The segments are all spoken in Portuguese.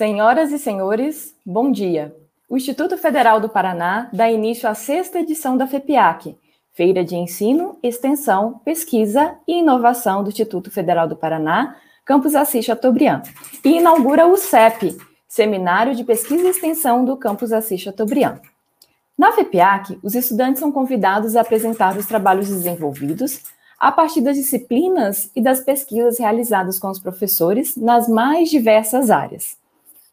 Senhoras e senhores, bom dia. O Instituto Federal do Paraná dá início à sexta edição da FEPIAC, Feira de Ensino, Extensão, Pesquisa e Inovação do Instituto Federal do Paraná, Campus Assis Chateaubriand, e inaugura o CEP, Seminário de Pesquisa e Extensão do Campus Assis Chateaubriand. Na FEPIAC, os estudantes são convidados a apresentar os trabalhos desenvolvidos a partir das disciplinas e das pesquisas realizadas com os professores nas mais diversas áreas.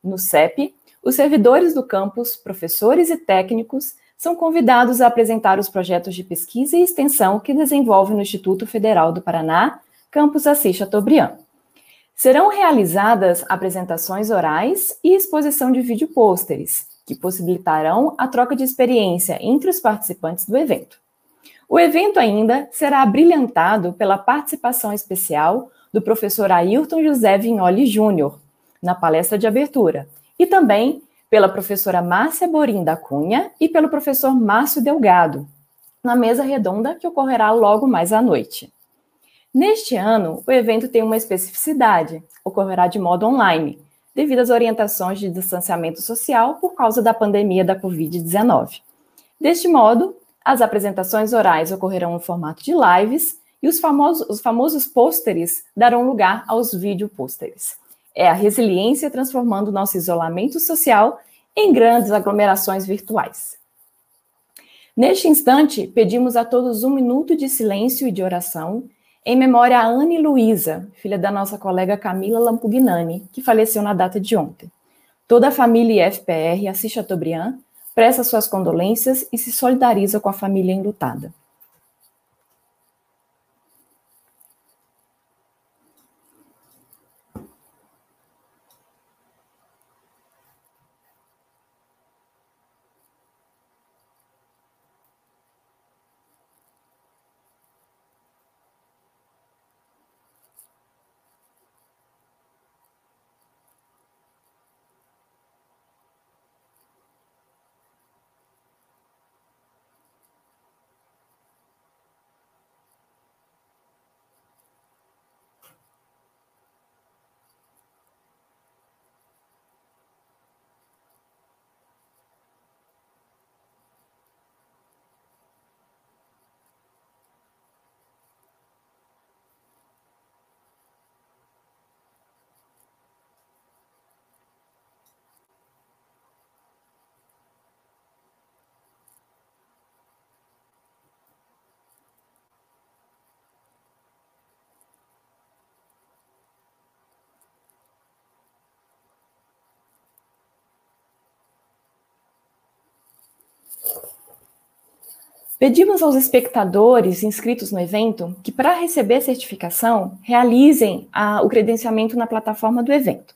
No CEP, os servidores do campus, professores e técnicos são convidados a apresentar os projetos de pesquisa e extensão que desenvolve no Instituto Federal do Paraná, campus Assis Chateaubriand. Serão realizadas apresentações orais e exposição de vídeo pôsteres, que possibilitarão a troca de experiência entre os participantes do evento. O evento ainda será brilhantado pela participação especial do professor Ailton José Vignoli Júnior, na palestra de abertura, e também pela professora Márcia Borim da Cunha e pelo professor Márcio Delgado, na mesa redonda que ocorrerá logo mais à noite. Neste ano, o evento tem uma especificidade, ocorrerá de modo online, devido às orientações de distanciamento social por causa da pandemia da Covid-19. Deste modo, as apresentações orais ocorrerão no formato de lives e os famosos, os famosos pôsteres darão lugar aos vídeo pôsteres. É a resiliência transformando nosso isolamento social em grandes aglomerações virtuais. Neste instante, pedimos a todos um minuto de silêncio e de oração em memória a Anne Luísa, filha da nossa colega Camila Lampugnani, que faleceu na data de ontem. Toda a família IFPR assiste Chateaubriand, presta suas condolências e se solidariza com a família enlutada. Pedimos aos espectadores inscritos no evento que, para receber certificação, realizem a, o credenciamento na plataforma do evento.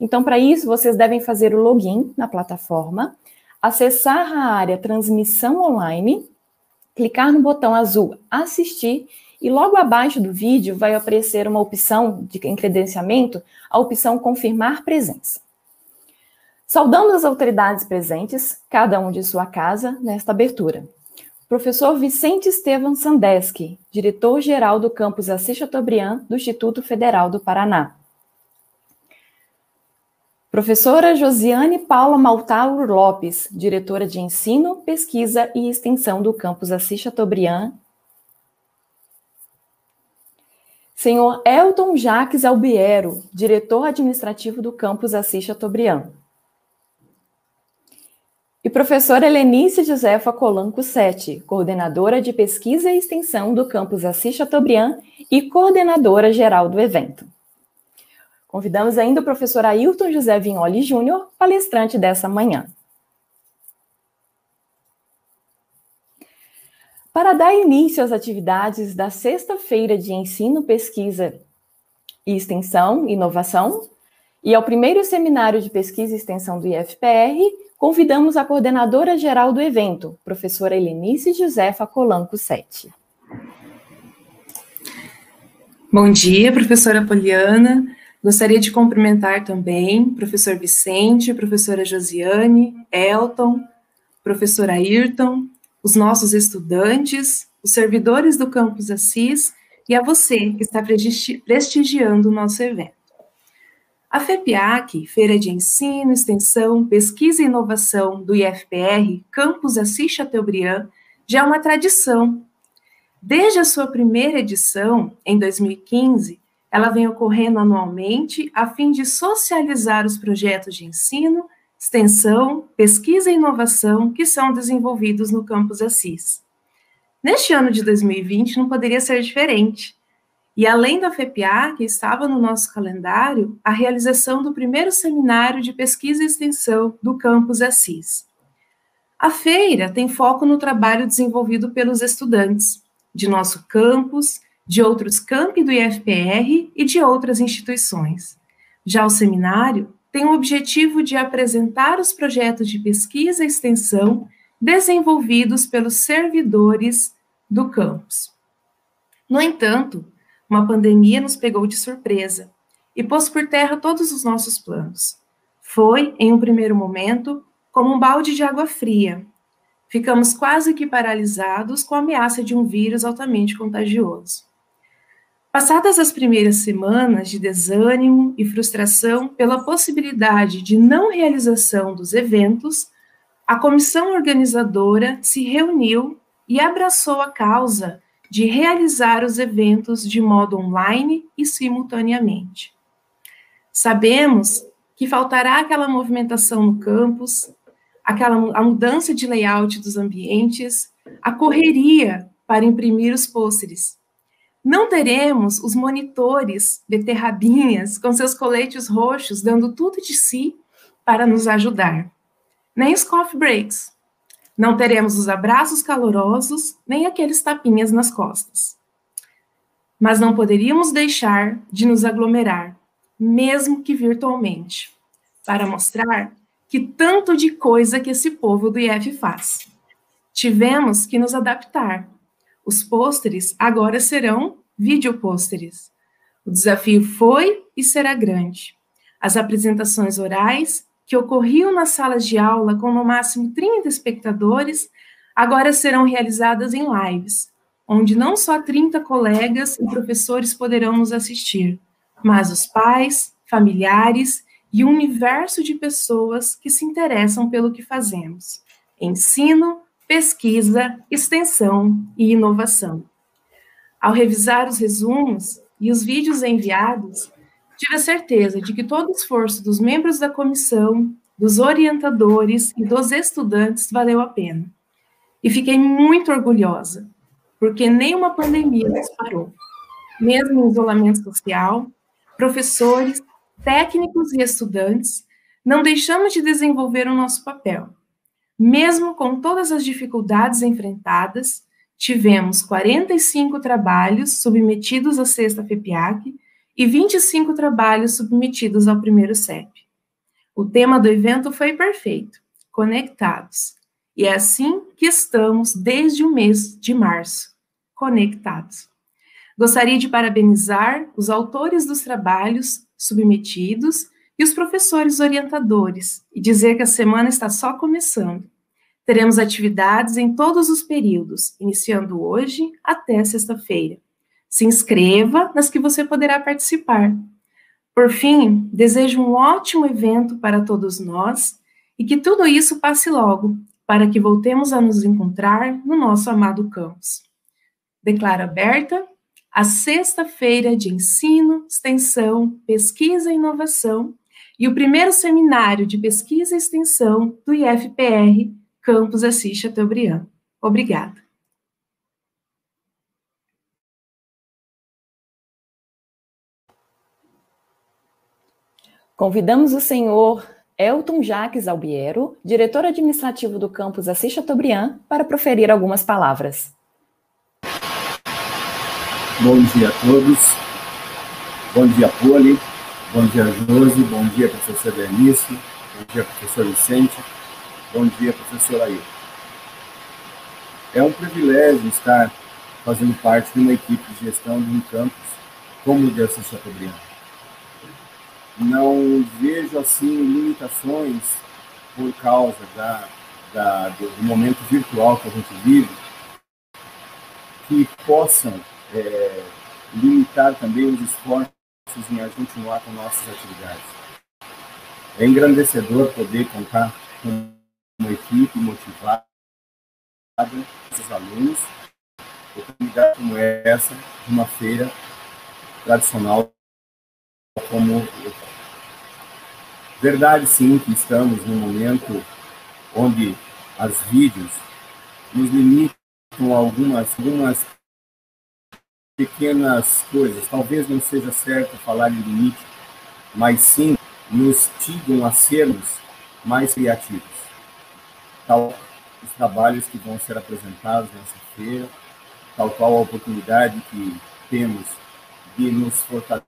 Então, para isso, vocês devem fazer o login na plataforma, acessar a área Transmissão Online, clicar no botão azul Assistir e logo abaixo do vídeo vai aparecer uma opção de, credenciamento, a opção Confirmar Presença. Saudamos as autoridades presentes, cada um de sua casa, nesta abertura. Professor Vicente Estevam Sandeski, diretor-geral do campus Assis Chateaubriand do Instituto Federal do Paraná. Professora Josiane Paula Maltauro Lopes, diretora de Ensino, Pesquisa e Extensão do campus Assis Chateaubriand. Senhor Elton Jacques Albiero, diretor administrativo do campus Assis Chateaubriand. E professora Helenice Josefa Colanco Sete, coordenadora de pesquisa e extensão do campus Assis Chateaubriand e coordenadora geral do evento. Convidamos ainda o professor Ailton José Vignoli Júnior, palestrante dessa manhã. Para dar início às atividades da sexta-feira de ensino, pesquisa e extensão, inovação, e ao primeiro seminário de pesquisa e extensão do IFPR, convidamos a coordenadora geral do evento, professora Helenice Josefa Colanco Sete. Bom dia, professora Poliana. Gostaria de cumprimentar também professor Vicente, professora Josiane, Elton, professora Ayrton, os nossos estudantes, os servidores do Campus Assis e a você que está prestigiando o nosso evento. A FEPIAC, Feira de Ensino, Extensão, Pesquisa e Inovação do IFPR, Campus Assis Chateaubriand, já é uma tradição. Desde a sua primeira edição, em 2015, ela vem ocorrendo anualmente a fim de socializar os projetos de ensino, extensão, pesquisa e inovação que são desenvolvidos no Campus Assis. Neste ano de 2020 não poderia ser diferente. E além da FEPA, que estava no nosso calendário, a realização do primeiro seminário de pesquisa e extensão do campus Assis. A feira tem foco no trabalho desenvolvido pelos estudantes de nosso campus, de outros campi do IFPR e de outras instituições. Já o seminário tem o objetivo de apresentar os projetos de pesquisa e extensão desenvolvidos pelos servidores do campus. No entanto, uma pandemia nos pegou de surpresa e pôs por terra todos os nossos planos. Foi, em um primeiro momento, como um balde de água fria. Ficamos quase que paralisados com a ameaça de um vírus altamente contagioso. Passadas as primeiras semanas de desânimo e frustração pela possibilidade de não realização dos eventos, a comissão organizadora se reuniu e abraçou a causa de realizar os eventos de modo online e simultaneamente. Sabemos que faltará aquela movimentação no campus, aquela a mudança de layout dos ambientes, a correria para imprimir os pôsteres. Não teremos os monitores beterrabinhas com seus coletes roxos dando tudo de si para nos ajudar. Nem os coffee breaks, não teremos os abraços calorosos, nem aqueles tapinhas nas costas. Mas não poderíamos deixar de nos aglomerar, mesmo que virtualmente, para mostrar que tanto de coisa que esse povo do IF faz. Tivemos que nos adaptar. Os pôsteres agora serão videopôsteres. O desafio foi e será grande. As apresentações orais que ocorriam nas salas de aula com no máximo 30 espectadores, agora serão realizadas em lives, onde não só 30 colegas e professores poderão nos assistir, mas os pais, familiares e um universo de pessoas que se interessam pelo que fazemos. Ensino, pesquisa, extensão e inovação. Ao revisar os resumos e os vídeos enviados, Tive a certeza de que todo o esforço dos membros da comissão, dos orientadores e dos estudantes valeu a pena. E fiquei muito orgulhosa, porque nenhuma pandemia nos parou. Mesmo em isolamento social, professores, técnicos e estudantes, não deixamos de desenvolver o nosso papel. Mesmo com todas as dificuldades enfrentadas, tivemos 45 trabalhos submetidos à sexta FEPIAC e 25 trabalhos submetidos ao primeiro CEP. O tema do evento foi perfeito: conectados. E é assim que estamos desde o mês de março, conectados. Gostaria de parabenizar os autores dos trabalhos submetidos e os professores orientadores e dizer que a semana está só começando. Teremos atividades em todos os períodos, iniciando hoje até sexta-feira. Se inscreva nas que você poderá participar. Por fim, desejo um ótimo evento para todos nós e que tudo isso passe logo, para que voltemos a nos encontrar no nosso amado campus. Declaro aberta a sexta-feira de ensino, extensão, pesquisa e inovação e o primeiro seminário de pesquisa e extensão do IFPR Campus Assis Chateaubriand. Obrigada. Convidamos o senhor Elton Jacques Albiero, diretor administrativo do campus Assis Chateaubriand, para proferir algumas palavras. Bom dia a todos. Bom dia, Poli. Bom dia, Josi. Bom dia, professor Bernice. Bom dia, professor Vicente. Bom dia, professor Ailton. É um privilégio estar fazendo parte de uma equipe de gestão de um campus como o de Assis Chateaubriand não vejo assim limitações por causa da, da, do momento virtual que a gente vive que possam é, limitar também os esforços em a continuar com nossas atividades. É engrandecedor poder contar com uma equipe motivada, esses alunos, oportunidade como essa, de uma feira tradicional como verdade sim que estamos num momento onde as vídeos nos limitam algumas algumas pequenas coisas. Talvez não seja certo falar em limite, mas sim nos tigam a sermos mais criativos. Tal os trabalhos que vão ser apresentados nessa feira, tal qual a oportunidade que temos de nos fortalecer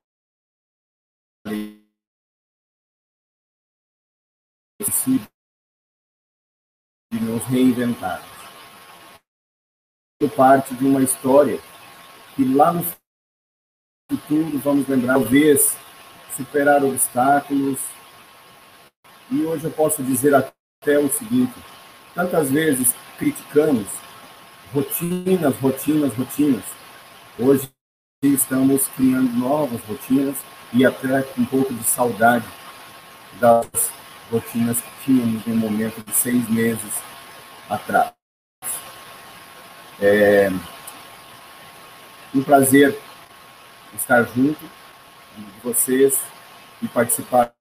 de nos reinventar. Parte de uma história que lá no futuro vamos lembrar, talvez, superar obstáculos. E hoje eu posso dizer até o seguinte: tantas vezes criticamos rotinas, rotinas, rotinas. Hoje estamos criando novas rotinas e até um pouco de saudade das rotinas que tínhamos no momento de seis meses atrás. É um prazer estar junto de vocês e participar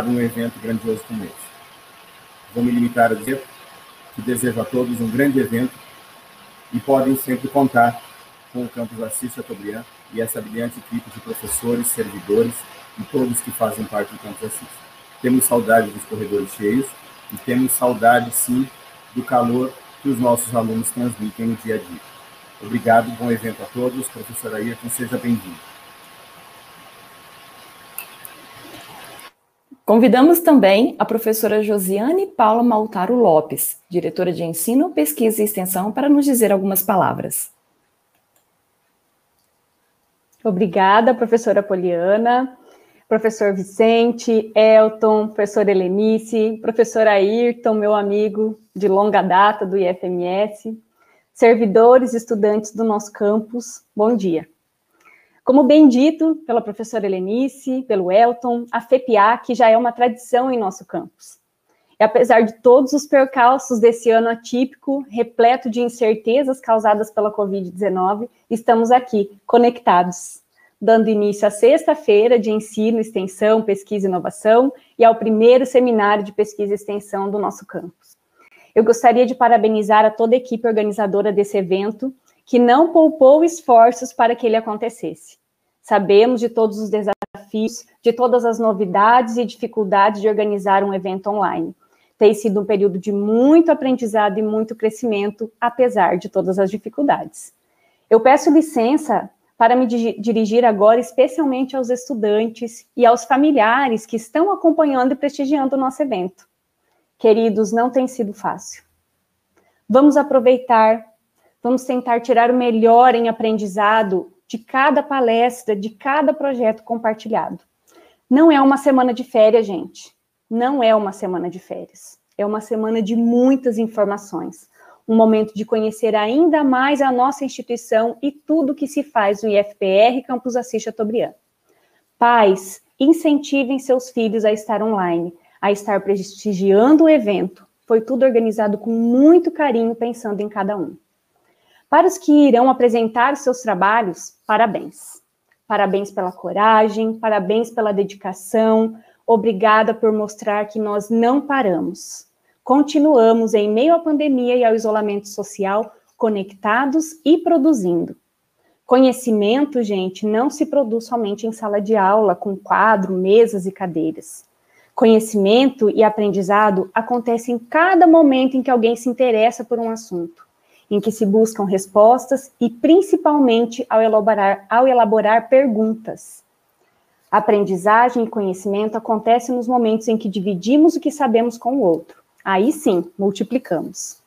de um evento grandioso como esse. Vou me limitar a dizer que desejo a todos um grande evento e podem sempre contar com o campus Assis Chateaubriand e essa brilhante equipe de professores, servidores e todos que fazem parte do campus Assis. Temos saudade dos corredores cheios e temos saudade, sim, do calor que os nossos alunos transmitem no dia a dia. Obrigado, bom evento a todos. Professora Ayrton, seja bem-vindo. Convidamos também a professora Josiane Paula Maltaro Lopes, diretora de Ensino, Pesquisa e Extensão, para nos dizer algumas palavras. Obrigada, professora Poliana, professor Vicente, Elton, professora Helenice, professora Ayrton, meu amigo de longa data do IFMS, servidores e estudantes do nosso campus, bom dia. Como bem dito pela professora Helenice, pelo Elton, a FEPIAC já é uma tradição em nosso campus. E apesar de todos os percalços desse ano atípico, repleto de incertezas causadas pela Covid-19, estamos aqui, conectados, dando início à sexta-feira de ensino, extensão, pesquisa e inovação e ao primeiro seminário de pesquisa e extensão do nosso campus. Eu gostaria de parabenizar a toda a equipe organizadora desse evento, que não poupou esforços para que ele acontecesse. Sabemos de todos os desafios, de todas as novidades e dificuldades de organizar um evento online tem sido um período de muito aprendizado e muito crescimento, apesar de todas as dificuldades. Eu peço licença para me dirigir agora especialmente aos estudantes e aos familiares que estão acompanhando e prestigiando o nosso evento. Queridos, não tem sido fácil. Vamos aproveitar, vamos tentar tirar o melhor em aprendizado de cada palestra, de cada projeto compartilhado. Não é uma semana de férias, gente não é uma semana de férias, é uma semana de muitas informações, um momento de conhecer ainda mais a nossa instituição e tudo que se faz no IFPR Campus Assis Chateaubriand. Pais, incentivem seus filhos a estar online, a estar prestigiando o evento. Foi tudo organizado com muito carinho, pensando em cada um. Para os que irão apresentar seus trabalhos, parabéns. Parabéns pela coragem, parabéns pela dedicação, Obrigada por mostrar que nós não paramos. Continuamos em meio à pandemia e ao isolamento social, conectados e produzindo. Conhecimento, gente, não se produz somente em sala de aula, com quadro, mesas e cadeiras. Conhecimento e aprendizado acontecem em cada momento em que alguém se interessa por um assunto, em que se buscam respostas e principalmente ao elaborar, ao elaborar perguntas. Aprendizagem e conhecimento acontecem nos momentos em que dividimos o que sabemos com o outro. Aí sim, multiplicamos.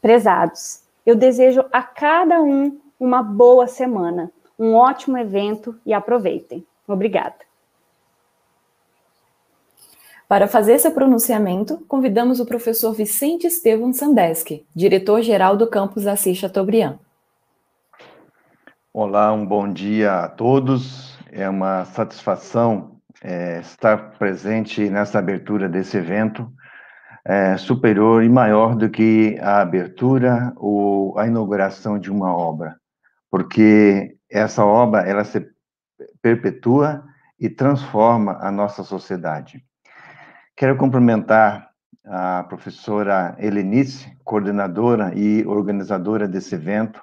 Prezados, eu desejo a cada um uma boa semana, um ótimo evento e aproveitem. Obrigada. Para fazer seu pronunciamento, convidamos o professor Vicente Estevam Sandeski, diretor-geral do campus Assis Chateaubriand. Olá, um bom dia a todos. É uma satisfação é, estar presente nessa abertura desse evento é, superior e maior do que a abertura ou a inauguração de uma obra, porque essa obra ela se perpetua e transforma a nossa sociedade. Quero cumprimentar a professora Helenice, coordenadora e organizadora desse evento.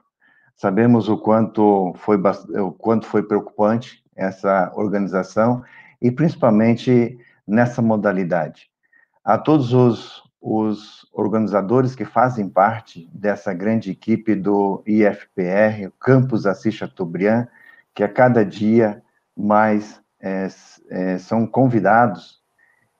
Sabemos o quanto foi, o quanto foi preocupante essa organização e principalmente nessa modalidade. A todos os, os organizadores que fazem parte dessa grande equipe do IFPR, o Campus Assis Chateaubriand, que a cada dia mais é, é, são convidados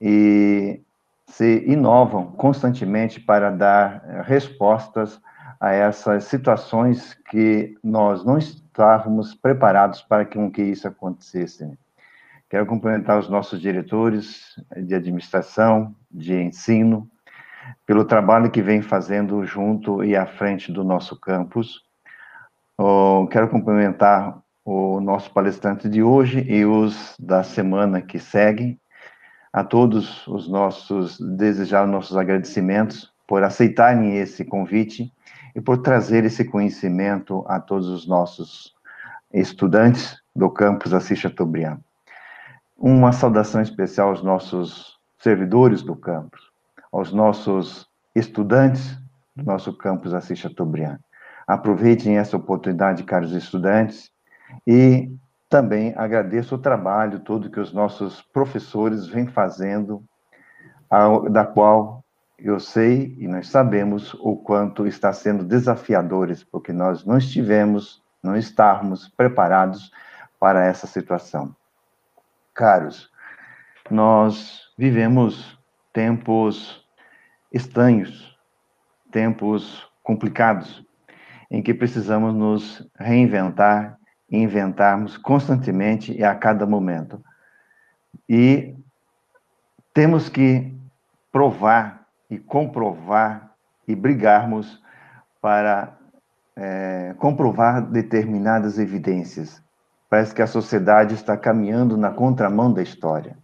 e se inovam constantemente para dar respostas a essas situações que nós não estávamos preparados para que, que isso acontecesse. Quero cumprimentar os nossos diretores de administração, de ensino, pelo trabalho que vem fazendo junto e à frente do nosso campus. Quero cumprimentar o nosso palestrante de hoje e os da semana que segue. A todos os nossos, desejar nossos agradecimentos por aceitarem esse convite e por trazer esse conhecimento a todos os nossos estudantes do campus Assis Chateaubriand. Uma saudação especial aos nossos servidores do campus, aos nossos estudantes do nosso campus Assis Chateaubriand. Aproveitem essa oportunidade, caros estudantes, e também agradeço o trabalho todo que os nossos professores vêm fazendo, da qual eu sei e nós sabemos o quanto está sendo desafiadores, porque nós não estivemos, não estávamos preparados para essa situação. Caros, nós vivemos tempos estranhos, tempos complicados, em que precisamos nos reinventar e inventarmos constantemente e a cada momento. E temos que provar e comprovar e brigarmos para é, comprovar determinadas evidências. Parece que a sociedade está caminhando na contramão da história.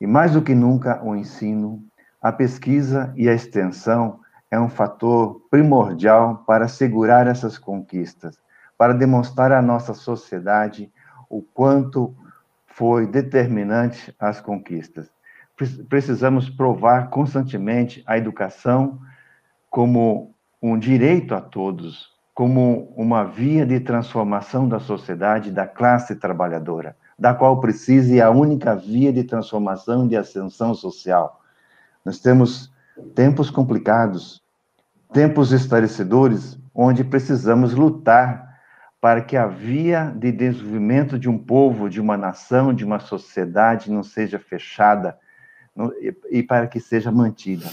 E mais do que nunca, o ensino, a pesquisa e a extensão é um fator primordial para assegurar essas conquistas para demonstrar à nossa sociedade o quanto foi determinante as conquistas. Precisamos provar constantemente a educação como um direito a todos, como uma via de transformação da sociedade, da classe trabalhadora, da qual precisa e a única via de transformação e de ascensão social. Nós temos tempos complicados, tempos esclarecedores, onde precisamos lutar para que a via de desenvolvimento de um povo, de uma nação, de uma sociedade não seja fechada e para que seja mantida.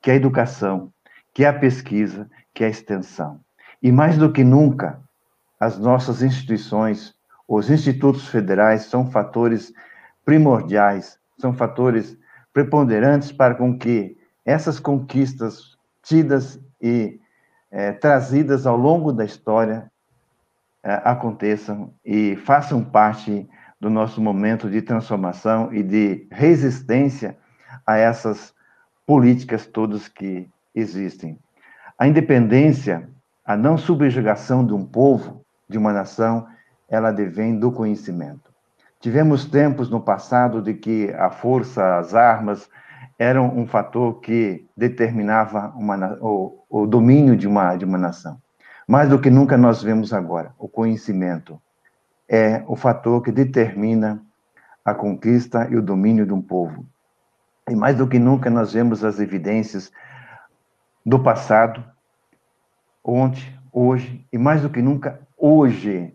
Que a educação, que a pesquisa, que a extensão. E mais do que nunca, as nossas instituições, os institutos federais são fatores primordiais, são fatores preponderantes para com que essas conquistas tidas e é, trazidas ao longo da história é, aconteçam e façam parte do nosso momento de transformação e de resistência a essas políticas todas que existem. A independência, a não subjugação de um povo, de uma nação, ela advém do conhecimento. Tivemos tempos no passado de que a força, as armas, eram um fator que determinava uma, o, o domínio de uma, de uma nação. Mais do que nunca nós vemos agora, o conhecimento é o fator que determina a conquista e o domínio de um povo. E mais do que nunca nós vemos as evidências do passado, ontem, hoje, e mais do que nunca hoje,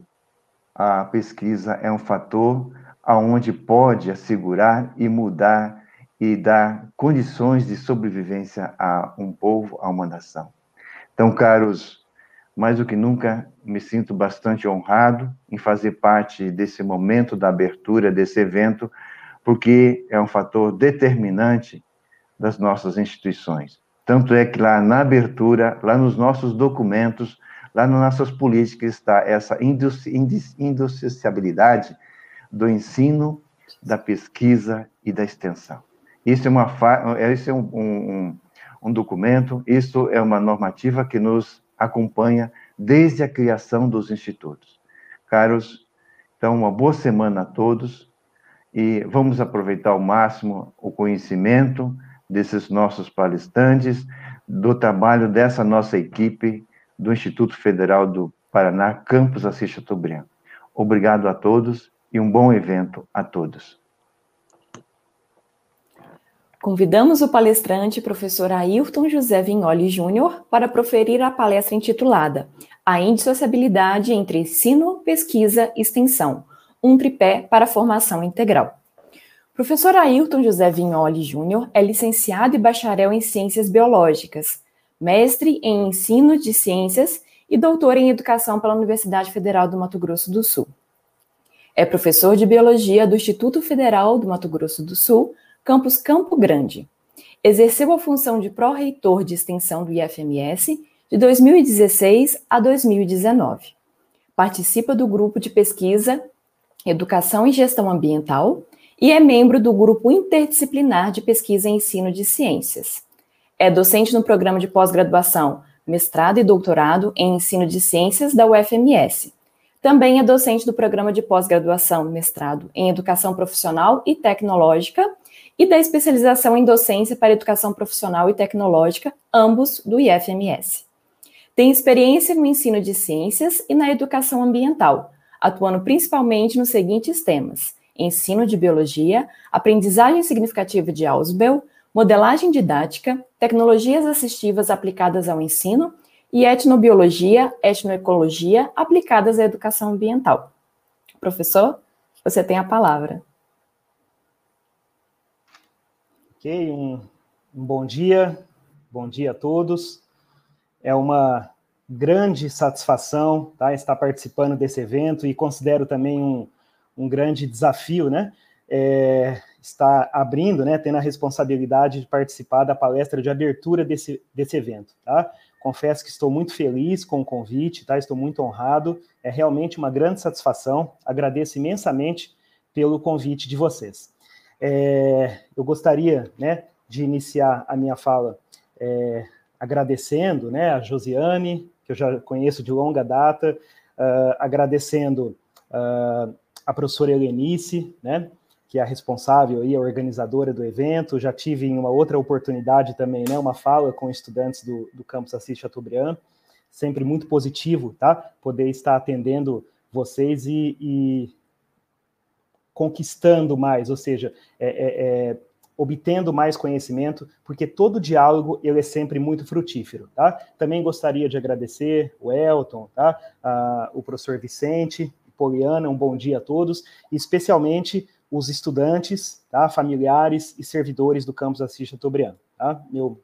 a pesquisa é um fator aonde pode assegurar e mudar e dar condições de sobrevivência a um povo, a uma nação. Então, caros mais do que nunca me sinto bastante honrado em fazer parte desse momento da abertura desse evento, porque é um fator determinante das nossas instituições. Tanto é que lá na abertura, lá nos nossos documentos, lá nas nossas políticas está essa indissociabilidade do ensino da pesquisa e da extensão. Isso é, uma, isso é um, um, um documento, isso é uma normativa que nos acompanha desde a criação dos institutos. Caros, então, uma boa semana a todos e vamos aproveitar ao máximo o conhecimento desses nossos palestrantes, do trabalho dessa nossa equipe do Instituto Federal do Paraná, Campus Assis Chateaubriand. Obrigado a todos e um bom evento a todos. Convidamos o palestrante, professor Ailton José Vignoli Júnior, para proferir a palestra intitulada A Indissociabilidade entre Ensino, Pesquisa e Extensão, um tripé para a formação integral. Professor Ailton José Vignoli Júnior é licenciado e bacharel em Ciências Biológicas, mestre em Ensino de Ciências e doutor em Educação pela Universidade Federal do Mato Grosso do Sul. É professor de Biologia do Instituto Federal do Mato Grosso do Sul, campus Campo Grande. Exerceu a função de pró-reitor de extensão do IFMS de 2016 a 2019. Participa do grupo de pesquisa Educação e Gestão Ambiental e é membro do grupo interdisciplinar de pesquisa e ensino de ciências. É docente no programa de pós-graduação, mestrado e doutorado em ensino de ciências da UFMS. Também é docente do programa de pós-graduação, mestrado em educação profissional e tecnológica e da especialização em docência para educação profissional e tecnológica, ambos do IFMS. Tem experiência no ensino de ciências e na educação ambiental, atuando principalmente nos seguintes temas: ensino de biologia, aprendizagem significativa de Ausubel, modelagem didática, tecnologias assistivas aplicadas ao ensino e etnobiologia, etnoecologia aplicadas à educação ambiental. Professor, você tem a palavra. Ok, um, um bom dia, bom dia a todos. É uma grande satisfação tá, estar participando desse evento e considero também um, um grande desafio, né? É, estar abrindo, né, tendo a responsabilidade de participar da palestra de abertura desse, desse evento, tá? Confesso que estou muito feliz com o convite, tá? Estou muito honrado, é realmente uma grande satisfação. Agradeço imensamente pelo convite de vocês. É, eu gostaria né, de iniciar a minha fala é, agradecendo né, a Josiane, que eu já conheço de longa data, uh, agradecendo uh, a professora Helenice, né, que é a responsável e a organizadora do evento. Já tive em uma outra oportunidade também né, uma fala com estudantes do, do campus Assis Chateaubriand, sempre muito positivo, tá? Poder estar atendendo vocês e, e conquistando mais, ou seja, é, é, é, obtendo mais conhecimento, porque todo diálogo ele é sempre muito frutífero, tá? Também gostaria de agradecer o Elton, tá? Ah, o professor Vicente, Poliana, um bom dia a todos, especialmente os estudantes, tá? familiares e servidores do campus Assis Chateaubriand, tá? Meu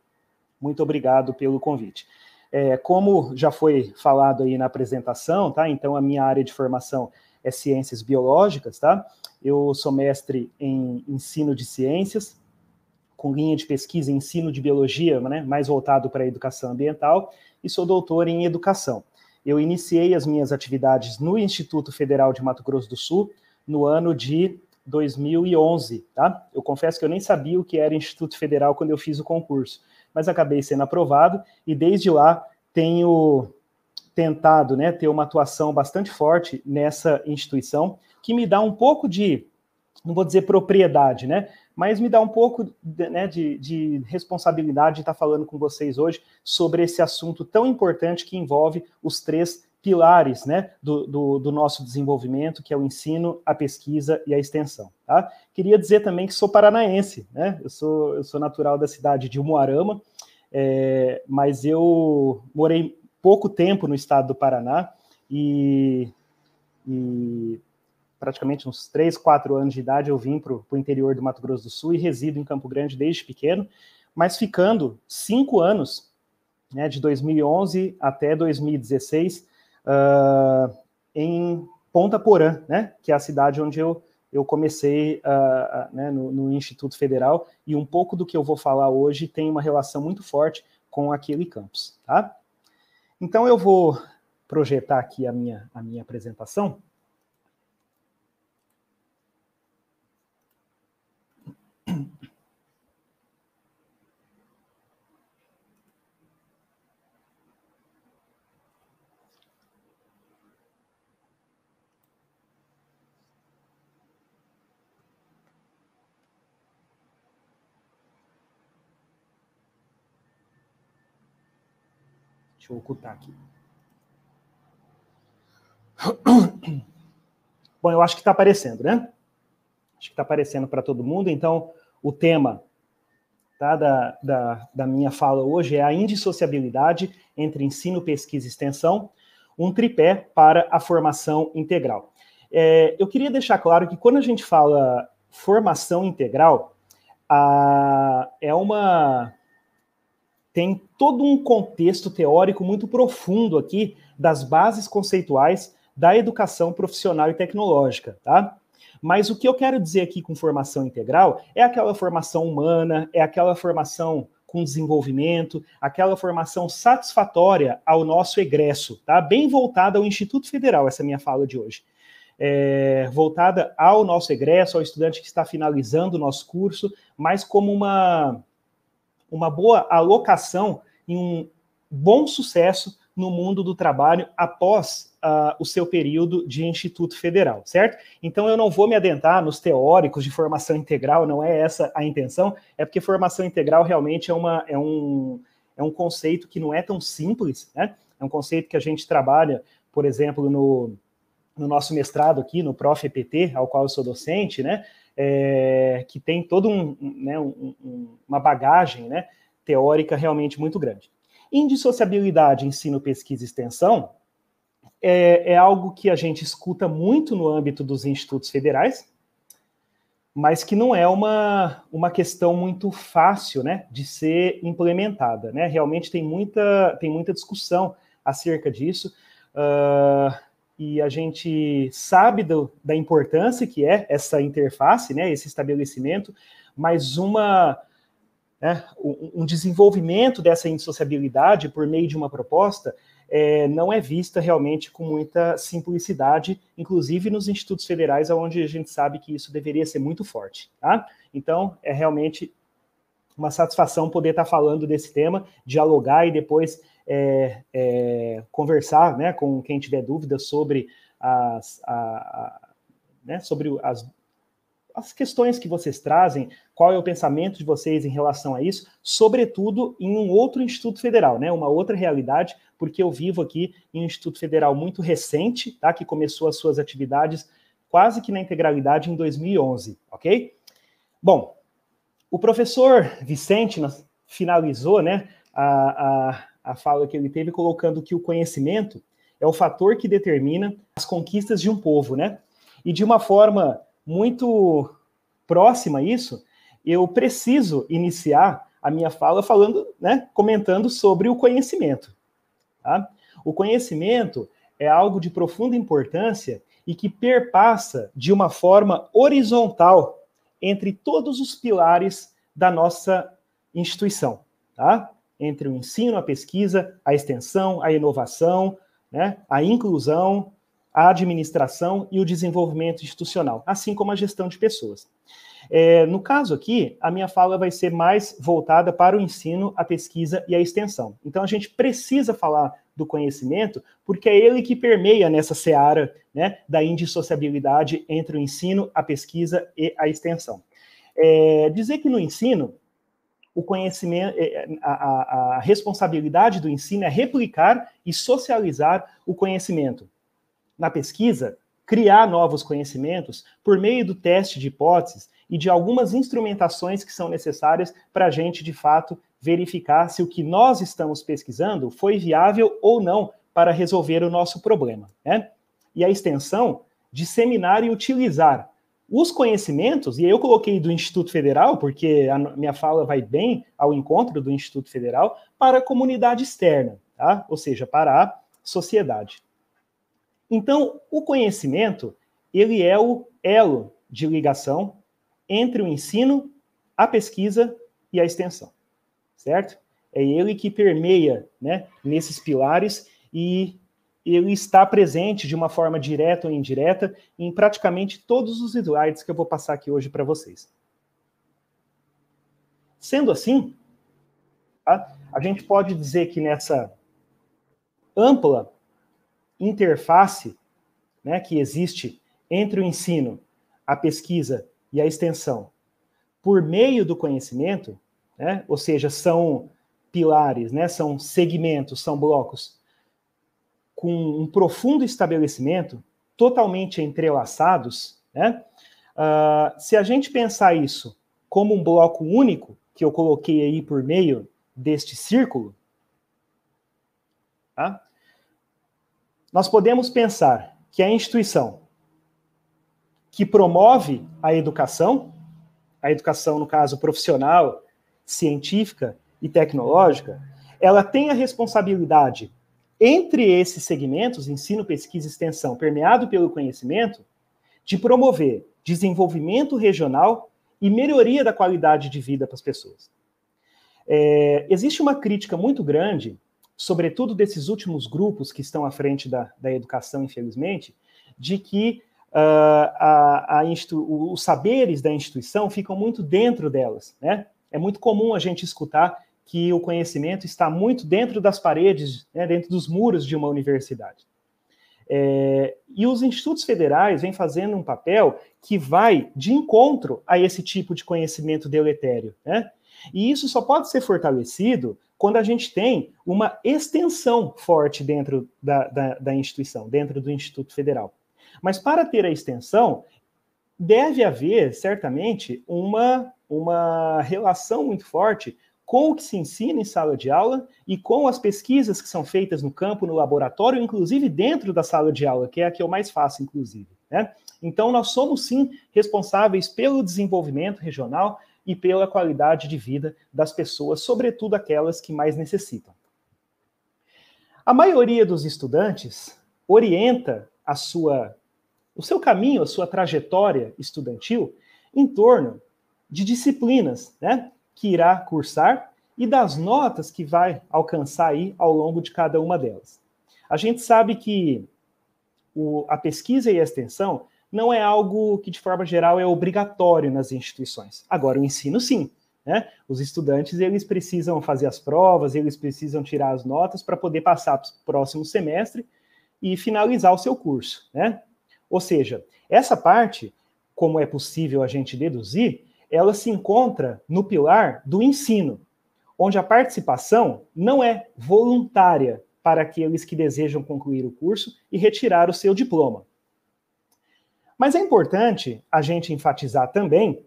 muito obrigado pelo convite. É, como já foi falado aí na apresentação, tá? Então a minha área de formação é ciências biológicas, tá? Eu sou mestre em ensino de ciências, com linha de pesquisa em ensino de biologia, né, mais voltado para a educação ambiental, e sou doutor em educação. Eu iniciei as minhas atividades no Instituto Federal de Mato Grosso do Sul no ano de 2011, tá? Eu confesso que eu nem sabia o que era Instituto Federal quando eu fiz o concurso, mas acabei sendo aprovado e desde lá tenho tentado, né, ter uma atuação bastante forte nessa instituição que me dá um pouco de, não vou dizer propriedade, né, mas me dá um pouco de, né, de, de responsabilidade de estar falando com vocês hoje sobre esse assunto tão importante que envolve os três pilares né, do, do, do, nosso desenvolvimento, que é o ensino, a pesquisa e a extensão. Tá? Queria dizer também que sou paranaense, né? eu, sou, eu sou natural da cidade de Umuarama, é, mas eu morei pouco tempo no estado do Paraná e, e praticamente uns 3, 4 anos de idade, eu vim para o interior do Mato Grosso do Sul e resido em Campo Grande desde pequeno, mas ficando cinco anos, né, de 2011 até 2016, uh, ah, em Ponta Porã, né, que é a cidade onde eu, eu comecei uh, uh, né, no, no, Instituto Federal, e um pouco do que eu vou falar hoje tem uma relação muito forte com aquele campus. Tá? Então eu vou projetar aqui a minha, a minha apresentação. Deixa eu ocultar aqui. Bom, eu acho que está aparecendo, né? Acho que está aparecendo para todo mundo. Então, o tema tá, da, da, da minha fala hoje é a indissociabilidade entre ensino, pesquisa e extensão, um tripé para a formação integral. É, eu queria deixar claro que quando a gente fala formação integral, a, é uma tem todo um contexto teórico muito profundo aqui das bases conceituais da educação profissional e tecnológica, tá? Mas o que eu quero dizer aqui com formação integral é aquela formação humana, é aquela formação com desenvolvimento, aquela formação satisfatória ao nosso egresso, tá? Bem voltada ao Instituto Federal, essa é minha fala de hoje. É, voltada ao nosso egresso, ao estudante que está finalizando o nosso curso, mas como uma, uma boa alocação em um bom sucesso no mundo do trabalho após uh, o seu período de Instituto Federal, certo? Então eu não vou me adentrar nos teóricos de formação integral, não é essa a intenção, é porque formação integral realmente é, uma, é, um, é um conceito que não é tão simples, né? É um conceito que a gente trabalha, por exemplo, no, no nosso mestrado aqui, no Prof. EPT, ao qual eu sou docente, né? É, que tem todo um, né, um, uma bagagem né, teórica realmente muito grande. Indissociabilidade, ensino, pesquisa e extensão é, é algo que a gente escuta muito no âmbito dos institutos federais, mas que não é uma, uma questão muito fácil né, de ser implementada. Né? Realmente tem muita, tem muita discussão acerca disso, uh, e a gente sabe do, da importância que é essa interface, né, esse estabelecimento, mas uma né, um desenvolvimento dessa insociabilidade por meio de uma proposta é, não é vista realmente com muita simplicidade, inclusive nos institutos federais, onde a gente sabe que isso deveria ser muito forte. Tá? Então, é realmente uma satisfação poder estar falando desse tema, dialogar e depois é, é, conversar né, com quem tiver dúvidas sobre as, a, a, né, sobre as as questões que vocês trazem, qual é o pensamento de vocês em relação a isso, sobretudo em um outro Instituto Federal, né? Uma outra realidade, porque eu vivo aqui em um Instituto Federal muito recente, tá? Que começou as suas atividades quase que na integralidade em 2011, ok? Bom, o professor Vicente finalizou, né? A, a, a fala que ele teve colocando que o conhecimento é o fator que determina as conquistas de um povo, né? E de uma forma muito próxima a isso, eu preciso iniciar a minha fala falando, né, comentando sobre o conhecimento. Tá? O conhecimento é algo de profunda importância e que perpassa de uma forma horizontal entre todos os pilares da nossa instituição, tá? Entre o ensino, a pesquisa, a extensão, a inovação, né, a inclusão, a administração e o desenvolvimento institucional, assim como a gestão de pessoas. É, no caso aqui, a minha fala vai ser mais voltada para o ensino, a pesquisa e a extensão. Então, a gente precisa falar do conhecimento, porque é ele que permeia nessa seara né, da indissociabilidade entre o ensino, a pesquisa e a extensão. É, dizer que no ensino, o conhecimento, é, a, a, a responsabilidade do ensino é replicar e socializar o conhecimento na pesquisa, criar novos conhecimentos por meio do teste de hipóteses e de algumas instrumentações que são necessárias para a gente, de fato, verificar se o que nós estamos pesquisando foi viável ou não para resolver o nosso problema. Né? E a extensão, disseminar e utilizar os conhecimentos, e eu coloquei do Instituto Federal, porque a minha fala vai bem ao encontro do Instituto Federal, para a comunidade externa, tá? ou seja, para a sociedade. Então, o conhecimento, ele é o elo de ligação entre o ensino, a pesquisa e a extensão, certo? É ele que permeia, né, nesses pilares e ele está presente de uma forma direta ou indireta em praticamente todos os slides que eu vou passar aqui hoje para vocês. Sendo assim, tá? a gente pode dizer que nessa ampla interface né, que existe entre o ensino, a pesquisa e a extensão, por meio do conhecimento, né, ou seja, são pilares, né, são segmentos, são blocos com um profundo estabelecimento, totalmente entrelaçados, né? Uh, se a gente pensar isso como um bloco único, que eu coloquei aí por meio deste círculo, tá? nós podemos pensar que a instituição que promove a educação, a educação, no caso, profissional, científica e tecnológica, ela tem a responsabilidade entre esses segmentos, ensino, pesquisa e extensão, permeado pelo conhecimento, de promover desenvolvimento regional e melhoria da qualidade de vida para as pessoas. É, existe uma crítica muito grande, sobretudo desses últimos grupos que estão à frente da, da educação, infelizmente, de que uh, a, a os saberes da instituição ficam muito dentro delas. Né? É muito comum a gente escutar que o conhecimento está muito dentro das paredes, né, dentro dos muros de uma universidade. É, e os institutos federais vêm fazendo um papel que vai de encontro a esse tipo de conhecimento deletério. Né? E isso só pode ser fortalecido quando a gente tem uma extensão forte dentro da, da, da instituição, dentro do Instituto Federal. Mas para ter a extensão, deve haver, certamente, uma, uma relação muito forte com o que se ensina em sala de aula e com as pesquisas que são feitas no campo, no laboratório, inclusive dentro da sala de aula, que é a que eu mais faço, inclusive. Né? Então, nós somos sim responsáveis pelo desenvolvimento regional e pela qualidade de vida das pessoas, sobretudo aquelas que mais necessitam. A maioria dos estudantes orienta a sua, o seu caminho, a sua trajetória estudantil em torno de disciplinas, né? Que irá cursar e das notas que vai alcançar aí ao longo de cada uma delas. A gente sabe que o, a pesquisa e a extensão não é algo que, de forma geral, é obrigatório nas instituições. Agora, o ensino, sim. Né? Os estudantes eles precisam fazer as provas, eles precisam tirar as notas para poder passar para o próximo semestre e finalizar o seu curso. Né? Ou seja, essa parte, como é possível a gente deduzir, ela se encontra no pilar do ensino, onde a participação não é voluntária para aqueles que desejam concluir o curso e retirar o seu diploma. Mas é importante a gente enfatizar também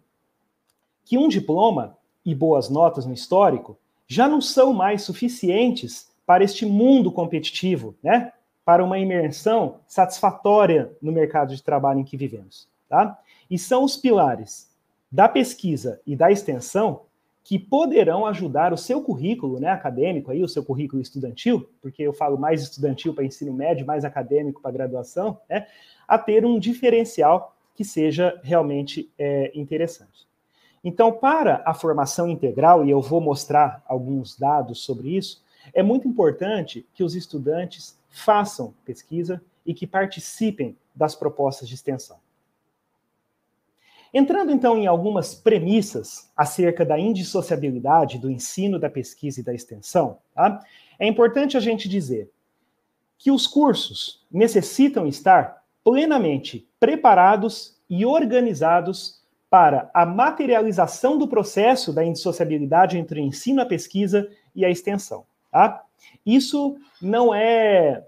que um diploma e boas notas no histórico já não são mais suficientes para este mundo competitivo, né? Para uma imersão satisfatória no mercado de trabalho em que vivemos, tá? E são os pilares da pesquisa e da extensão que poderão ajudar o seu currículo né, acadêmico, aí, o seu currículo estudantil, porque eu falo mais estudantil para ensino médio, mais acadêmico para graduação, né, a ter um diferencial que seja realmente é, interessante. Então, para a formação integral, e eu vou mostrar alguns dados sobre isso, é muito importante que os estudantes façam pesquisa e que participem das propostas de extensão. Entrando então em algumas premissas acerca da indissociabilidade do ensino, da pesquisa e da extensão, tá? é importante a gente dizer que os cursos necessitam estar plenamente preparados e organizados para a materialização do processo da indissociabilidade entre o ensino, a pesquisa e a extensão. Tá? Isso não é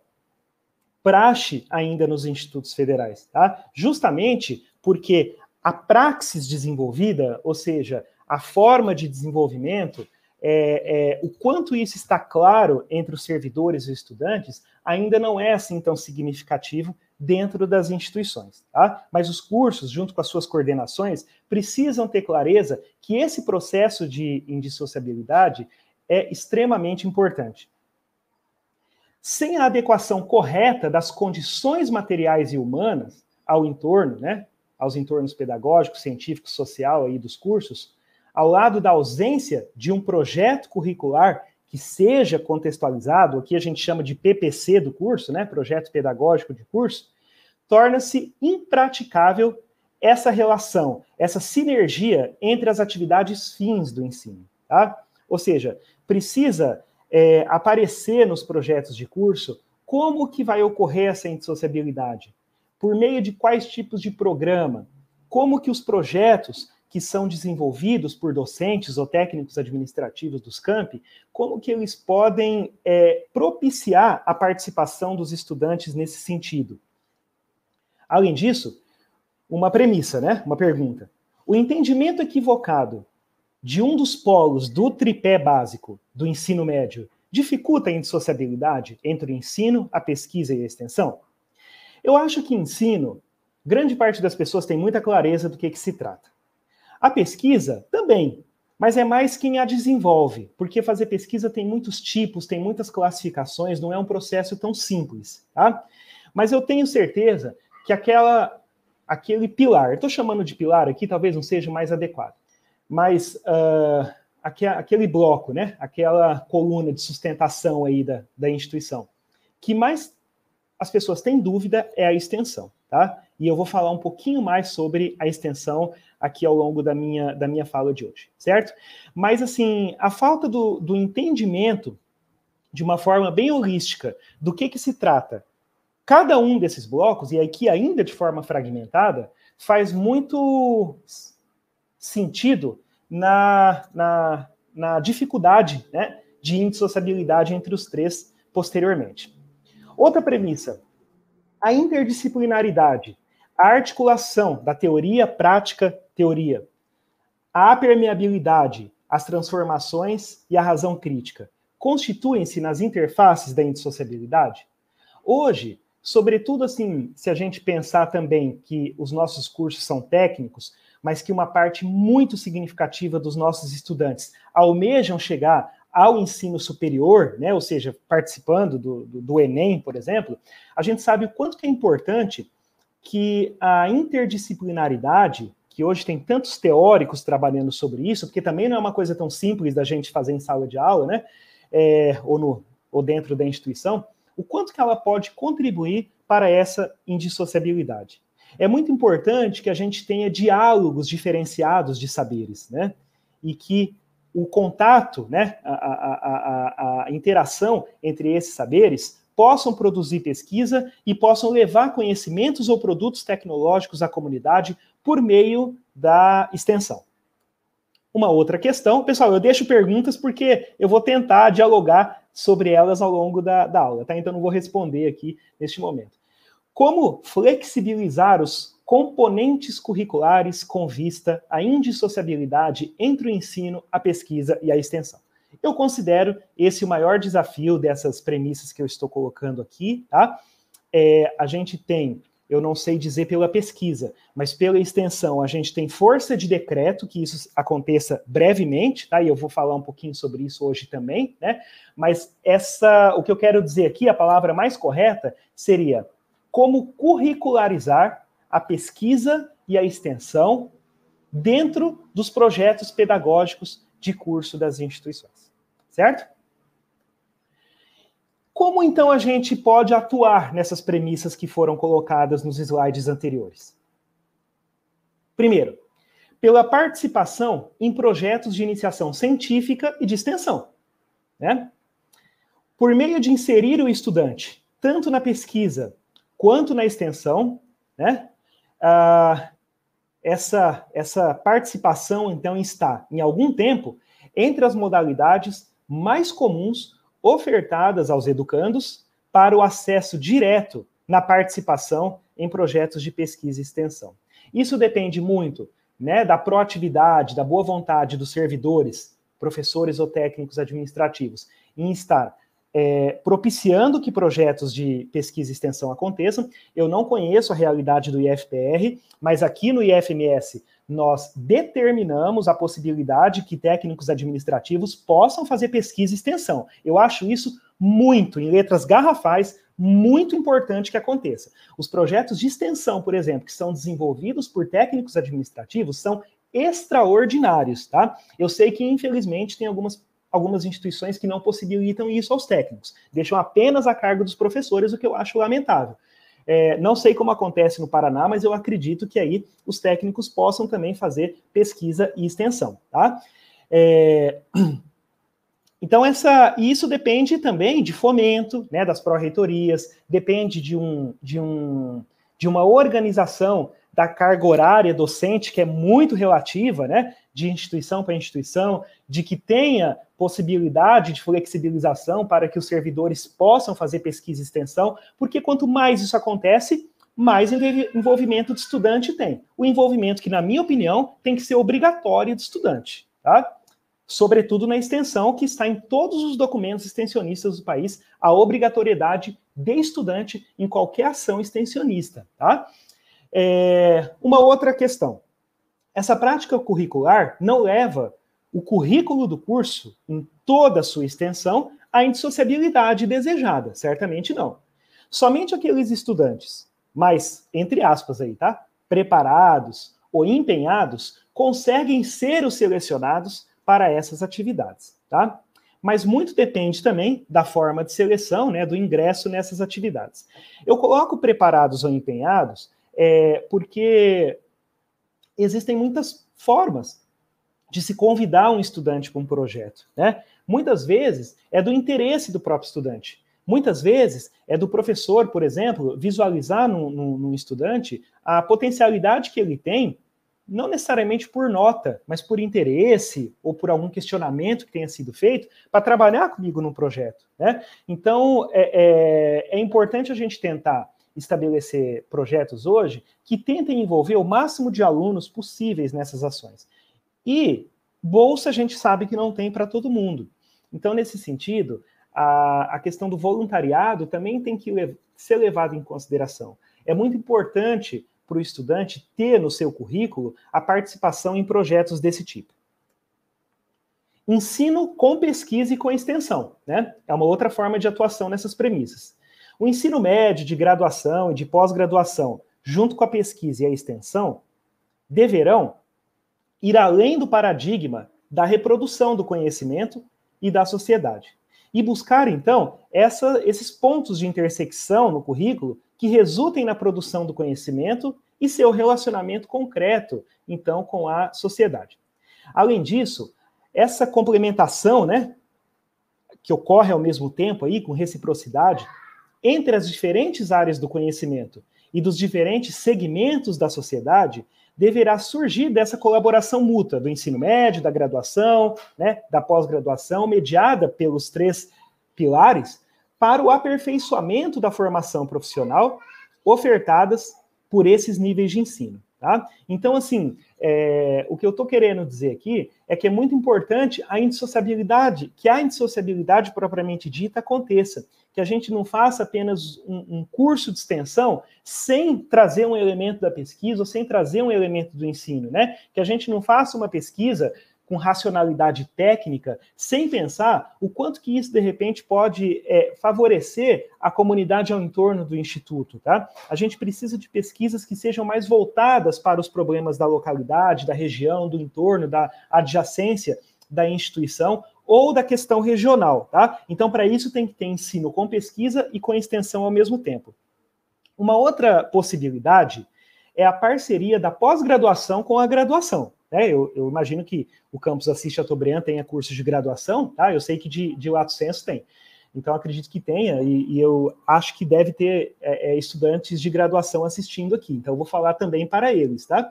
praxe ainda nos institutos federais, tá? justamente porque a praxis desenvolvida, ou seja, a forma de desenvolvimento, é, é, o quanto isso está claro entre os servidores e os estudantes, ainda não é assim tão significativo dentro das instituições. Tá? Mas os cursos, junto com as suas coordenações, precisam ter clareza que esse processo de indissociabilidade é extremamente importante. Sem a adequação correta das condições materiais e humanas ao entorno, né, aos entornos pedagógicos, científicos, social aí dos cursos, ao lado da ausência de um projeto curricular que seja contextualizado, aqui a gente chama de PPC do curso, né, projeto pedagógico de curso, torna-se impraticável essa relação, essa sinergia entre as atividades fins do ensino. tá? Ou seja, precisa é, aparecer nos projetos de curso como que vai ocorrer essa indissociabilidade, por meio de quais tipos de programa, como que os projetos que são desenvolvidos por docentes ou técnicos administrativos dos campi, como que eles podem é, propiciar a participação dos estudantes nesse sentido. Além disso, uma premissa, né? Uma pergunta. O entendimento equivocado de um dos polos do tripé básico do ensino médio dificulta a indissociabilidade entre o ensino, a pesquisa e a extensão? Eu acho que ensino, grande parte das pessoas tem muita clareza do que, que se trata. A pesquisa também, mas é mais quem a desenvolve, porque fazer pesquisa tem muitos tipos, tem muitas classificações, não é um processo tão simples, tá? Mas eu tenho certeza que aquela, aquele pilar, estou chamando de pilar aqui, talvez não seja mais adequado, mas uh, aquele bloco, né? Aquela coluna de sustentação aí da, da instituição, que mais as pessoas têm dúvida é a extensão, tá? E eu vou falar um pouquinho mais sobre a extensão aqui ao longo da minha, da minha fala de hoje, certo? Mas, assim, a falta do, do entendimento de uma forma bem holística do que, que se trata cada um desses blocos, e aqui ainda de forma fragmentada, faz muito sentido na, na, na dificuldade né, de indissociabilidade entre os três posteriormente. Outra premissa, a interdisciplinaridade, a articulação da teoria, prática, teoria, a permeabilidade, as transformações e a razão crítica. Constituem-se nas interfaces da indissociabilidade? Hoje, sobretudo assim, se a gente pensar também que os nossos cursos são técnicos, mas que uma parte muito significativa dos nossos estudantes almejam chegar ao ensino superior, né, ou seja, participando do, do, do, Enem, por exemplo, a gente sabe o quanto que é importante que a interdisciplinaridade, que hoje tem tantos teóricos trabalhando sobre isso, porque também não é uma coisa tão simples da gente fazer em sala de aula, né, é, ou, no, ou dentro da instituição, o quanto que ela pode contribuir para essa indissociabilidade. É muito importante que a gente tenha diálogos diferenciados de saberes, né? E que o contato, né, a, a, a, a, interação entre esses saberes possam produzir pesquisa e possam levar conhecimentos ou produtos tecnológicos à comunidade por meio da extensão. Uma outra questão, pessoal, eu deixo perguntas porque eu vou tentar dialogar sobre elas ao longo da, da aula, tá? Então não vou responder aqui neste momento. Como flexibilizar os componentes curriculares com vista à indissociabilidade entre o ensino, a pesquisa e a extensão. Eu considero esse o maior desafio dessas premissas que eu estou colocando aqui, tá? É, a gente tem, eu não sei dizer pela pesquisa, mas pela extensão, a gente tem força de decreto que isso aconteça brevemente, tá? E eu vou falar um pouquinho sobre isso hoje também, né? Mas essa, o que eu quero dizer aqui, a palavra mais correta seria como curricularizar a pesquisa e a extensão dentro dos projetos pedagógicos de curso das instituições. Certo? Como então a gente pode atuar nessas premissas que foram colocadas nos slides anteriores? Primeiro, pela participação em projetos de iniciação científica e de extensão. Né? Por meio de inserir o estudante tanto na pesquisa quanto na extensão, né? Ah, essa, essa participação, então, está, em algum tempo, entre as modalidades mais comuns ofertadas aos educandos para o acesso direto na participação em projetos de pesquisa e extensão. Isso depende muito né, da proatividade, da boa vontade dos servidores, professores ou técnicos administrativos, em estar é, propiciando que projetos de pesquisa e extensão aconteçam. Eu não conheço a realidade do IFPR, mas aqui no IFMS nós determinamos a possibilidade que técnicos administrativos possam fazer pesquisa e extensão. Eu acho isso muito, em letras garrafais, muito importante que aconteça. Os projetos de extensão, por exemplo, que são desenvolvidos por técnicos administrativos, são extraordinários, tá? Eu sei que, infelizmente, tem algumas algumas instituições que não possibilitam isso aos técnicos, deixam apenas a cargo dos professores, o que eu acho lamentável. É, não sei como acontece no Paraná, mas eu acredito que aí os técnicos possam também fazer pesquisa e extensão, tá? É... Então, essa, isso depende também de fomento né, das pró-reitorias, depende de, um, de, um, de uma organização da carga horária docente, que é muito relativa, né, de instituição para instituição, de que tenha possibilidade de flexibilização para que os servidores possam fazer pesquisa e extensão, porque quanto mais isso acontece, mais envolvimento do estudante tem. O envolvimento que, na minha opinião, tem que ser obrigatório do estudante, tá? Sobretudo na extensão, que está em todos os documentos extensionistas do país, a obrigatoriedade de estudante em qualquer ação extensionista, tá? É, uma outra questão. Essa prática curricular não leva o currículo do curso, em toda a sua extensão, à indissociabilidade desejada. Certamente não. Somente aqueles estudantes, mais, entre aspas aí, tá? Preparados ou empenhados, conseguem ser os selecionados para essas atividades, tá? Mas muito depende também da forma de seleção, né, do ingresso nessas atividades. Eu coloco preparados ou empenhados é, porque existem muitas formas de se convidar um estudante para um projeto. Né? Muitas vezes é do interesse do próprio estudante. Muitas vezes é do professor, por exemplo, visualizar no, estudante a potencialidade que ele tem, não necessariamente por nota, mas por interesse ou por algum questionamento que tenha sido feito, para trabalhar comigo no projeto. Né? Então, é, é, é importante a gente tentar estabelecer projetos hoje que tentem envolver o máximo de alunos possíveis nessas ações. E bolsa a gente sabe que não tem para todo mundo. Então, nesse sentido, a, a questão do voluntariado também tem que lev ser levada em consideração. É muito importante para o estudante ter no seu currículo a participação em projetos desse tipo. Ensino com pesquisa e com extensão, né? É uma outra forma de atuação nessas premissas. O ensino médio, de graduação e de pós-graduação, junto com a pesquisa e a extensão, deverão ir além do paradigma da reprodução do conhecimento e da sociedade. E buscar, então, essa, esses pontos de intersecção no currículo que resultem na produção do conhecimento e seu relacionamento concreto, então, com a sociedade. Além disso, essa complementação, né, que ocorre ao mesmo tempo aí, com reciprocidade, entre as diferentes áreas do conhecimento e dos diferentes segmentos da sociedade deverá surgir dessa colaboração mútua do ensino médio, da graduação, né, da pós-graduação, mediada pelos três pilares, para o aperfeiçoamento da formação profissional ofertadas por esses níveis de ensino. Tá? Então, assim, é, o que eu estou querendo dizer aqui é que é muito importante a indissociabilidade, que a indissociabilidade propriamente dita aconteça, que a gente não faça apenas um, um, curso de extensão sem trazer um elemento da pesquisa ou sem trazer um elemento do ensino, né? Que a gente não faça uma pesquisa com racionalidade técnica, sem pensar o quanto que isso, de repente, pode é, favorecer a comunidade ao entorno do Instituto. Tá? A gente precisa de pesquisas que sejam mais voltadas para os problemas da localidade, da região, do entorno, da adjacência da instituição ou da questão regional. Tá? Então, para isso, tem que ter ensino com pesquisa e com extensão ao mesmo tempo. Uma outra possibilidade é a parceria da pós-graduação com a graduação. Né? Eu, eu, imagino que o campus Assis Chateaubriand tenha cursos de graduação, tá? Eu sei que de, de lato senso tem. Então, acredito que tenha, e, e eu acho que deve ter é, é, estudantes de graduação assistindo aqui. Então, eu vou falar também para eles, tá?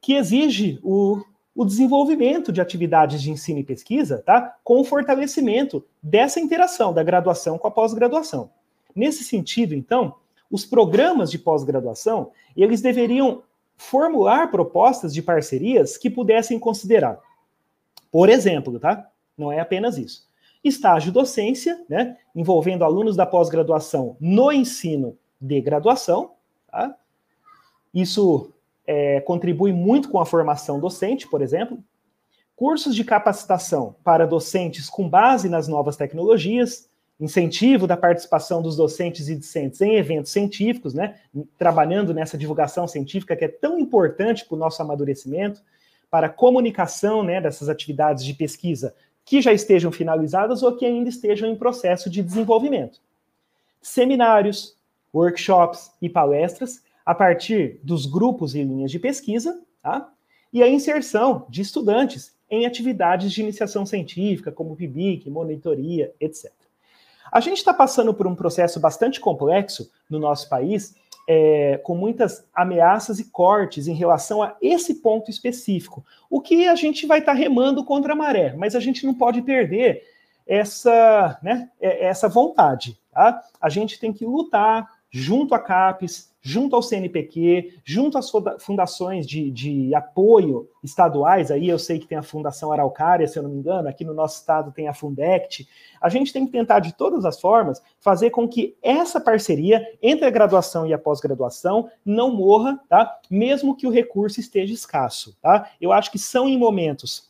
Que exige o, o desenvolvimento de atividades de ensino e pesquisa, tá? Com o fortalecimento dessa interação da graduação com a pós-graduação. Nesse sentido, então, os programas de pós-graduação, eles deveriam formular propostas de parcerias que pudessem considerar. Por exemplo, tá? Não é apenas isso. Estágio docência, né, envolvendo alunos da pós-graduação no ensino de graduação, tá? Isso é, contribui muito com a formação docente, por exemplo. Cursos de capacitação para docentes com base nas novas tecnologias, incentivo da participação dos docentes e discentes em eventos científicos, né, trabalhando nessa divulgação científica que é tão importante para o nosso amadurecimento, para a comunicação né, dessas atividades de pesquisa que já estejam finalizadas ou que ainda estejam em processo de desenvolvimento. Seminários, workshops e palestras a partir dos grupos e linhas de pesquisa, tá? e a inserção de estudantes em atividades de iniciação científica, como PIBIC, monitoria, etc. A gente está passando por um processo bastante complexo no nosso país, é, com muitas ameaças e cortes em relação a esse ponto específico. O que a gente vai estar tá remando contra a maré, mas a gente não pode perder essa, né, é, essa vontade. Tá? A gente tem que lutar junto à CAPES, junto ao CNPq, junto às fundações de, de, apoio estaduais, aí eu sei que tem a Fundação Araucária, se eu não me engano, aqui no nosso estado tem a Fundect, a gente tem que tentar de todas as formas fazer com que essa parceria entre a graduação e a pós-graduação não morra, tá? Mesmo que o recurso esteja escasso, tá? Eu acho que são em momentos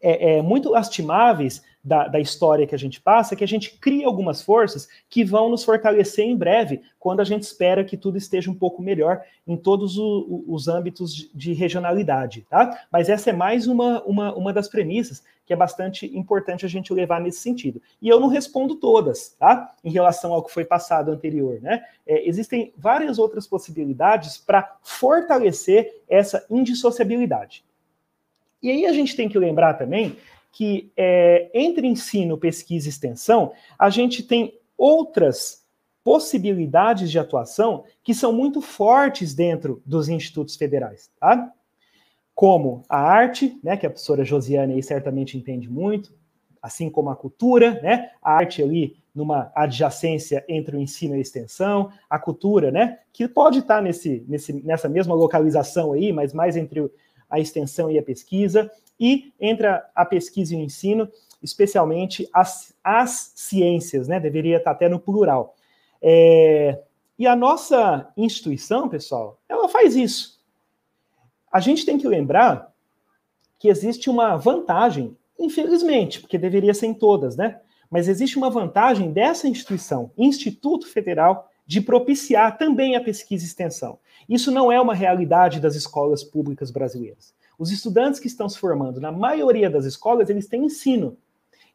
é, é, muito lastimáveis da, da, história que a gente passa, que a gente cria algumas forças que vão nos fortalecer em breve, quando a gente espera que tudo esteja um pouco melhor em todos o, os âmbitos de, de regionalidade, tá? Mas essa é mais uma, uma, uma das premissas que é bastante importante a gente levar nesse sentido. E eu não respondo todas, tá? Em relação ao que foi passado anterior, né? É, existem várias outras possibilidades para fortalecer essa indissociabilidade. E aí a gente tem que lembrar também que é, entre ensino, pesquisa e extensão, a gente tem outras possibilidades de atuação que são muito fortes dentro dos institutos federais, tá? Como a arte, né, que a professora Josiane aí certamente entende muito, assim como a cultura, né? A arte ali numa adjacência entre o ensino e a extensão, a cultura, né, que pode estar nesse, nesse, nessa mesma localização aí, mas mais entre a extensão e a pesquisa, e entre a, pesquisa e o ensino, especialmente as, as ciências, né? Deveria estar até no plural. É, e a nossa instituição, pessoal, ela faz isso. A gente tem que lembrar que existe uma vantagem, infelizmente, porque deveria ser em todas, né? Mas existe uma vantagem dessa instituição, Instituto Federal, de propiciar também a pesquisa e extensão. Isso não é uma realidade das escolas públicas brasileiras. Os estudantes que estão se formando, na maioria das escolas, eles têm ensino.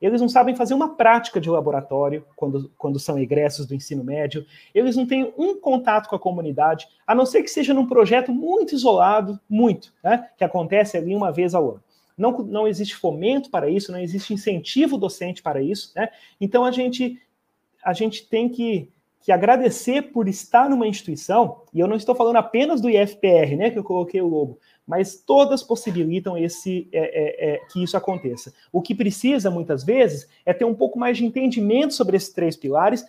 Eles não sabem fazer uma prática de laboratório quando, quando são egressos do ensino médio. Eles não têm um contato com a comunidade, a não ser que seja num projeto muito isolado, muito, né? Que acontece ali uma vez ao ano. Não, não existe fomento para isso, não existe incentivo docente para isso, né? Então a gente, a gente tem que, que agradecer por estar numa instituição, e eu não estou falando apenas do IFPR, né? Que eu coloquei o logo, mas todas possibilitam esse é, é, é, que isso aconteça. O que precisa, muitas vezes, é ter um pouco mais de entendimento sobre esses três pilares,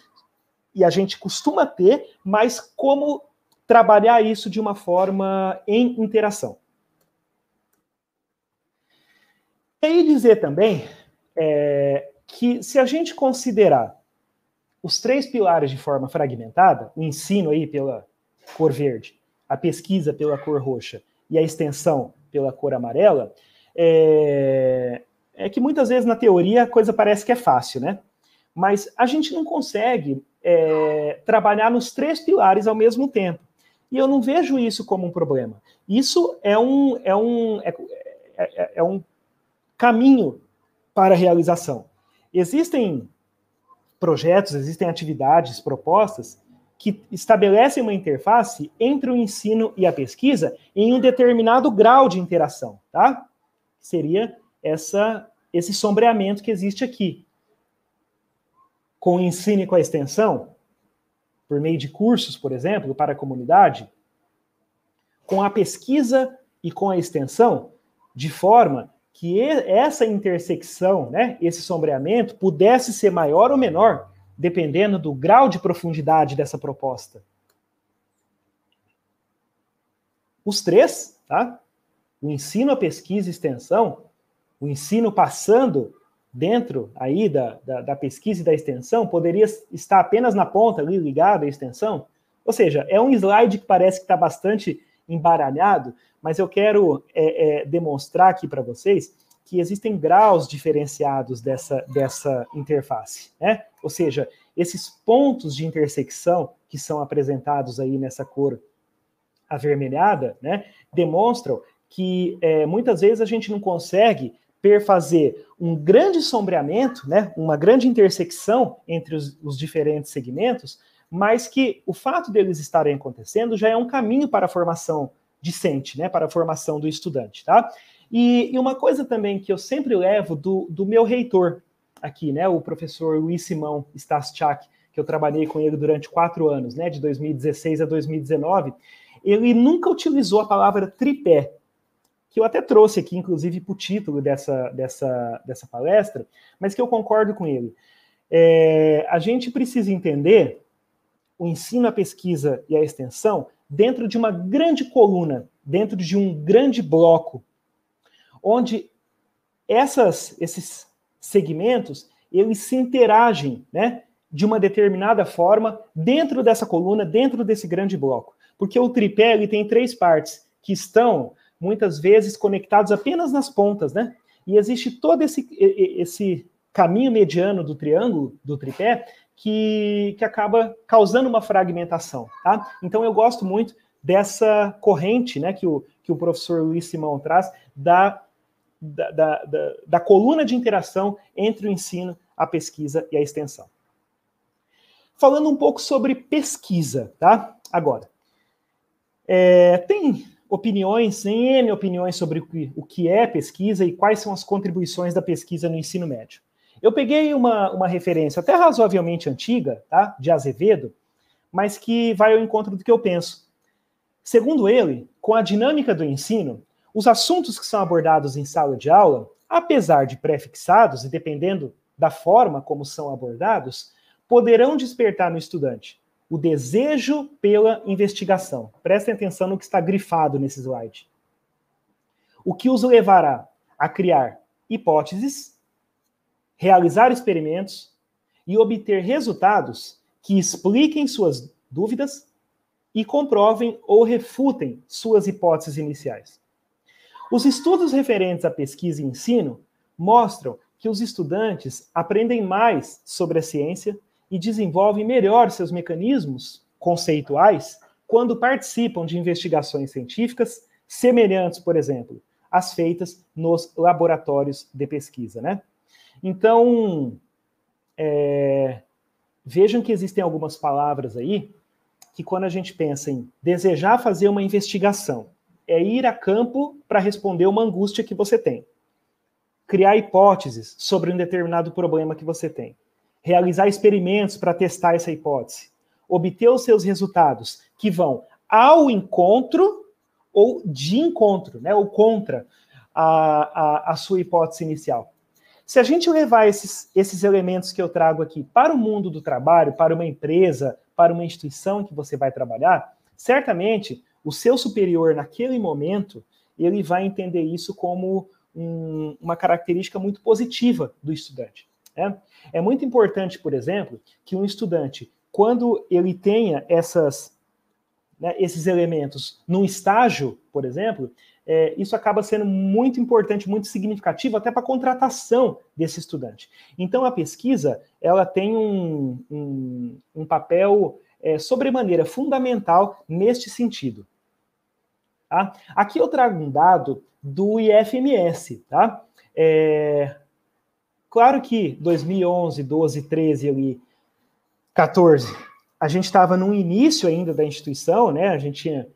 e a gente costuma ter, mas como trabalhar isso de uma forma em interação. E aí dizer também é, que se a gente considerar os três pilares de forma fragmentada, o ensino aí pela cor verde, a pesquisa pela cor roxa e a extensão pela cor amarela, é, é que muitas vezes na teoria a coisa parece que é fácil, né? Mas a gente não consegue é, trabalhar nos três pilares ao mesmo tempo. E eu não vejo isso como um problema. Isso é um, é um, é, é, é um caminho para a realização. Existem projetos, existem atividades propostas que estabelecem uma interface entre o ensino e a pesquisa em um determinado grau de interação, tá? Seria essa, esse sombreamento que existe aqui. Com o ensino e com a extensão, por meio de cursos, por exemplo, para a comunidade, com a pesquisa e com a extensão, de forma que essa intersecção, né, esse sombreamento, pudesse ser maior ou menor dependendo do grau de profundidade dessa proposta. Os três, tá? O ensino, a pesquisa e extensão, o ensino passando dentro aí da, da, da, pesquisa e da extensão, poderia estar apenas na ponta ali, ligado à extensão. Ou seja, é um slide que parece que está bastante embaralhado, mas eu quero é, é, demonstrar aqui para vocês que existem graus diferenciados dessa, dessa interface, né? Ou seja, esses pontos de intersecção que são apresentados aí nessa cor avermelhada, né, demonstram que é, muitas vezes a gente não consegue perfazer um grande sombreamento, né, uma grande intersecção entre os, os diferentes segmentos, mas que o fato deles estarem acontecendo já é um caminho para a formação discente, né, para a formação do estudante, tá? E, e, uma coisa também que eu sempre levo do, do meu reitor aqui, né, o professor Luiz Simão Staschak, que eu trabalhei com ele durante quatro anos, né, de 2016 a 2019, ele nunca utilizou a palavra tripé, que eu até trouxe aqui, inclusive, para o título dessa, dessa, dessa palestra, mas que eu concordo com ele. É, a gente precisa entender o ensino, a pesquisa e a extensão dentro de uma grande coluna, dentro de um grande bloco, onde essas, esses segmentos eles se interagem, né, de uma determinada forma dentro dessa coluna, dentro desse grande bloco. Porque o tripé ele tem três partes que estão muitas vezes conectados apenas nas pontas, né? E existe todo esse, esse caminho mediano do triângulo, do tripé, que, que acaba causando uma fragmentação, tá? Então eu gosto muito dessa corrente, né, que o, que o professor Luiz Simão traz, da, da, da, da, coluna de interação entre o ensino, a pesquisa e a extensão. Falando um pouco sobre pesquisa, tá? Agora, é, tem opiniões, N opiniões sobre o que, o que é pesquisa e quais são as contribuições da pesquisa no ensino médio. Eu peguei uma, uma referência até razoavelmente antiga, tá? De Azevedo, mas que vai ao encontro do que eu penso. Segundo ele, com a dinâmica do ensino, os assuntos que são abordados em sala de aula, apesar de prefixados e dependendo da forma como são abordados, poderão despertar no estudante o desejo pela investigação. Prestem atenção no que está grifado nesse slide. O que os levará a criar hipóteses, realizar experimentos e obter resultados que expliquem suas dúvidas e comprovem ou refutem suas hipóteses iniciais. Os estudos referentes à pesquisa e ensino mostram que os estudantes aprendem mais sobre a ciência e desenvolvem melhor seus mecanismos conceituais quando participam de investigações científicas semelhantes, por exemplo, às feitas nos laboratórios de pesquisa, né? Então, é, vejam que existem algumas palavras aí que quando a gente pensa em desejar fazer uma investigação, é ir a campo para responder uma angústia que você tem. Criar hipóteses sobre um determinado problema que você tem. Realizar experimentos para testar essa hipótese. Obter os seus resultados, que vão ao encontro ou de encontro, né, ou contra a, a, a sua hipótese inicial. Se a gente levar esses, esses elementos que eu trago aqui para o mundo do trabalho, para uma empresa, para uma instituição que você vai trabalhar, certamente o seu superior naquele momento ele vai entender isso como um, uma característica muito positiva do estudante. Né? É muito importante, por exemplo, que um estudante, quando ele tenha essas, né, esses elementos num estágio, por exemplo, é, isso acaba sendo muito importante, muito significativo até para a contratação desse estudante. Então, a pesquisa ela tem um, um, um papel é, sobremaneira fundamental neste sentido. Tá? Aqui eu trago um dado do IFMS. Tá? É, claro que 2011, 12, 13 e 14, a gente estava no início ainda da instituição, né? a gente tinha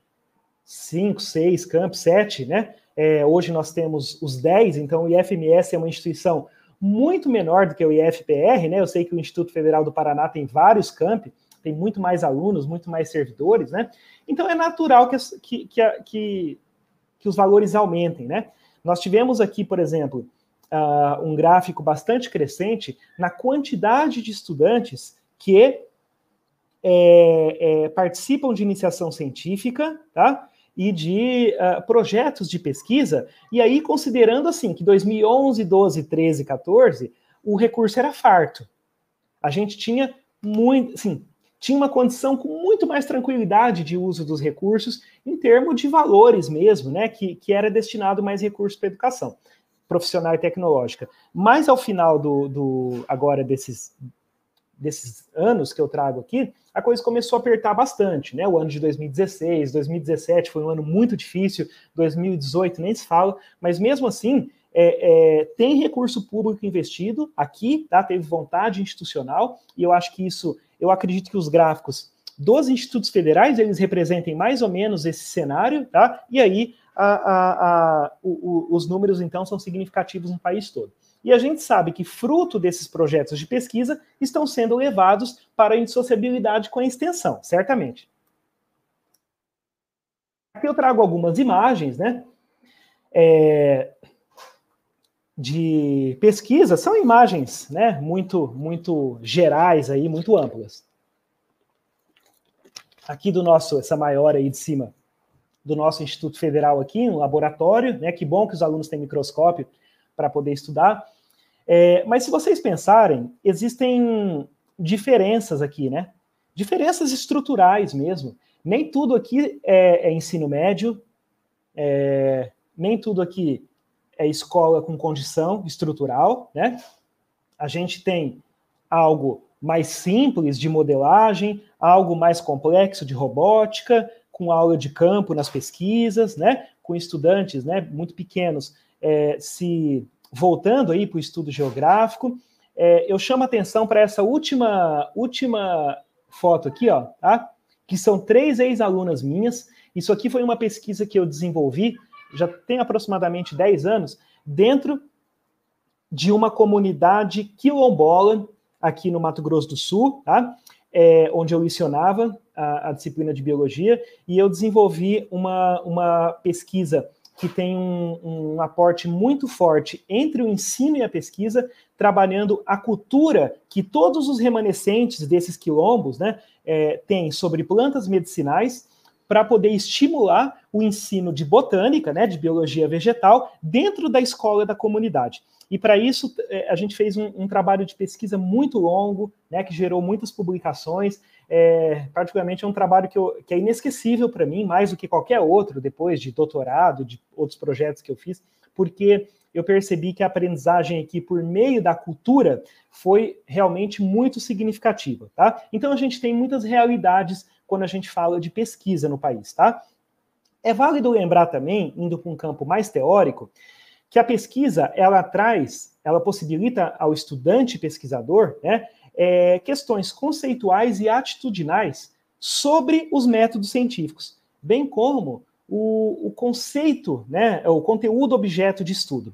cinco, seis campos, sete, né? É, hoje nós temos os 10, então o IFMS é uma instituição muito menor do que o IFPR, né? Eu sei que o Instituto Federal do Paraná tem vários campi, tem muito mais alunos, muito mais servidores, né? Então é natural que, que, que, que os valores aumentem, né? Nós tivemos aqui, por exemplo, uh, um gráfico bastante crescente na quantidade de estudantes que é, é, participam de iniciação científica, tá? e de uh, projetos de pesquisa, e aí considerando assim que 2011, 12, 13, 14, o recurso era farto. A gente tinha muito, assim, tinha uma condição com muito mais tranquilidade de uso dos recursos em termos de valores mesmo, né, que, que era destinado mais recursos para educação profissional e tecnológica. Mas ao final do, do agora desses desses anos que eu trago aqui, a coisa começou a apertar bastante, né? O ano de 2016, 2017 foi um ano muito difícil, 2018 nem se fala, mas mesmo assim é, é, tem recurso público investido aqui, tá? Teve vontade institucional e eu acho que isso, eu acredito que os gráficos dos institutos federais eles representem mais ou menos esse cenário, tá? E aí a, a, a, o, os números, então, são significativos no país todo. E a gente sabe que, fruto desses projetos de pesquisa, estão sendo levados para a indissociabilidade com a extensão, certamente. Aqui eu trago algumas imagens, né? É, de pesquisa, são imagens, né? Muito, muito gerais aí, muito amplas. Aqui do nosso, essa maior aí de cima, do nosso Instituto Federal aqui, um laboratório, né? Que bom que os alunos têm microscópio para poder estudar. É, mas se vocês pensarem, existem diferenças aqui, né? Diferenças estruturais mesmo. Nem tudo aqui é, é ensino médio, é, nem tudo aqui é escola com condição estrutural, né? A gente tem algo mais simples de modelagem, algo mais complexo de robótica, com aula de campo nas pesquisas, né? Com estudantes, né? Muito pequenos é, se voltando aí para o estudo geográfico, é, eu chamo atenção para essa última, última foto aqui, ó, tá? que são três ex-alunas minhas. Isso aqui foi uma pesquisa que eu desenvolvi, já tem aproximadamente 10 anos, dentro de uma comunidade quilombola aqui no Mato Grosso do Sul, tá? É, onde eu lecionava a, a, disciplina de biologia, e eu desenvolvi uma, uma pesquisa que tem um, um, aporte muito forte entre o ensino e a pesquisa, trabalhando a cultura que todos os remanescentes desses quilombos né, é, têm sobre plantas medicinais, para poder estimular o ensino de botânica, né, de biologia vegetal, dentro da escola da comunidade. E para isso, é, a gente fez um, um, trabalho de pesquisa muito longo, né, que gerou muitas publicações. É, particularmente é um trabalho que, eu, que é inesquecível para mim, mais do que qualquer outro, depois de doutorado, de outros projetos que eu fiz, porque eu percebi que a aprendizagem aqui por meio da cultura foi realmente muito significativa, tá? Então a gente tem muitas realidades quando a gente fala de pesquisa no país, tá? É válido lembrar também, indo para um campo mais teórico, que a pesquisa ela traz, ela possibilita ao estudante pesquisador, né, é, questões conceituais e atitudinais sobre os métodos científicos, bem como o, o conceito, né, o conteúdo objeto de estudo.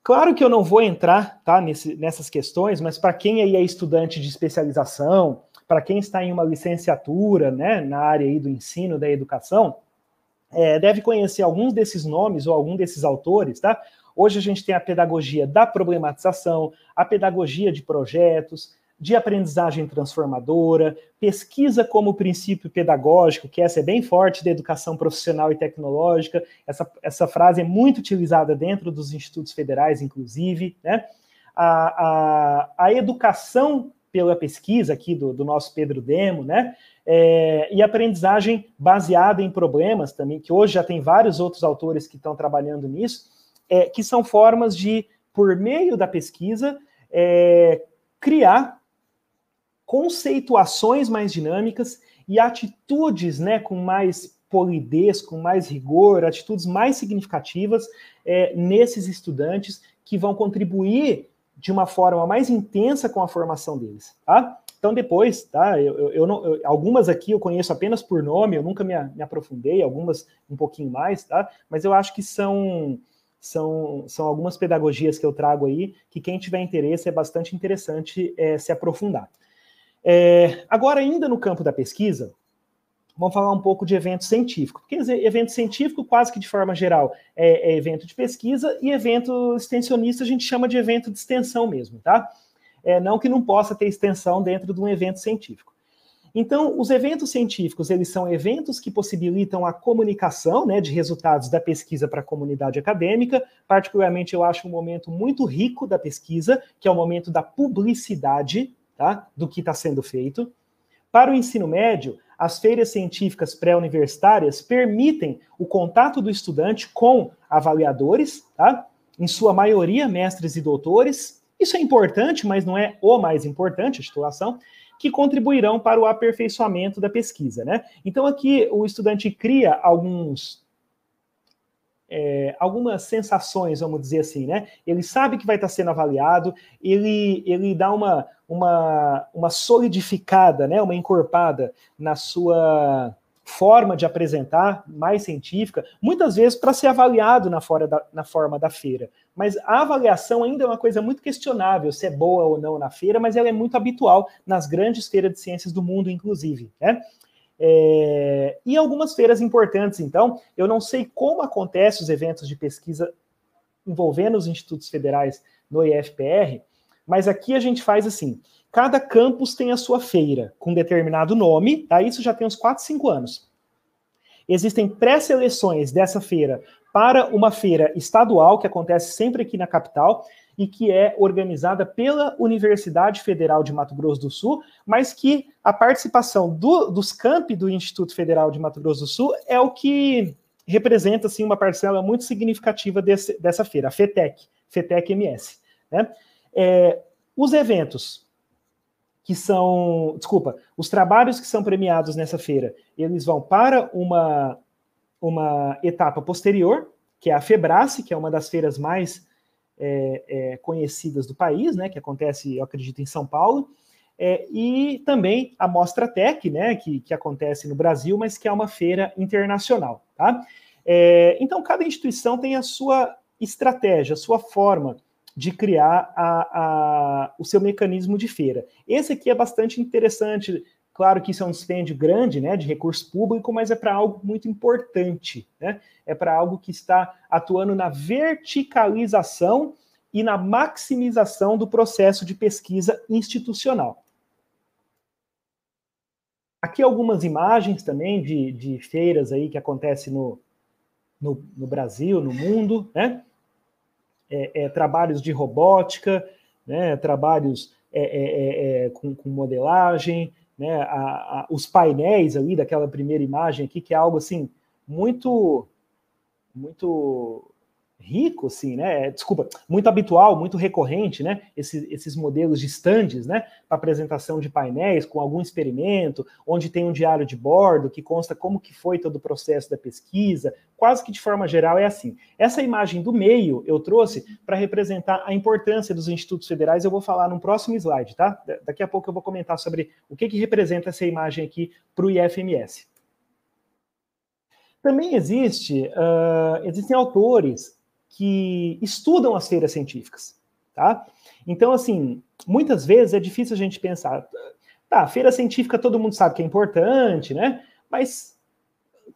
Claro que eu não vou entrar tá, nesse, nessas questões, mas para quem aí é estudante de especialização, para quem está em uma licenciatura né, na área aí do ensino, da educação, é, deve conhecer alguns desses nomes ou algum desses autores, tá? Hoje a gente tem a pedagogia da problematização, a pedagogia de projetos, de aprendizagem transformadora, pesquisa como princípio pedagógico, que essa é bem forte da educação profissional e tecnológica. Essa, essa frase é muito utilizada dentro dos institutos federais, inclusive. Né? A, a, a educação pela pesquisa aqui do, do nosso Pedro Demo, né? É, e aprendizagem baseada em problemas também, que hoje já tem vários outros autores que estão trabalhando nisso, é, que são formas de, por meio da pesquisa, é, criar conceituações mais dinâmicas e atitudes né, com mais polidez, com mais rigor, atitudes mais significativas é, nesses estudantes que vão contribuir de uma forma mais intensa com a formação deles, tá? Então depois, tá? Eu, eu, eu não, eu, algumas aqui eu conheço apenas por nome, eu nunca me, me, aprofundei, algumas um pouquinho mais, tá? Mas eu acho que são são, são algumas pedagogias que eu trago aí que quem tiver interesse é bastante interessante é, se aprofundar. É, agora, ainda no campo da pesquisa, vamos falar um pouco de evento científico. Porque evento científico, quase que de forma geral, é, é, evento de pesquisa, e evento extensionista a gente chama de evento de extensão mesmo, tá? É, não que não possa ter extensão dentro de um evento científico. Então, os eventos científicos, eles são eventos que possibilitam a comunicação né, de resultados da pesquisa para a comunidade acadêmica. Particularmente, eu acho um momento muito rico da pesquisa, que é o momento da publicidade, tá? do que está sendo feito. Para o ensino médio, as feiras científicas pré-universitárias permitem o contato do estudante com avaliadores, tá? em sua maioria mestres e doutores. Isso é importante, mas não é o mais importante, a titulação, que contribuirão para o aperfeiçoamento da pesquisa. Né? Então, aqui o estudante cria alguns é, algumas sensações, vamos dizer assim, né? Ele sabe que vai estar sendo avaliado, ele, ele dá uma, uma, uma solidificada, né? Uma encorpada na sua forma de apresentar, mais científica, muitas vezes para ser avaliado na, da, na forma da feira. Mas a avaliação ainda é uma coisa muito questionável, se é boa ou não na feira, mas ela é muito habitual nas grandes feiras de ciências do mundo, inclusive. Né? É, e algumas feiras importantes, então, eu não sei como acontecem os eventos de pesquisa envolvendo os institutos federais no IFPR, mas aqui a gente faz assim: cada campus tem a sua feira com determinado nome, tá? Isso já tem uns 4, 5 anos. Existem pré-seleções dessa feira para uma feira estadual, que acontece sempre aqui na capital, e que é organizada pela Universidade Federal de Mato Grosso do Sul, mas que a participação do, dos campi do Instituto Federal de Mato Grosso do Sul é o que representa assim, uma parcela muito significativa desse, dessa feira, a FETEC, FETEC MS. Né? É, os eventos que são, desculpa, os trabalhos que são premiados nessa feira, eles vão para uma, uma etapa posterior, que é a Febrace, que é uma das feiras mais é, é, conhecidas do país, né, que acontece, eu acredito, em São Paulo, é, e também a Mostra Tech, né, que, que acontece no Brasil, mas que é uma feira internacional, tá? É, então, cada instituição tem a sua estratégia, a sua forma de criar a, a, o seu mecanismo de feira. Esse aqui é bastante interessante. Claro que isso é um dispêndio grande né, de recurso público, mas é para algo muito importante. Né? É para algo que está atuando na verticalização e na maximização do processo de pesquisa institucional. Aqui algumas imagens também de, de feiras aí que acontecem no, no, no Brasil, no mundo, né? É, é, trabalhos de robótica, né, trabalhos é, é, com, com, modelagem, né, a, a, os painéis ali daquela primeira imagem aqui, que é algo assim muito, muito rico, assim, né? Desculpa, muito habitual, muito recorrente, né? Esses, esses modelos de stands, né? Para apresentação de painéis com algum experimento, onde tem um diário de bordo que consta como que foi todo o processo da pesquisa, quase que de forma geral é assim. Essa imagem do meio eu trouxe para representar a importância dos institutos federais, eu vou falar no próximo slide, tá? Daqui a pouco eu vou comentar sobre o que, que representa essa imagem aqui para o IFMS. Também existe, uh, existem autores que estudam as feiras científicas, tá? Então, assim, muitas vezes é difícil a gente pensar, tá, feira científica todo mundo sabe que é importante, né? Mas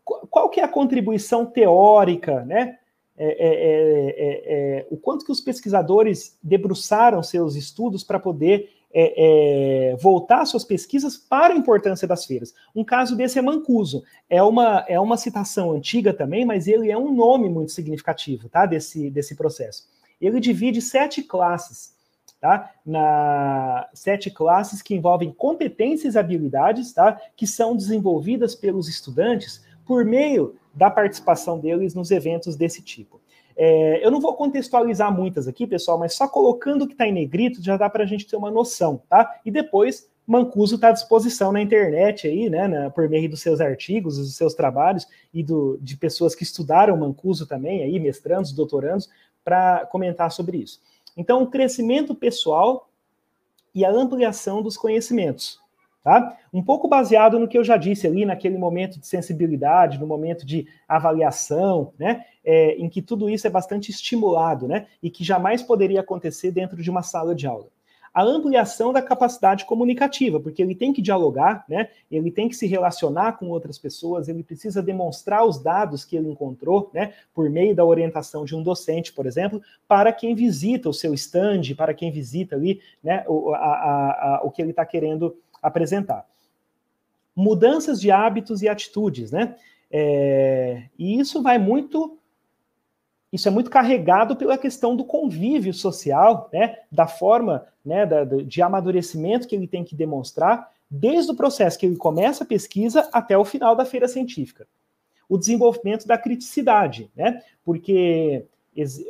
qual que é a contribuição teórica, né? É, é, é, é, o quanto que os pesquisadores debruçaram seus estudos para poder é, é, voltar suas pesquisas para a importância das feiras. Um caso desse é Mancuso. É uma, é uma citação antiga também, mas ele é um nome muito significativo tá, desse, desse processo. Ele divide sete classes, tá? Na sete classes que envolvem competências e habilidades, tá? Que são desenvolvidas pelos estudantes por meio da participação deles nos eventos desse tipo. É, eu não vou contextualizar muitas aqui, pessoal, mas só colocando o que está em negrito já dá para a gente ter uma noção, tá? E depois, Mancuso está à disposição na internet aí, né, na, por meio dos seus artigos, dos seus trabalhos e do, de pessoas que estudaram Mancuso também, aí, mestrandos, doutorandos, para comentar sobre isso. Então, o crescimento pessoal e a ampliação dos conhecimentos. Tá? Um pouco baseado no que eu já disse ali, naquele momento de sensibilidade, no momento de avaliação, né? É, em que tudo isso é bastante estimulado, né? E que jamais poderia acontecer dentro de uma sala de aula. A ampliação da capacidade comunicativa, porque ele tem que dialogar, né? Ele tem que se relacionar com outras pessoas, ele precisa demonstrar os dados que ele encontrou, né? Por meio da orientação de um docente, por exemplo, para quem visita o seu stand, para quem visita ali, né? O, a, a, a, o que ele está querendo apresentar. Mudanças de hábitos e atitudes, né? É, e isso vai muito. Isso é muito carregado pela questão do convívio social, né? Da forma né, da, de amadurecimento que ele tem que demonstrar, desde o processo que ele começa a pesquisa até o final da feira científica. O desenvolvimento da criticidade, né? Porque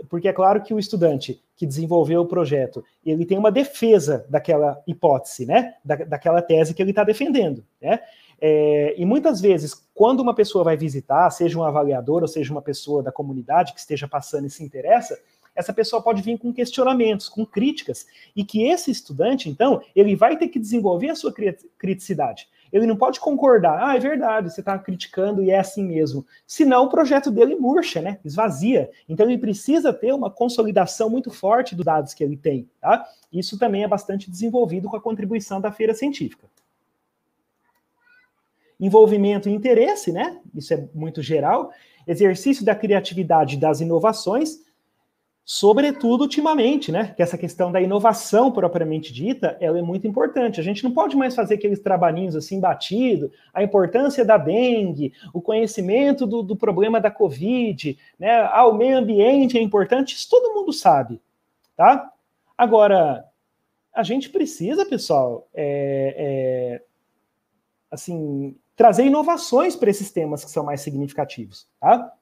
porque é claro que o estudante que desenvolveu o projeto, ele tem uma defesa daquela hipótese, né? Da, daquela tese que ele está defendendo, né? É, e muitas vezes, quando uma pessoa vai visitar, seja um avaliador ou seja uma pessoa da comunidade que esteja passando e se interessa, essa pessoa pode vir com questionamentos, com críticas, e que esse estudante, então, ele vai ter que desenvolver a sua criticidade. Ele não pode concordar, ah, é verdade, você está criticando e é assim mesmo. Senão o projeto dele murcha, né? Esvazia. Então ele precisa ter uma consolidação muito forte dos dados que ele tem, tá? Isso também é bastante desenvolvido com a contribuição da feira científica. Envolvimento e interesse, né? Isso é muito geral. Exercício da criatividade das inovações sobretudo ultimamente, né? Que essa questão da inovação propriamente dita, ela é muito importante. A gente não pode mais fazer aqueles trabalhinhos assim batido, a importância da dengue, o conhecimento do, do problema da Covid, né? Ah, o meio ambiente é importante, isso todo mundo sabe, tá? Agora, a gente precisa, pessoal, é, é, assim, trazer inovações para esses temas que são mais significativos, tá?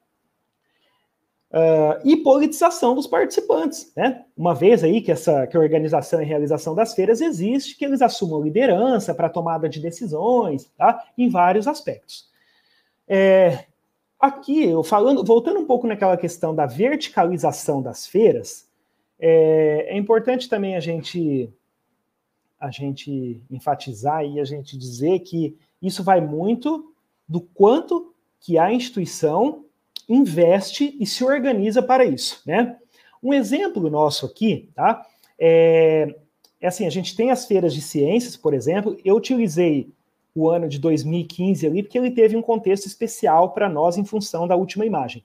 Uh, e politização dos participantes, né? Uma vez aí que essa que a organização e realização das feiras existe, que eles assumam liderança para tomada de decisões, tá? Em vários aspectos. É, aqui, eu falando, voltando um pouco naquela questão da verticalização das feiras, é, é importante também a gente a gente enfatizar e a gente dizer que isso vai muito do quanto que a instituição investe e se organiza para isso, né? Um exemplo nosso aqui, tá? É, é assim, a gente tem as feiras de ciências, por exemplo, eu utilizei o ano de 2015 ali, porque ele teve um contexto especial para nós em função da última imagem.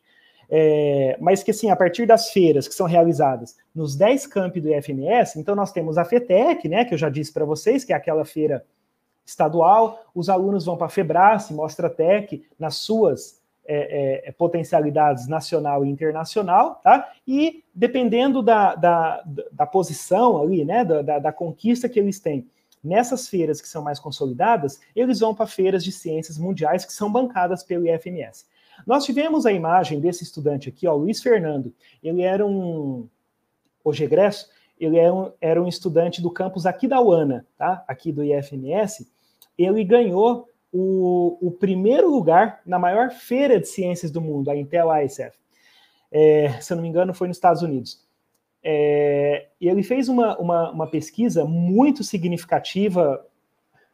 É, mas que assim, a partir das feiras que são realizadas nos 10 campi do IFMS, então nós temos a FETEC, né, que eu já disse para vocês, que é aquela feira estadual, os alunos vão para a FEBRAS, Mostra Tech, nas suas é, é, é, potencialidades nacional e internacional, tá? E dependendo da, da, da posição ali, né, da, da, conquista que eles têm nessas feiras que são mais consolidadas, eles vão para feiras de ciências mundiais que são bancadas pelo IFMS. Nós tivemos a imagem desse estudante aqui, ó, Luiz Fernando. Ele era um hoje egresso, ele era um, era um estudante do campus aqui da UANA, tá? Aqui do IFMS. Ele ganhou o, o primeiro lugar na maior feira de ciências do mundo, a Intel ISF. É, se eu não me engano, foi nos Estados Unidos. É, e ele fez uma, uma, uma, pesquisa muito significativa,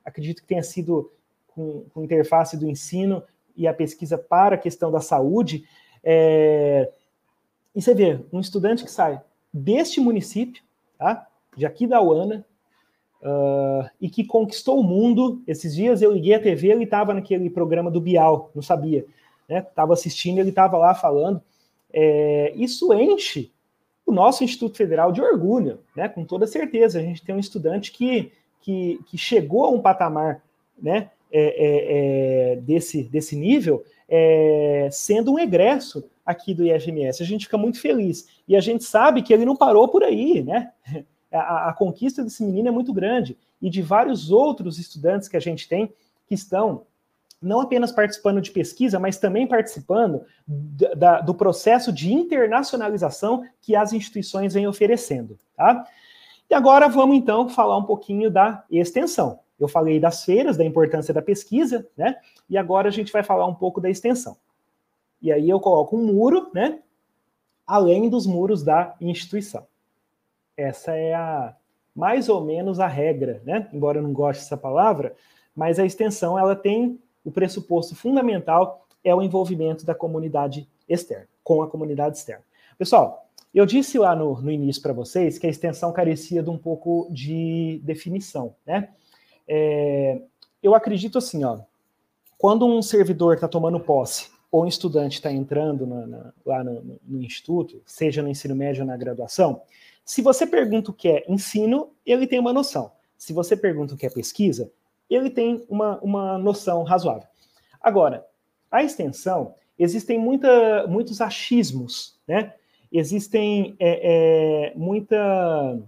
acredito que tenha sido com, com, interface do ensino e a pesquisa para a questão da saúde. É, e você vê, um estudante que sai deste município, tá, de aqui da UANA, Uh, e que conquistou o mundo. Esses dias eu liguei a TV, ele estava naquele programa do Bial, não sabia. Estava né? assistindo, ele estava lá falando. É, isso enche o nosso Instituto Federal de orgulho, né? com toda certeza. A gente tem um estudante que, que, que chegou a um patamar né? É, é, é desse, desse nível, é, sendo um egresso aqui do IFMS. A gente fica muito feliz. E a gente sabe que ele não parou por aí, né? A, a conquista desse menino é muito grande e de vários outros estudantes que a gente tem que estão não apenas participando de pesquisa, mas também participando da, do processo de internacionalização que as instituições vêm oferecendo. Tá? E agora vamos então falar um pouquinho da extensão. Eu falei das feiras, da importância da pesquisa, né? E agora a gente vai falar um pouco da extensão. E aí eu coloco um muro, né? Além dos muros da instituição. Essa é a mais ou menos a regra, né? Embora eu não goste dessa palavra, mas a extensão ela tem o pressuposto fundamental é o envolvimento da comunidade externa, com a comunidade externa. Pessoal, eu disse lá no, no início para vocês que a extensão carecia de um pouco de definição, né? É, eu acredito assim, ó, quando um servidor está tomando posse ou um estudante está entrando na, na, lá no, no, no instituto, seja no ensino médio ou na graduação, se você pergunta o que é ensino, ele tem uma noção. Se você pergunta o que é pesquisa, ele tem uma, uma noção razoável. Agora, a extensão, existem muita, muitos achismos, né? Existem é, é, muita,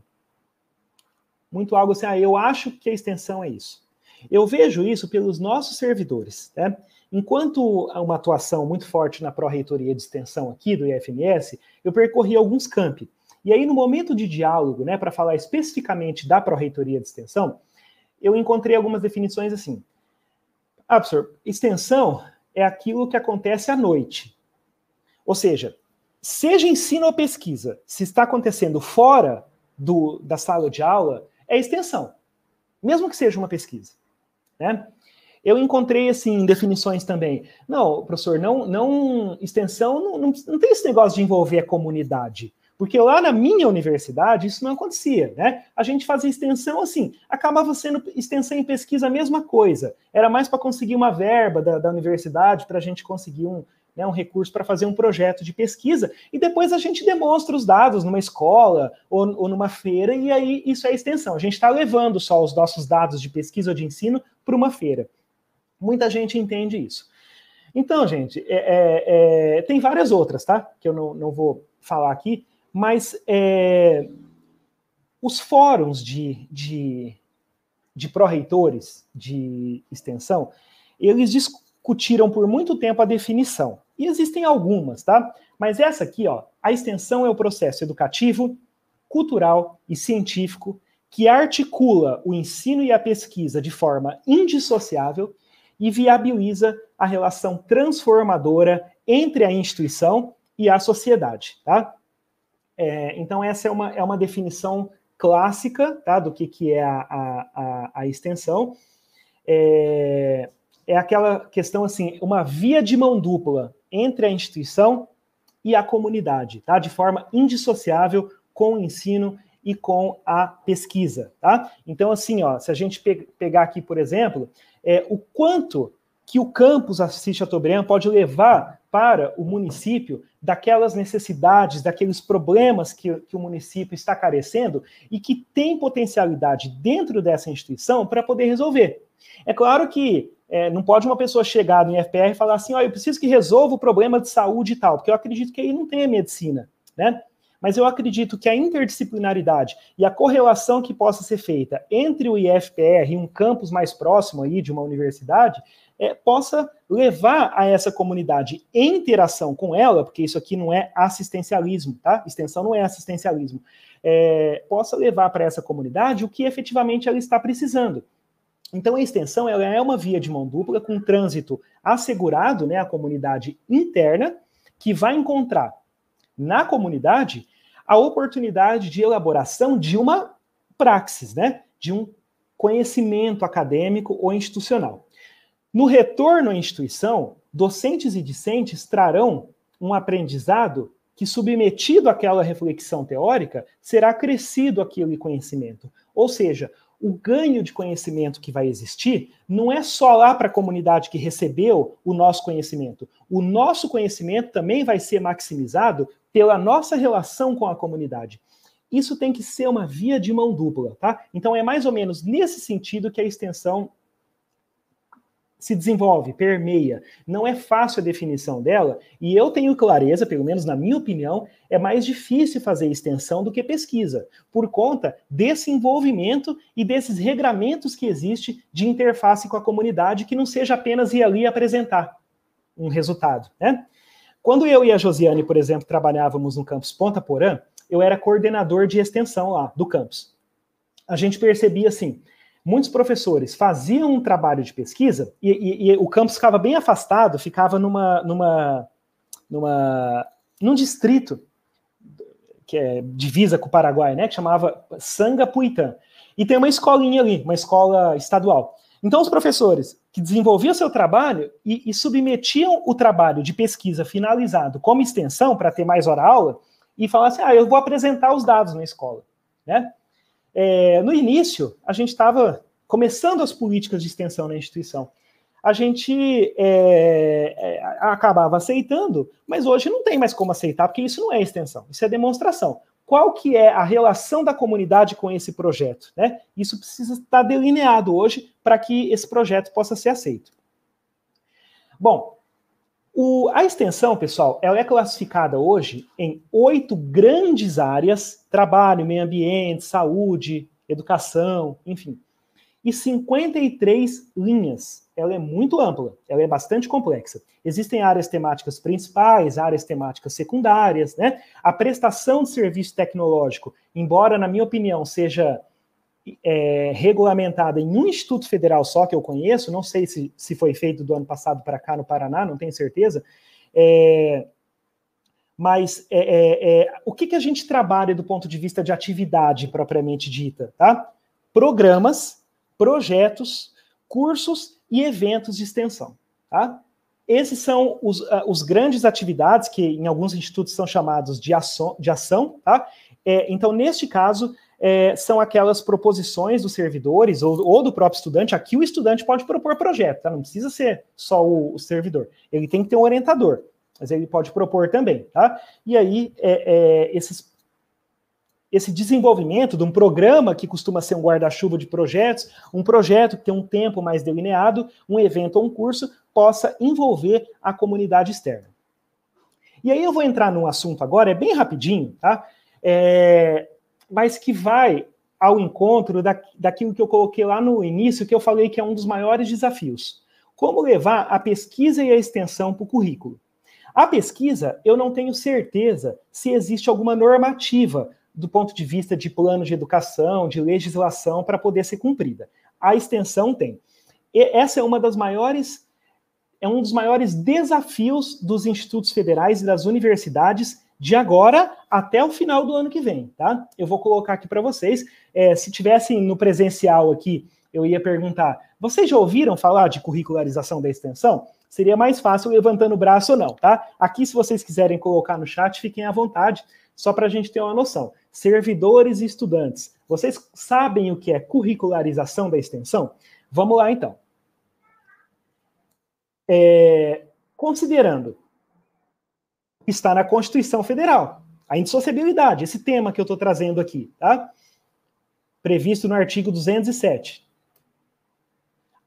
muito algo assim, ah, eu acho que a extensão é isso. Eu vejo isso pelos nossos servidores, né? Enquanto uma atuação muito forte na pró-reitoria de extensão aqui do IFMS, eu percorri alguns campi. E aí, no momento de diálogo, né, para falar especificamente da Pró-Reitoria de Extensão, eu encontrei algumas definições assim. Ah, professor, extensão é aquilo que acontece à noite. Ou seja, seja ensino ou pesquisa, se está acontecendo fora do, da sala de aula, é extensão, mesmo que seja uma pesquisa. Né? eu encontrei assim definições também. Não, professor, não, não extensão não, não, não tem esse negócio de envolver a comunidade. Porque lá na minha universidade isso não acontecia, né? A gente fazia extensão assim, acabava sendo extensão em pesquisa a mesma coisa. Era mais para conseguir uma verba da, da universidade, para a gente conseguir um, né, um recurso para fazer um projeto de pesquisa, e depois a gente demonstra os dados numa escola ou, ou numa feira, e aí isso é extensão. A gente está levando só os nossos dados de pesquisa ou de ensino para uma feira. Muita gente entende isso. Então, gente, é, é, é, tem várias outras, tá? Que eu não, não vou falar aqui, mas é, os fóruns de, de, de pró-reitores de extensão, eles discutiram por muito tempo a definição. E existem algumas, tá? Mas essa aqui, ó, a extensão é o processo educativo, cultural e científico que articula o ensino e a pesquisa de forma indissociável e viabiliza a relação transformadora entre a instituição e a sociedade, tá? É, então, essa é uma, é uma definição clássica tá, do que, que é a, a, a extensão. É, é aquela questão assim, uma via de mão dupla entre a instituição e a comunidade, tá? De forma indissociável com o ensino e com a pesquisa, tá? Então, assim, ó, se a gente pe pegar aqui, por exemplo, é, o quanto que o campus Assis Chateaubriand pode levar para o município daquelas necessidades, daqueles problemas que, que o município está carecendo e que tem potencialidade dentro dessa instituição para poder resolver. É claro que é, não pode uma pessoa chegar no IFPR e falar assim, ó, eu preciso que resolva o problema de saúde e tal, porque eu acredito que aí não tem a medicina, né? Mas eu acredito que a interdisciplinaridade e a correlação que possa ser feita entre o IFPR e um campus mais próximo aí de uma universidade é, possa levar a essa comunidade em interação com ela, porque isso aqui não é assistencialismo, tá? Extensão não é assistencialismo. É, possa levar para essa comunidade o que efetivamente ela está precisando. Então, a extensão ela é uma via de mão dupla com trânsito assegurado, né, a comunidade interna, que vai encontrar na comunidade a oportunidade de elaboração de uma praxis, né, de um conhecimento acadêmico ou institucional. No retorno à instituição, docentes e discentes trarão um aprendizado que, submetido àquela reflexão teórica, será crescido aquele conhecimento. Ou seja, o ganho de conhecimento que vai existir não é só lá para a comunidade que recebeu o nosso conhecimento. O nosso conhecimento também vai ser maximizado pela nossa relação com a comunidade. Isso tem que ser uma via de mão dupla, tá? Então é mais ou menos nesse sentido que a extensão se desenvolve, permeia. Não é fácil a definição dela, e eu tenho clareza, pelo menos na minha opinião, é mais difícil fazer extensão do que pesquisa, por conta desse envolvimento e desses regramentos que existe de interface com a comunidade, que não seja apenas ir ali apresentar um resultado, né? Quando eu e a Josiane, por exemplo, trabalhávamos no campus Ponta Porã, eu era coordenador de extensão lá do campus. A gente percebia assim, muitos professores faziam um trabalho de pesquisa e, e, e, o campus ficava bem afastado, ficava numa, numa, numa, num distrito que é divisa com o Paraguai, né, que chamava Sangapuitã. E tem uma escolinha ali, uma escola estadual. Então, os professores que desenvolviam seu trabalho e, e submetiam o trabalho de pesquisa finalizado como extensão para ter mais hora-aula e falassem, ah, eu vou apresentar os dados na escola, né? É, no início, a gente estava começando as políticas de extensão na instituição. A gente é, é, acabava aceitando, mas hoje não tem mais como aceitar, porque isso não é extensão, isso é demonstração. Qual que é a relação da comunidade com esse projeto? Né? Isso precisa estar delineado hoje para que esse projeto possa ser aceito. Bom, o, a extensão, pessoal, ela é classificada hoje em oito grandes áreas: trabalho, meio ambiente, saúde, educação, enfim. E 53 linhas. Ela é muito ampla, ela é bastante complexa. Existem áreas temáticas principais, áreas temáticas secundárias, né? A prestação de serviço tecnológico, embora, na minha opinião, seja é, regulamentada em um instituto federal só que eu conheço, não sei se, se foi feito do ano passado para cá no Paraná, não tenho certeza. É, mas é, é, é, o que, que a gente trabalha do ponto de vista de atividade propriamente dita, tá? Programas, projetos, cursos e eventos de extensão. Tá? Esses são os, uh, os grandes atividades que em alguns institutos são chamados de ação. De ação tá? É, então, neste caso, é, são aquelas proposições dos servidores ou, ou, do próprio estudante. Aqui o estudante pode propor projeto, tá? não precisa ser só o, o servidor. Ele tem que ter um orientador, mas ele pode propor também. Tá? E aí, é, é esses esse desenvolvimento de um programa que costuma ser um guarda-chuva de projetos, um projeto que tem um tempo mais delineado, um evento ou um curso, possa envolver a comunidade externa. E aí eu vou entrar num assunto agora, é bem rapidinho, tá? É, mas que vai ao encontro da, daquilo que eu coloquei lá no início, que eu falei que é um dos maiores desafios. Como levar a pesquisa e a extensão para o currículo? A pesquisa, eu não tenho certeza se existe alguma normativa do ponto de vista de plano de educação, de legislação, para poder ser cumprida. A extensão tem. E essa é uma das maiores, é um dos maiores desafios dos institutos federais e das universidades de agora até o final do ano que vem, tá? Eu vou colocar aqui para vocês. É, se tivessem no presencial aqui, eu ia perguntar: vocês já ouviram falar de curricularização da extensão? Seria mais fácil levantando o braço ou não, tá? Aqui, se vocês quiserem colocar no chat, fiquem à vontade, só para a gente ter uma noção servidores e estudantes. Vocês sabem o que é curricularização da extensão? Vamos lá, então. É, considerando está na Constituição Federal, a indissociabilidade, esse tema que eu estou trazendo aqui, tá? Previsto no artigo 207.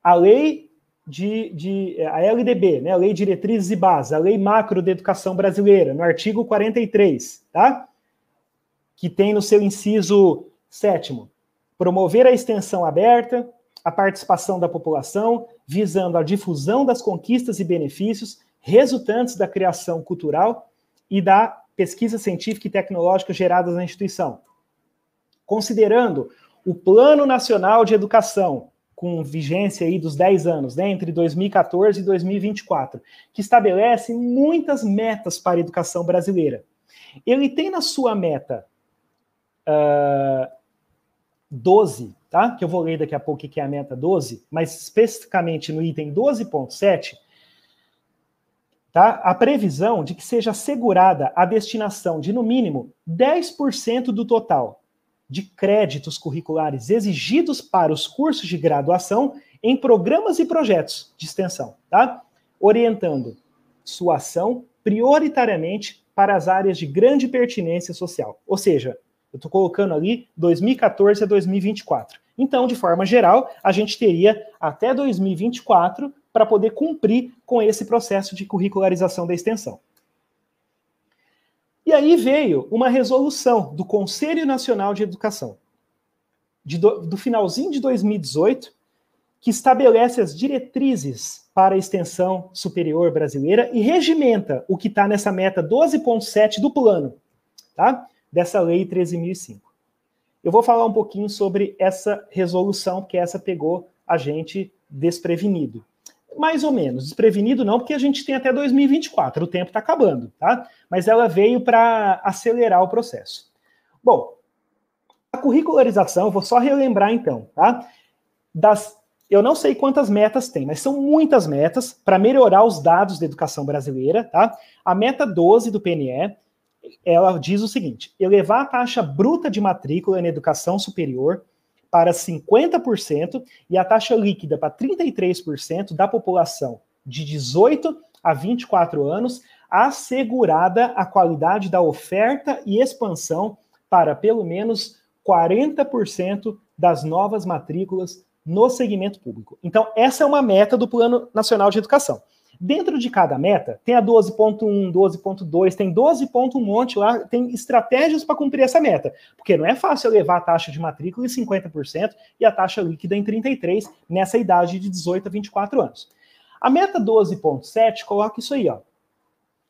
A lei de, de a LDB, né, a Lei Diretrizes e Bases, a Lei Macro de Educação Brasileira, no artigo 43, tá? que tem no seu inciso sétimo promover a extensão aberta, a participação da população, visando a difusão das conquistas e benefícios resultantes da criação cultural e da pesquisa científica e tecnológica geradas na instituição. Considerando o Plano Nacional de Educação, com vigência aí dos 10 anos, né, entre 2014 e 2024, que estabelece muitas metas para a educação brasileira. Ele tem na sua meta uh, ah, 12, tá? Que eu vou ler daqui a pouco que é a meta 12, mas especificamente no item 12.7, tá? A previsão de que seja assegurada a destinação de no mínimo 10% do total de créditos curriculares exigidos para os cursos de graduação em programas e projetos de extensão, tá? Orientando sua ação prioritariamente para as áreas de grande pertinência social. Ou seja, eu estou colocando ali 2014 a 2024. Então, de forma geral, a gente teria até 2024 para poder cumprir com esse processo de curricularização da extensão. E aí veio uma resolução do Conselho Nacional de Educação, de do, do finalzinho de 2018, que estabelece as diretrizes para a extensão superior brasileira e regimenta o que está nessa meta 12.7 do plano. Tá? dessa lei 13.005. Eu vou falar um pouquinho sobre essa resolução, porque essa pegou a gente desprevenido. Mais ou menos, desprevenido não, porque a gente tem até 2024, o tempo está acabando, tá? Mas ela veio para acelerar o processo. Bom, a curricularização, vou só relembrar então, tá? Das, eu não sei quantas metas tem, mas são muitas metas para melhorar os dados da educação brasileira, tá? A meta 12 do PNE ela diz o seguinte: elevar a taxa bruta de matrícula na educação superior para 50% e a taxa líquida para 33% da população de 18 a 24 anos, assegurada a qualidade da oferta e expansão para pelo menos 40% das novas matrículas no segmento público. Então, essa é uma meta do Plano Nacional de Educação. Dentro de cada meta, tem a 12.1, 12.2, tem 12 pontos um monte lá, tem estratégias para cumprir essa meta. Porque não é fácil levar a taxa de matrícula em 50% e a taxa líquida em 33% nessa idade de 18 a 24 anos. A meta 12.7 coloca isso aí, ó.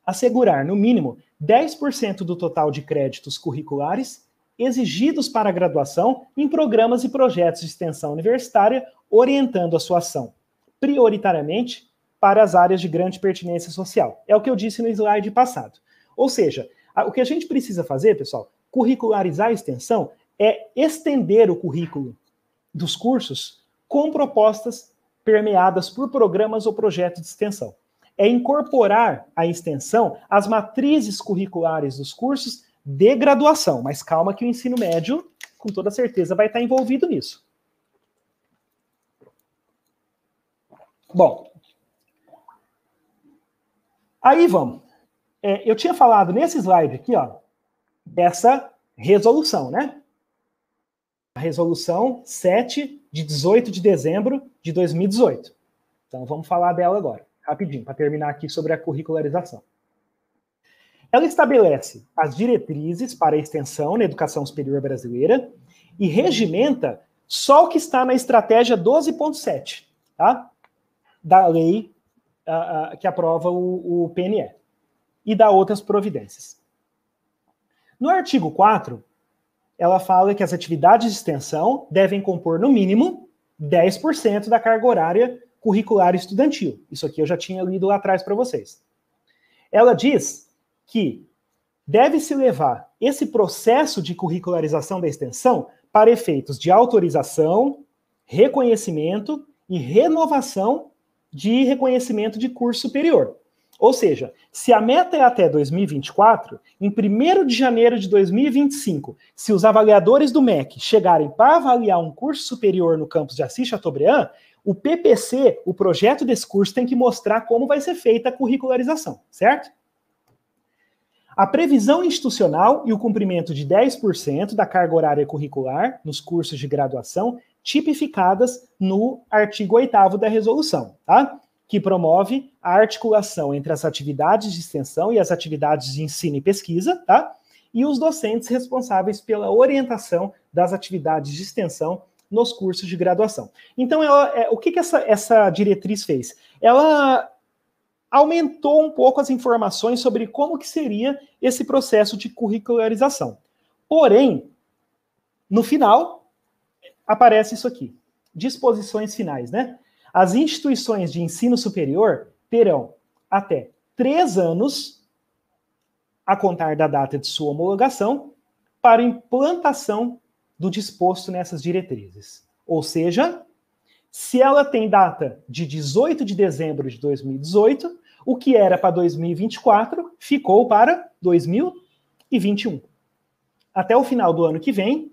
Assegurar, no mínimo, 10% do total de créditos curriculares exigidos para a graduação em programas e projetos de extensão universitária, orientando a sua ação prioritariamente para as áreas de grande pertinência social. É o que eu disse no slide passado. Ou seja, o que a gente precisa fazer, pessoal, curricularizar a extensão é estender o currículo dos cursos com propostas permeadas por programas ou projetos de extensão. É incorporar a extensão às matrizes curriculares dos cursos de graduação, mas calma que o ensino médio, com toda certeza, vai estar envolvido nisso. Bom, aí vamos. É, eu tinha falado nesse slide aqui, ó, dessa resolução, né? A resolução 7 de 18 de dezembro de 2018. Então vamos falar dela agora, rapidinho, para terminar aqui sobre a curricularização. Ela estabelece as diretrizes para a extensão na educação superior brasileira e regimenta só o que está na estratégia 12.7, tá? Da lei uh, uh, que aprova o, o PNE e dá outras providências. No artigo 4, ela fala que as atividades de extensão devem compor, no mínimo, 10% da carga horária curricular estudantil. Isso aqui eu já tinha lido lá atrás para vocês. Ela diz que deve-se levar esse processo de curricularização da extensão para efeitos de autorização, reconhecimento e renovação de reconhecimento de curso superior. Ou seja, se a meta é até 2024, em 1 de janeiro de 2025, se os avaliadores do MEC chegarem para avaliar um curso superior no campus de Assis Chateaubriand, o PPC, o projeto desse curso, tem que mostrar como vai ser feita a curricularização, certo? A previsão institucional e o cumprimento de 10% da carga horária curricular nos cursos de graduação tipificadas no artigo 8 da resolução, tá? que promove a articulação entre as atividades de extensão e as atividades de ensino e pesquisa, tá? E os docentes responsáveis pela orientação das atividades de extensão nos cursos de graduação. Então, ela, é, o que, que essa, essa diretriz fez? Ela aumentou um pouco as informações sobre como que seria esse processo de curricularização. Porém, no final, aparece isso aqui. Disposições finais, né? As instituições de ensino superior terão até três anos a contar da data de sua homologação para implantação do disposto nessas diretrizes. Ou seja, se ela tem data de 18 de dezembro de 2018, o que era para 2024 ficou para 2021. Até o final do ano que vem,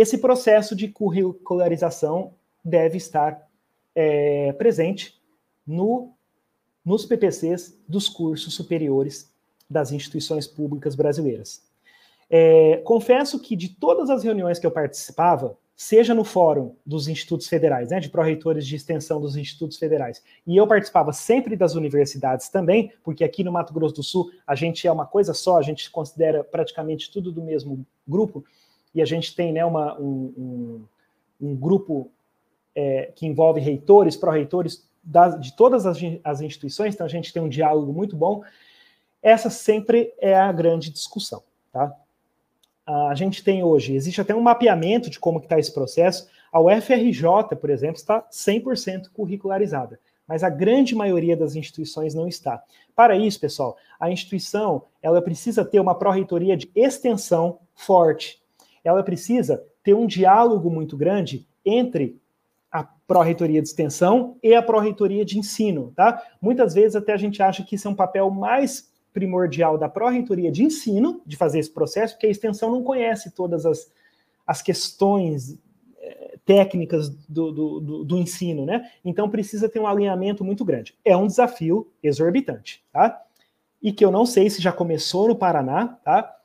esse processo de curricularização deve estar é, presente no, nos PPCs dos cursos superiores das instituições públicas brasileiras. É, confesso que de todas as reuniões que eu participava, seja no fórum dos institutos federais, né, de pró-reitores de extensão dos institutos federais, e eu participava sempre das universidades também, porque aqui no Mato Grosso do Sul a gente é uma coisa só, a gente considera praticamente tudo do mesmo grupo, e a gente tem né, uma, um, um, um grupo é, que envolve reitores, pró-reitores de todas as, as instituições, então a gente tem um diálogo muito bom. Essa sempre é a grande discussão, tá? A gente tem hoje, existe até um mapeamento de como está esse processo. A UFRJ, por exemplo, está 100% curricularizada, mas a grande maioria das instituições não está. Para isso, pessoal, a instituição ela precisa ter uma pró-reitoria de extensão forte. Ela precisa ter um diálogo muito grande entre a pró-reitoria de extensão e a pró-reitoria de ensino, tá? Muitas vezes até a gente acha que isso é um papel mais primordial da pró-reitoria de ensino, de fazer esse processo, porque a extensão não conhece todas as, as questões é, técnicas do, do, do, do, ensino, né? Então precisa ter um alinhamento muito grande. É um desafio exorbitante, tá? E que eu não sei se já começou no Paraná, tá?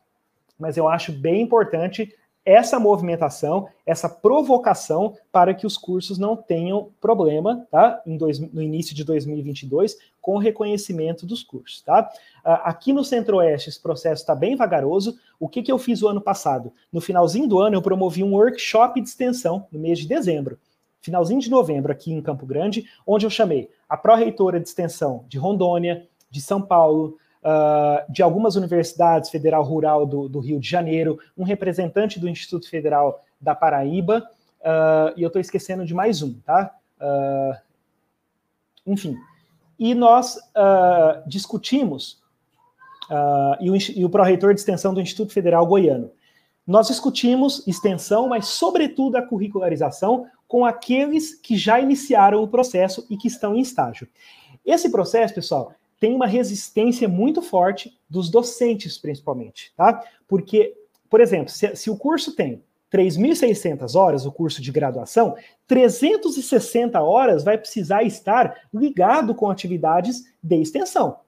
Mas eu acho bem importante essa movimentação, essa provocação para que os cursos não tenham problema, tá? Dois, no início de 2022, com o reconhecimento dos cursos, tá? Aqui no Centro-Oeste, esse processo está bem vagaroso. O que, que eu fiz o ano passado? No finalzinho do ano, eu promovi um workshop de extensão, no mês de dezembro. Finalzinho de novembro, aqui em Campo Grande, onde eu chamei a pró-reitora de extensão de Rondônia, de São Paulo, uh, de algumas universidades federal rural do, do, Rio de Janeiro, um representante do Instituto Federal da Paraíba, uh, e eu estou esquecendo de mais um, tá? Uh, enfim. E nós discutimos, e o, e o pró-reitor de extensão do Instituto Federal Goiano, nós discutimos extensão, mas sobretudo a curricularização com aqueles que já iniciaram o processo e que estão em estágio. Esse processo, pessoal, tem uma resistência muito forte dos docentes, principalmente, tá? Porque, por exemplo, se, se o curso tem 3.600 horas, o curso de graduação, 360 horas vai precisar estar ligado com atividades de extensão,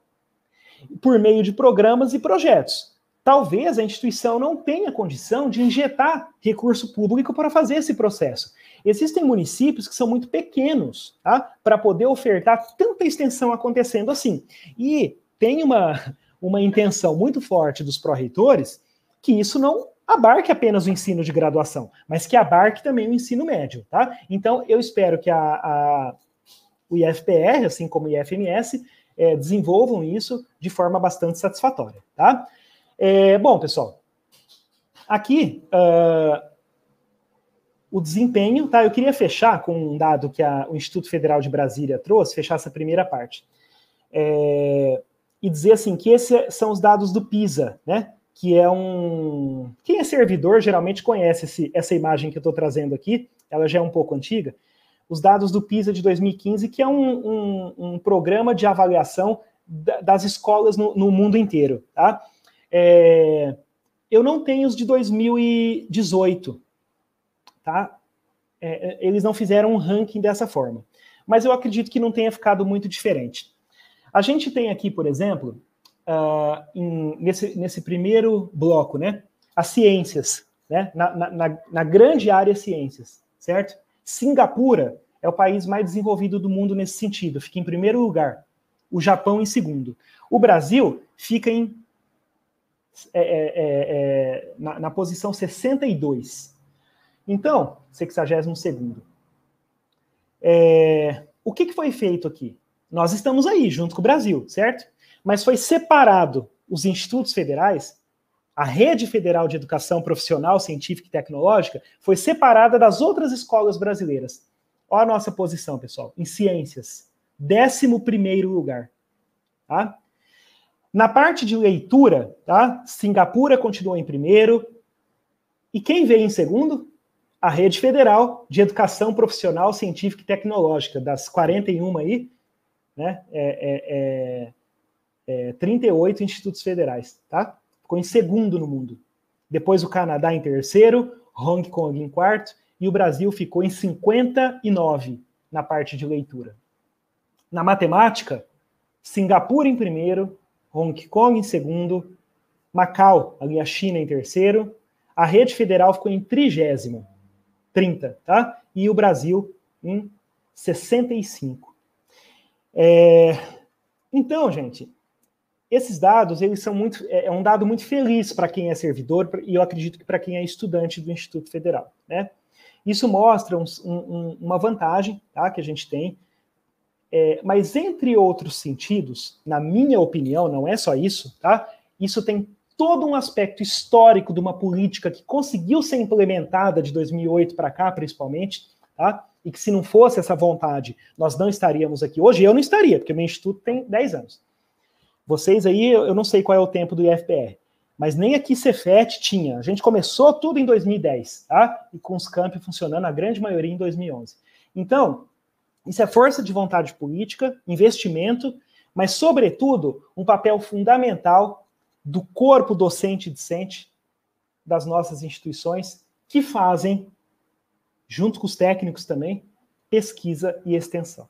por meio de programas e projetos. Talvez a instituição não tenha condição de injetar recurso público para fazer esse processo. Existem municípios que são muito pequenos tá? para poder ofertar tanta extensão acontecendo assim. E tem uma, uma intenção muito forte dos pró-reitores que isso não abarque apenas o ensino de graduação, mas que abarque também o ensino médio. Tá? Então, eu espero que a, a o IFPR, assim como o IFMS, é, desenvolvam isso de forma bastante satisfatória. Tá? É, bom, pessoal, aqui uh, o desempenho, tá? Eu queria fechar com um dado que a, o Instituto Federal de Brasília trouxe, fechar essa primeira parte. É, e dizer assim que esses são os dados do PISA, né? Que é um. Quem é servidor geralmente conhece esse, essa imagem que eu estou trazendo aqui, ela já é um pouco antiga. Os dados do PISA de 2015, que é um, um, um programa de avaliação das escolas no, no mundo inteiro, tá? É, eu não tenho os de 2018, tá? É, é, eles não fizeram um ranking dessa forma. Mas eu acredito que não tenha ficado muito diferente. A gente tem aqui, por exemplo, uh, em, nesse, nesse primeiro bloco, né? As ciências, né? Na, na, na grande área ciências, certo? Singapura é o país mais desenvolvido do mundo nesse sentido, fica em primeiro lugar. O Japão em segundo. O Brasil fica em é, é, é, é, na, na, posição 62. Então, 62. É, o que, que foi feito aqui? Nós estamos aí, junto com o Brasil, certo? Mas foi separado os institutos federais, a rede federal de educação profissional, científica e tecnológica foi separada das outras escolas brasileiras. Olha a nossa posição, pessoal, em ciências. 11 primeiro lugar. Tá? Na parte de leitura, tá? Singapura continua em primeiro. E quem veio em segundo? A Rede Federal de Educação Profissional, Científica e Tecnológica, das 41 aí, né? É, é, é, 38 é, institutos federais, tá? Ficou em segundo no mundo. Depois o Canadá em terceiro, Hong Kong em quarto, e o Brasil ficou em 59 na parte de leitura. Na matemática, Singapura em primeiro, Hong Kong em segundo, Macau, ali a China em terceiro, a rede federal ficou em trigésimo, 30, tá? E o Brasil em 65. É... Então, gente, esses dados, eles são muito, é, é um dado muito feliz para quem é servidor e eu acredito que para quem é estudante do Instituto Federal, né? Isso mostra um, um, uma vantagem, tá, que a gente tem é, mas entre outros sentidos, na minha opinião, não é só isso, tá? Isso tem todo um aspecto histórico de uma política que conseguiu ser implementada de 2008 para cá, principalmente, tá? E que se não fosse essa vontade, nós não estaríamos aqui hoje. Eu não estaria, porque o meu instituto tem 10 anos. Vocês aí, eu não sei qual é o tempo do IFPR, mas nem aqui Cefet tinha. A gente começou tudo em 2010, tá? E com os campi funcionando, a grande maioria em 2011. Então, isso é força de vontade política, investimento, mas, sobretudo, um papel fundamental do corpo docente e discente das nossas instituições, que fazem, junto com os técnicos também, pesquisa e extensão.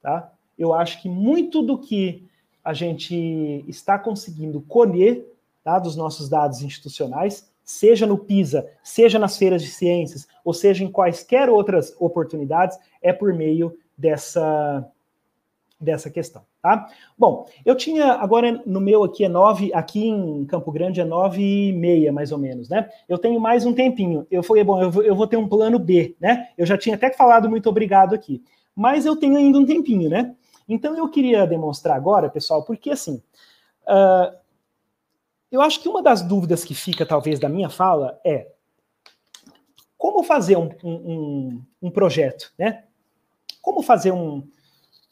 Tá? Eu acho que muito do que a gente está conseguindo colher tá, dos nossos dados institucionais, seja no PISA, seja nas feiras de ciências, ou seja em quaisquer outras oportunidades, é por meio dessa dessa questão, tá? Bom, eu tinha agora no meu aqui é nove, aqui em Campo Grande é nove e meia mais ou menos, né? Eu tenho mais um tempinho. Eu falei, bom, eu vou, eu vou ter um plano B, né? Eu já tinha até falado muito obrigado aqui, mas eu tenho ainda um tempinho, né? Então eu queria demonstrar agora, pessoal, porque assim, uh, eu acho que uma das dúvidas que fica talvez da minha fala é como fazer um, um, um projeto, né? Como fazer um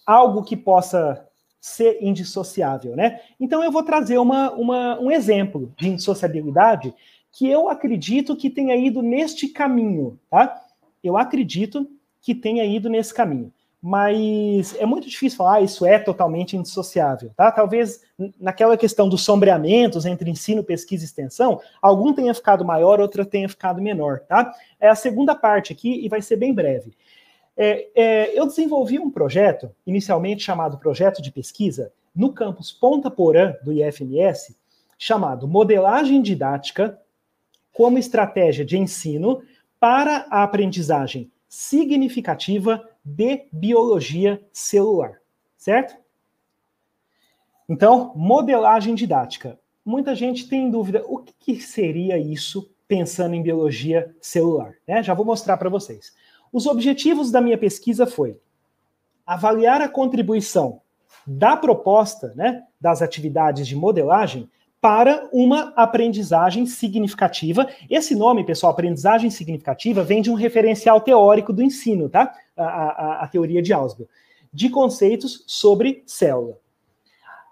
algo que possa ser indissociável, né? Então eu vou trazer uma, uma, um exemplo de indissociabilidade que eu acredito que tenha ido neste caminho, tá? Eu acredito que tenha ido nesse caminho. Mas é muito difícil falar, ah, isso é totalmente indissociável, tá? Talvez naquela questão dos sombreamentos entre ensino, pesquisa e extensão, algum tenha ficado maior, outro tenha ficado menor, tá? É a segunda parte aqui e vai ser bem breve. É, é, eu desenvolvi um projeto, inicialmente chamado Projeto de Pesquisa, no campus Ponta Porã do IFMS, chamado Modelagem Didática como Estratégia de Ensino para a Aprendizagem Significativa de Biologia Celular, certo? Então, modelagem didática. Muita gente tem dúvida, o que seria isso pensando em biologia celular? Né? Já vou mostrar para vocês. Os objetivos da minha pesquisa foi avaliar a contribuição da proposta, né, das atividades de modelagem para uma aprendizagem significativa. Esse nome, pessoal, aprendizagem significativa, vem de um referencial teórico do ensino, tá? A, a, a teoria de Ausubel, de conceitos sobre célula.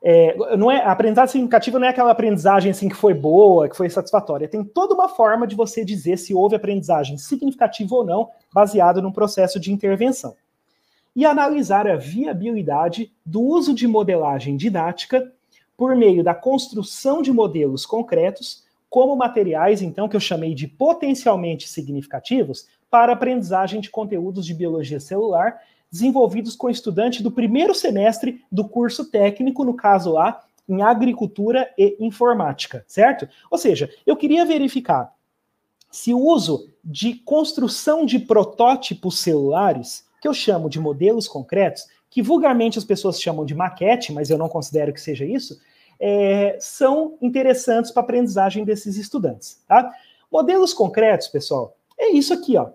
É, não é, a aprendizagem significativa não é aquela aprendizagem assim que foi boa, que foi satisfatória. Tem toda uma forma de você dizer se houve aprendizagem significativa ou não, baseado num processo de intervenção. E analisar a viabilidade do uso de modelagem didática por meio da construção de modelos concretos, como materiais, então, que eu chamei de potencialmente significativos, para aprendizagem de conteúdos de biologia celular desenvolvidos com estudantes do primeiro semestre do curso técnico, no caso lá, em agricultura e informática, certo? Ou seja, eu queria verificar se o uso de construção de protótipos celulares, que eu chamo de modelos concretos, que vulgarmente as pessoas chamam de maquete, mas eu não considero que seja isso, é, são interessantes para a aprendizagem desses estudantes. Tá? Modelos concretos, pessoal, é isso aqui, ó.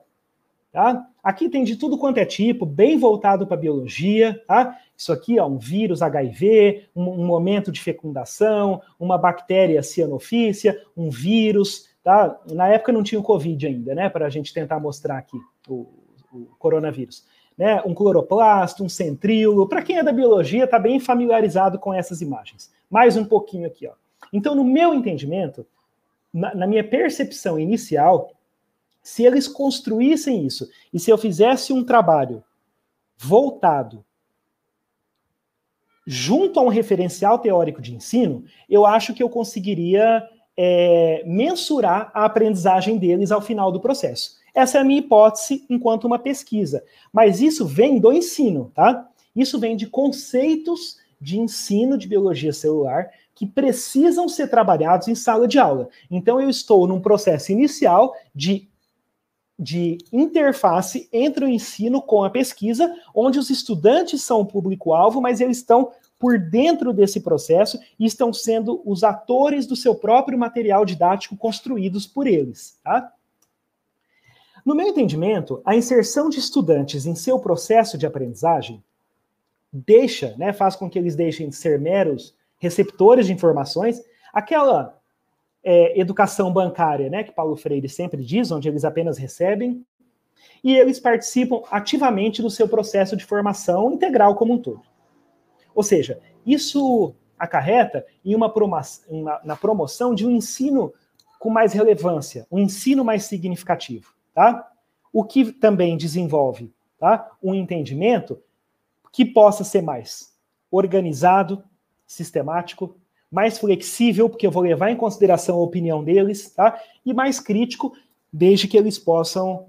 Tá? Aqui tem de tudo quanto é tipo, bem voltado para a biologia, tá? Isso aqui é um vírus HIV, um, um, momento de fecundação, uma bactéria cianofícia, um vírus, tá? Na época não tinha o Covid ainda, né? Para a gente tentar mostrar aqui o, o coronavírus. Né? Um cloroplasto, um centríolo. Para quem é da biologia, está bem familiarizado com essas imagens. Mais um pouquinho aqui, ó. Então, no meu entendimento, na, na minha percepção inicial, se eles construíssem isso e se eu fizesse um trabalho voltado junto a um referencial teórico de ensino, eu acho que eu conseguiria é, mensurar a aprendizagem deles ao final do processo. Essa é a minha hipótese enquanto uma pesquisa. Mas isso vem do ensino, tá? Isso vem de conceitos de ensino de biologia celular que precisam ser trabalhados em sala de aula. Então, eu estou num processo inicial de de interface entre o ensino com a pesquisa, onde os estudantes são o público-alvo, mas eles estão por dentro desse processo e estão sendo os atores do seu próprio material didático construídos por eles. Tá? No meu entendimento, a inserção de estudantes em seu processo de aprendizagem deixa, né, faz com que eles deixem de ser meros receptores de informações, aquela é, educação bancária, né, que Paulo Freire sempre diz, onde eles apenas recebem, e eles participam ativamente do seu processo de formação integral como um todo. Ou seja, isso acarreta em uma, uma na promoção de um ensino com mais relevância, um ensino mais significativo, tá? O que também desenvolve, tá? Um entendimento que possa ser mais organizado, sistemático, mais flexível, porque eu vou levar em consideração a opinião deles, tá? E mais crítico, desde que eles possam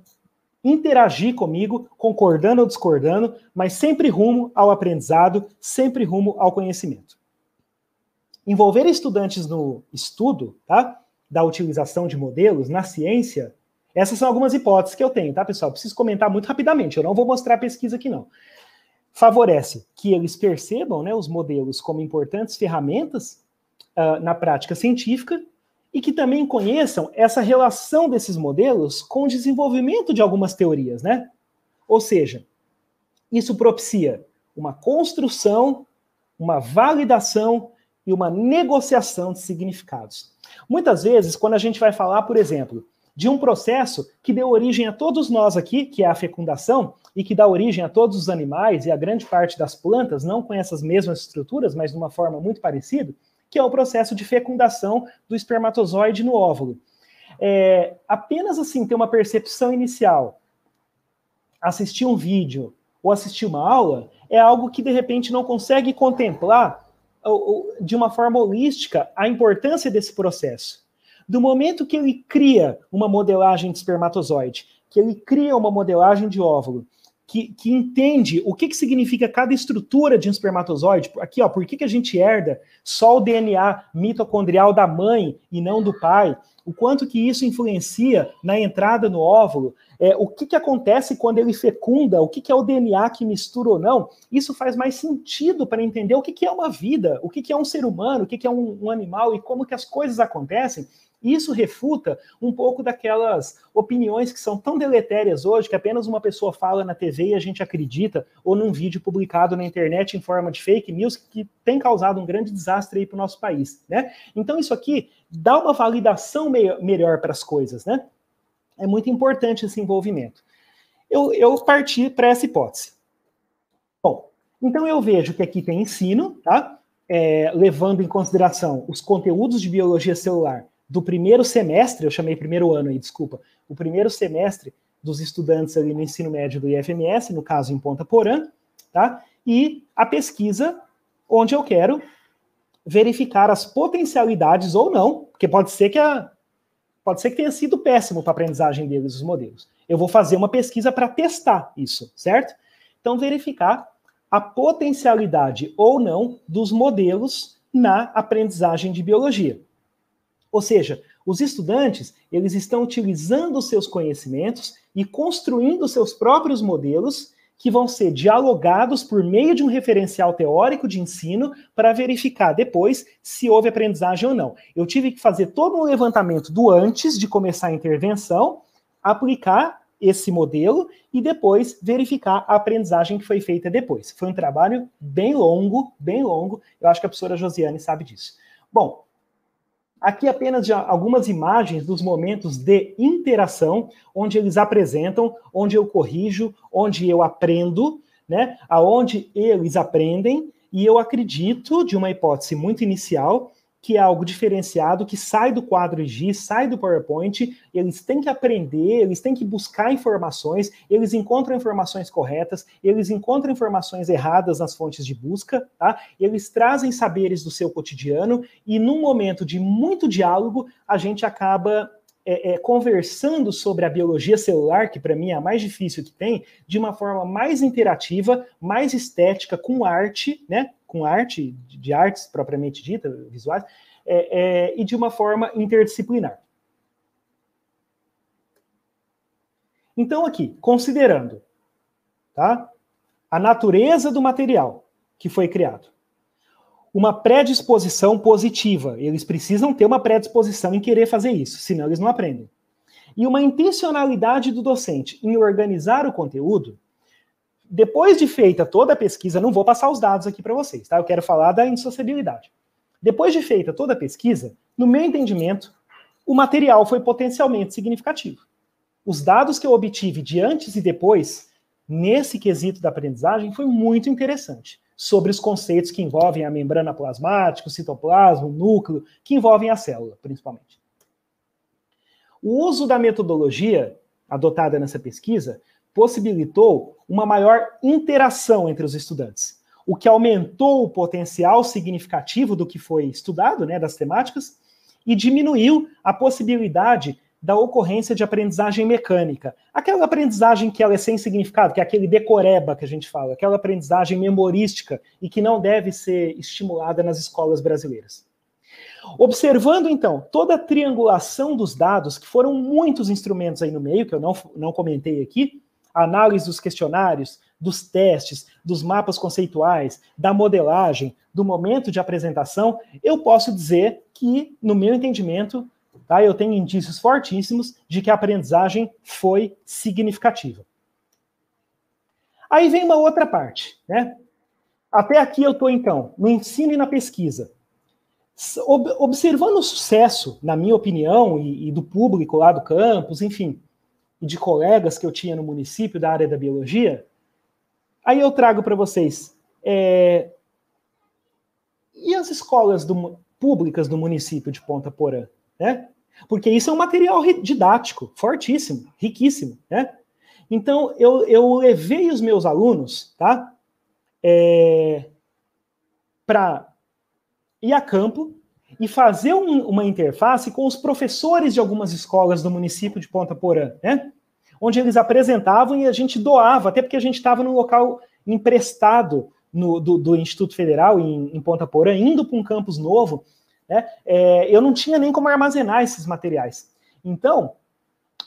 interagir comigo, concordando ou discordando, mas sempre rumo ao aprendizado, sempre rumo ao conhecimento. Envolver estudantes no estudo, tá? Da utilização de modelos na ciência, essas são algumas hipóteses que eu tenho, tá, pessoal? Preciso comentar muito rapidamente, eu não vou mostrar a pesquisa aqui, não. Favorece que eles percebam né, os modelos como importantes ferramentas uh, na prática científica e que também conheçam essa relação desses modelos com o desenvolvimento de algumas teorias, né? Ou seja, isso propicia uma construção, uma validação e uma negociação de significados. Muitas vezes, quando a gente vai falar, por exemplo, de um processo que deu origem a todos nós aqui, que é a fecundação, e que dá origem a todos os animais e a grande parte das plantas, não com essas mesmas estruturas, mas de uma forma muito parecida, que é o processo de fecundação do espermatozoide no óvulo. É, apenas assim ter uma percepção inicial assistir um vídeo ou assistir uma aula é algo que de repente não consegue contemplar de uma forma holística a importância desse processo. Do momento que ele cria uma modelagem de espermatozoide, que ele cria uma modelagem de óvulo, que, que entende o que, que significa cada estrutura de um espermatozoide, aqui, ó, por que, que a gente herda só o DNA mitocondrial da mãe e não do pai, o quanto que isso influencia na entrada no óvulo, é, o que, que acontece quando ele fecunda, o que, que é o DNA que mistura ou não, isso faz mais sentido para entender o que, que é uma vida, o que, que é um ser humano, o que, que é um, um animal e como que as coisas acontecem. Isso refuta um pouco daquelas opiniões que são tão deletérias hoje que apenas uma pessoa fala na TV e a gente acredita, ou num vídeo publicado na internet em forma de fake news que tem causado um grande desastre aí para o nosso país, né? Então isso aqui dá uma validação melhor para as coisas, né? É muito importante esse envolvimento. Eu, eu parti para essa hipótese. Bom, então eu vejo que aqui tem ensino, tá? É, levando em consideração os conteúdos de biologia celular do primeiro semestre, eu chamei primeiro ano aí, desculpa, o primeiro semestre dos estudantes ali no ensino médio do IFMS, no caso em Ponta Porã, tá? E a pesquisa onde eu quero verificar as potencialidades ou não, porque pode ser que a pode ser que tenha sido péssimo para a aprendizagem deles os modelos. Eu vou fazer uma pesquisa para testar isso, certo? Então verificar a potencialidade ou não dos modelos na aprendizagem de biologia. Ou seja, os estudantes, eles estão utilizando os seus conhecimentos e construindo seus próprios modelos que vão ser dialogados por meio de um referencial teórico de ensino para verificar depois se houve aprendizagem ou não. Eu tive que fazer todo um levantamento do antes de começar a intervenção, aplicar esse modelo e depois verificar a aprendizagem que foi feita depois. Foi um trabalho bem longo, bem longo. Eu acho que a professora Josiane sabe disso. Bom, Aqui apenas algumas imagens dos momentos de interação, onde eles apresentam, onde eu corrijo, onde eu aprendo, né? Aonde eles aprendem, e eu acredito, de uma hipótese muito inicial, que é algo diferenciado, que sai do quadro GIS, sai do PowerPoint, eles têm que aprender, eles têm que buscar informações, eles encontram informações corretas, eles encontram informações erradas nas fontes de busca, tá? Eles trazem saberes do seu cotidiano e num momento de muito diálogo, a gente acaba é, é, conversando sobre a biologia celular, que para mim é a mais difícil que tem, de uma forma mais interativa, mais estética, com arte, né? Com arte, de artes propriamente dita, visuais, é, é, e de uma forma interdisciplinar. Então, aqui, considerando tá, a natureza do material que foi criado, uma predisposição positiva, eles precisam ter uma predisposição em querer fazer isso, senão eles não aprendem. E uma intencionalidade do docente em organizar o conteúdo, depois de feita toda a pesquisa, não vou passar os dados aqui para vocês, tá? Eu quero falar da insociabilidade. Depois de feita toda a pesquisa, no meu entendimento, o material foi potencialmente significativo. Os dados que eu obtive de antes e depois, nesse quesito da aprendizagem, foi muito interessante. Sobre os conceitos que envolvem a membrana plasmática, o citoplasma, o núcleo, que envolvem a célula, principalmente. O uso da metodologia adotada nessa pesquisa possibilitou uma maior interação entre os estudantes, o que aumentou o potencial significativo do que foi estudado, né, das temáticas, e diminuiu a possibilidade da ocorrência de aprendizagem mecânica. Aquela aprendizagem que ela é sem significado, que é aquele decoreba que a gente fala, aquela aprendizagem memorística e que não deve ser estimulada nas escolas brasileiras. Observando, então, toda a triangulação dos dados, que foram muitos instrumentos aí no meio, que eu não, não comentei aqui, análise dos questionários, dos testes, dos mapas conceituais, da modelagem, do momento de apresentação, eu posso dizer que, no meu entendimento, tá, eu tenho indícios fortíssimos de que a aprendizagem foi significativa. Aí vem uma outra parte, né? Até aqui eu estou, então, no ensino e na pesquisa. Observando o sucesso, na minha opinião, e, e do público lá do campus, enfim, e de colegas que eu tinha no município da área da biologia, aí eu trago para vocês. É, e as escolas do, públicas do município de Ponta Porã, né? Porque isso é um material didático fortíssimo, riquíssimo, né? Então, eu, eu levei os meus alunos, tá? É, para ir a campo e fazer um, uma interface com os professores de algumas escolas do município de Ponta Porã, né? Onde eles apresentavam e a gente doava, até porque a gente estava num local emprestado no, do, do, Instituto Federal em, em Ponta Porã, indo para um campus novo, né? É, eu não tinha nem como armazenar esses materiais. Então,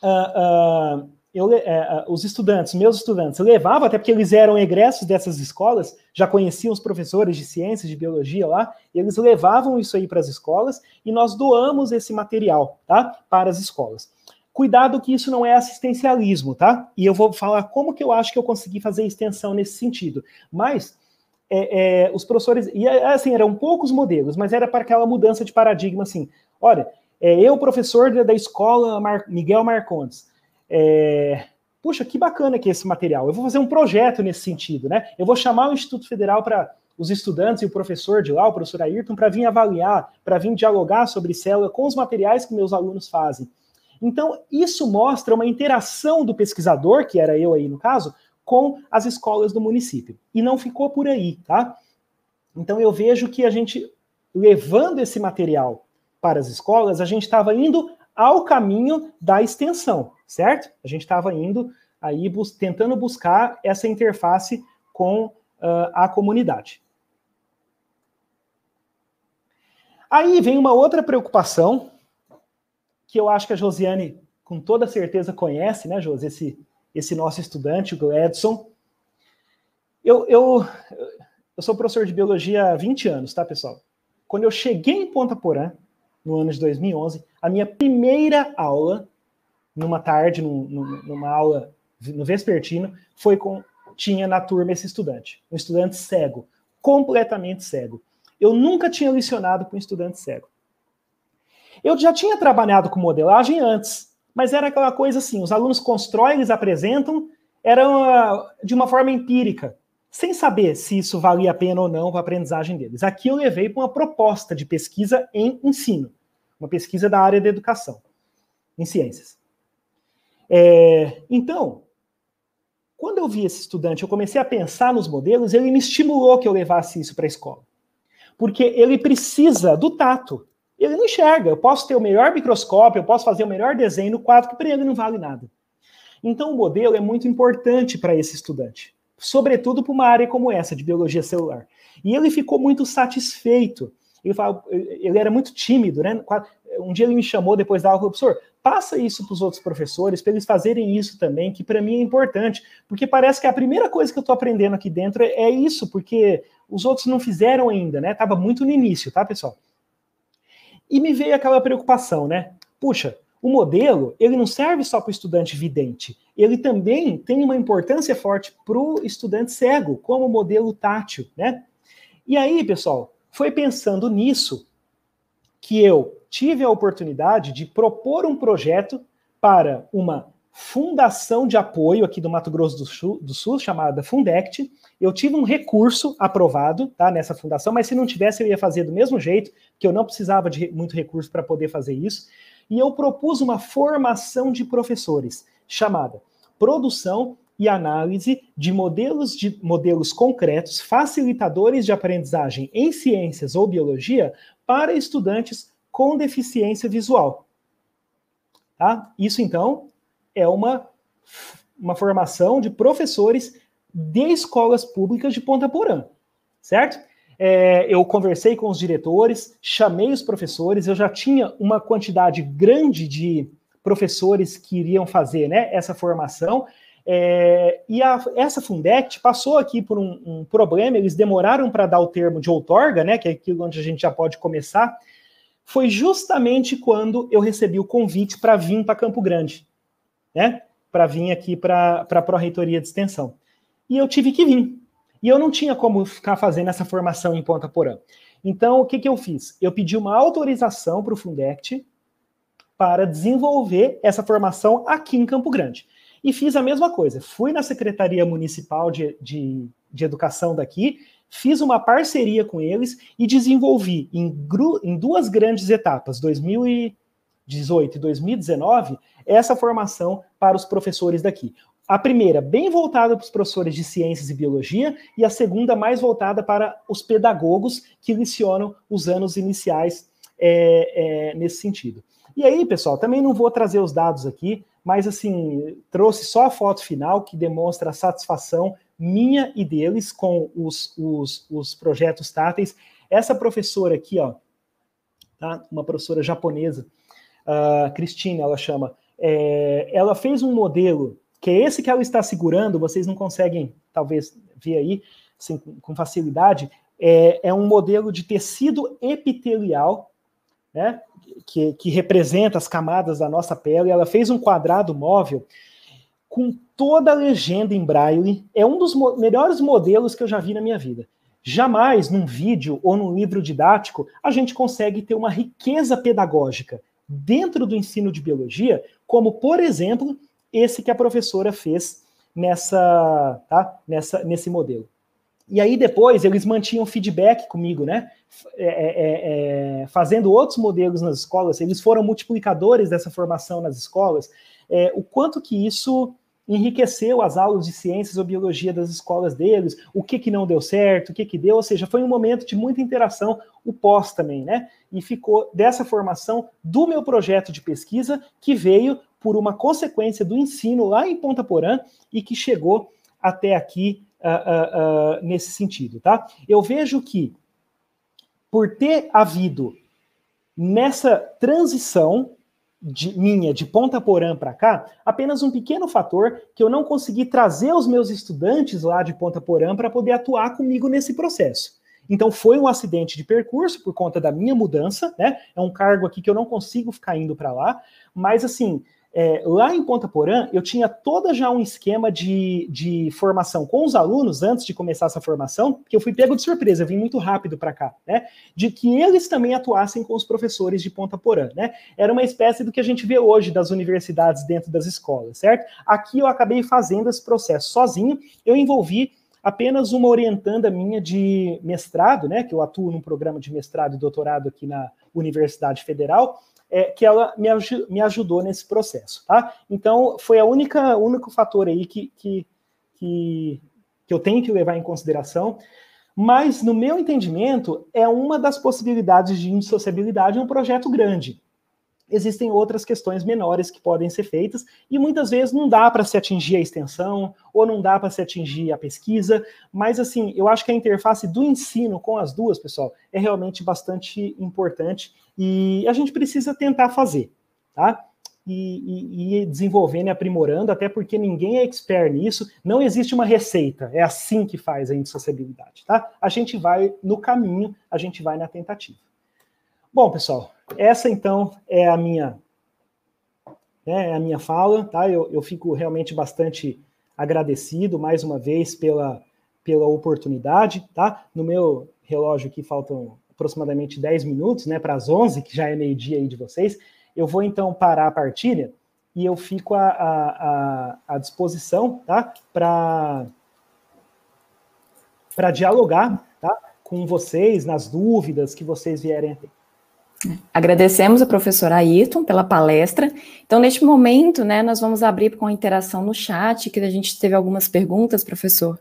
uh, uh, eu, é, os estudantes, meus estudantes, levavam, até porque eles eram egressos dessas escolas, já conheciam os professores de ciências, de biologia lá, eles levavam isso aí para as escolas e nós doamos esse material, tá? Para as escolas. Cuidado que isso não é assistencialismo, tá? E eu vou falar como que eu acho que eu consegui fazer extensão nesse sentido. Mas é, é, os professores, e assim, eram poucos modelos, mas era para aquela mudança de paradigma, assim, olha, é, eu, professor da, da escola Mar, Miguel Marcondes, é, puxa, que bacana que esse material. Eu vou fazer um projeto nesse sentido, né? Eu vou chamar o Instituto Federal para os estudantes e o professor de lá, o professor Ayrton, para vir avaliar, para vir dialogar sobre célula com os materiais que meus alunos fazem. Então, isso mostra uma interação do pesquisador, que era eu aí no caso, com as escolas do município. E não ficou por aí, tá? Então, eu vejo que a gente, levando esse material para as escolas, a gente estava indo ao caminho da extensão, certo? A gente estava indo aí bus tentando buscar essa interface com uh, a comunidade. Aí vem uma outra preocupação que eu acho que a Josiane com toda certeza conhece, né, Josi, esse, esse nosso estudante, o Gladson. Eu, eu, eu sou professor de biologia há 20 anos, tá, pessoal? Quando eu cheguei em Ponta Porã, no ano de 2011, a minha primeira aula, numa tarde, num, numa aula no vespertino, foi com tinha na turma esse estudante, um estudante cego, completamente cego. Eu nunca tinha licionado com um estudante cego. Eu já tinha trabalhado com modelagem antes, mas era aquela coisa assim: os alunos constroem, eles apresentam, era uma, de uma forma empírica, sem saber se isso valia a pena ou não para a aprendizagem deles. Aqui eu levei para uma proposta de pesquisa em ensino uma pesquisa da área da educação, em ciências. É, então, quando eu vi esse estudante, eu comecei a pensar nos modelos, ele me estimulou que eu levasse isso para a escola. Porque ele precisa do tato. Ele não enxerga. Eu posso ter o melhor microscópio, eu posso fazer o melhor desenho no quadro, que para ele não vale nada. Então, o modelo é muito importante para esse estudante, sobretudo para uma área como essa, de biologia celular. E ele ficou muito satisfeito ele, fala, ele era muito tímido, né? Um dia ele me chamou depois da aula, professor, passa isso para os outros professores, para eles fazerem isso também, que para mim é importante, porque parece que a primeira coisa que eu estou aprendendo aqui dentro é, é isso, porque os outros não fizeram ainda, né? Tava muito no início, tá, pessoal? E me veio aquela preocupação, né? Puxa, o modelo, ele não serve só para o estudante vidente, ele também tem uma importância forte para o estudante cego, como modelo tátil, né? E aí, pessoal, foi pensando nisso que eu tive a oportunidade de propor um projeto para uma fundação de apoio aqui do Mato Grosso do Sul, do Sul, chamada Fundect. Eu tive um recurso aprovado tá, nessa fundação, mas se não tivesse, eu ia fazer do mesmo jeito, que eu não precisava de muito recurso para poder fazer isso. E eu propus uma formação de professores chamada Produção e análise de modelos de modelos concretos facilitadores de aprendizagem em ciências ou biologia para estudantes com deficiência visual. Tá? Isso então é uma uma formação de professores de escolas públicas de Ponta Porã, certo? É, eu conversei com os diretores, chamei os professores, eu já tinha uma quantidade grande de professores que iriam fazer né, essa formação, é, e a, essa Fundect passou aqui por um, um problema, eles demoraram para dar o termo de outorga, né, que é aquilo onde a gente já pode começar, foi justamente quando eu recebi o convite para vir para Campo Grande, né, para vir aqui para a Pró-Reitoria de Extensão. E eu tive que vir. E eu não tinha como ficar fazendo essa formação em Ponta Porã. Então, o que, que eu fiz? Eu pedi uma autorização para o Fundect para desenvolver essa formação aqui em Campo Grande. E fiz a mesma coisa. Fui na Secretaria Municipal de, de, de Educação daqui, fiz uma parceria com eles e desenvolvi em, em duas grandes etapas, 2018 e 2019, essa formação para os professores daqui. A primeira, bem voltada para os professores de ciências e biologia, e a segunda, mais voltada para os pedagogos que licionam os anos iniciais é, é, nesse sentido. E aí, pessoal, também não vou trazer os dados aqui, mas assim, trouxe só a foto final que demonstra a satisfação minha e deles com os, os, os projetos táteis. Essa professora aqui, ó, tá? uma professora japonesa, uh, Cristina, ela chama, é, ela fez um modelo, que é esse que ela está segurando, vocês não conseguem, talvez, ver aí assim, com facilidade, é, é um modelo de tecido epitelial, né, que, que representa as camadas da nossa pele. Ela fez um quadrado móvel com toda a legenda em braille. É um dos mo melhores modelos que eu já vi na minha vida. Jamais num vídeo ou num livro didático a gente consegue ter uma riqueza pedagógica dentro do ensino de biologia, como por exemplo esse que a professora fez nessa, tá? nessa nesse modelo. E aí depois eles mantinham feedback comigo, né? É, é, é, é, fazendo outros modelos nas escolas, eles foram multiplicadores dessa formação nas escolas. É, o quanto que isso enriqueceu as aulas de ciências ou biologia das escolas deles, o que que não deu certo, o que que deu, ou seja, foi um momento de muita interação, o pós também, né? E ficou dessa formação do meu projeto de pesquisa, que veio por uma consequência do ensino lá em Ponta Porã e que chegou até aqui uh, uh, uh, nesse sentido, tá? Eu vejo que por ter havido nessa transição de, minha de Ponta Porã para cá, apenas um pequeno fator que eu não consegui trazer os meus estudantes lá de Ponta Porã para poder atuar comigo nesse processo. Então foi um acidente de percurso por conta da minha mudança, né? É um cargo aqui que eu não consigo ficar indo para lá, mas assim, é, lá em Ponta Porã, eu tinha toda já um esquema de, de formação com os alunos antes de começar essa formação, que eu fui pego de surpresa, vim muito rápido para cá, né? De que eles também atuassem com os professores de Ponta Porã, né? Era uma espécie do que a gente vê hoje das universidades dentro das escolas, certo? Aqui eu acabei fazendo esse processo sozinho, eu envolvi apenas uma orientanda minha de mestrado, né? Que eu atuo num programa de mestrado e doutorado aqui na Universidade Federal é, que ela me, me ajudou nesse processo, tá? Então, foi a única único fator aí que, que, que, que eu tenho que levar em consideração, mas, no meu entendimento, é uma das possibilidades de indissociabilidade em um projeto grande. Existem outras questões menores que podem ser feitas e muitas vezes não dá para se atingir a extensão ou não dá para se atingir a pesquisa, mas assim, eu acho que a interface do ensino com as duas, pessoal, é realmente bastante importante e a gente precisa tentar fazer, tá? E, e, e desenvolvendo e aprimorando, até porque ninguém é expert nisso, não existe uma receita, é assim que faz a indissociabilidade, tá? A gente vai no caminho, a gente vai na tentativa. Bom, pessoal, essa então é a minha né, é a minha fala, tá? Eu, eu fico realmente bastante agradecido mais uma vez pela, pela oportunidade, tá? No meu relógio aqui faltam aproximadamente 10 minutos, né, para as 11, que já é meio-dia aí de vocês. Eu vou então parar a partilha e eu fico à, à, à disposição, tá? Para dialogar, tá? Com vocês nas dúvidas que vocês vierem a ter. Agradecemos a professora Ayrton pela palestra. Então, neste momento, né, nós vamos abrir com a interação no chat, que a gente teve algumas perguntas, professor.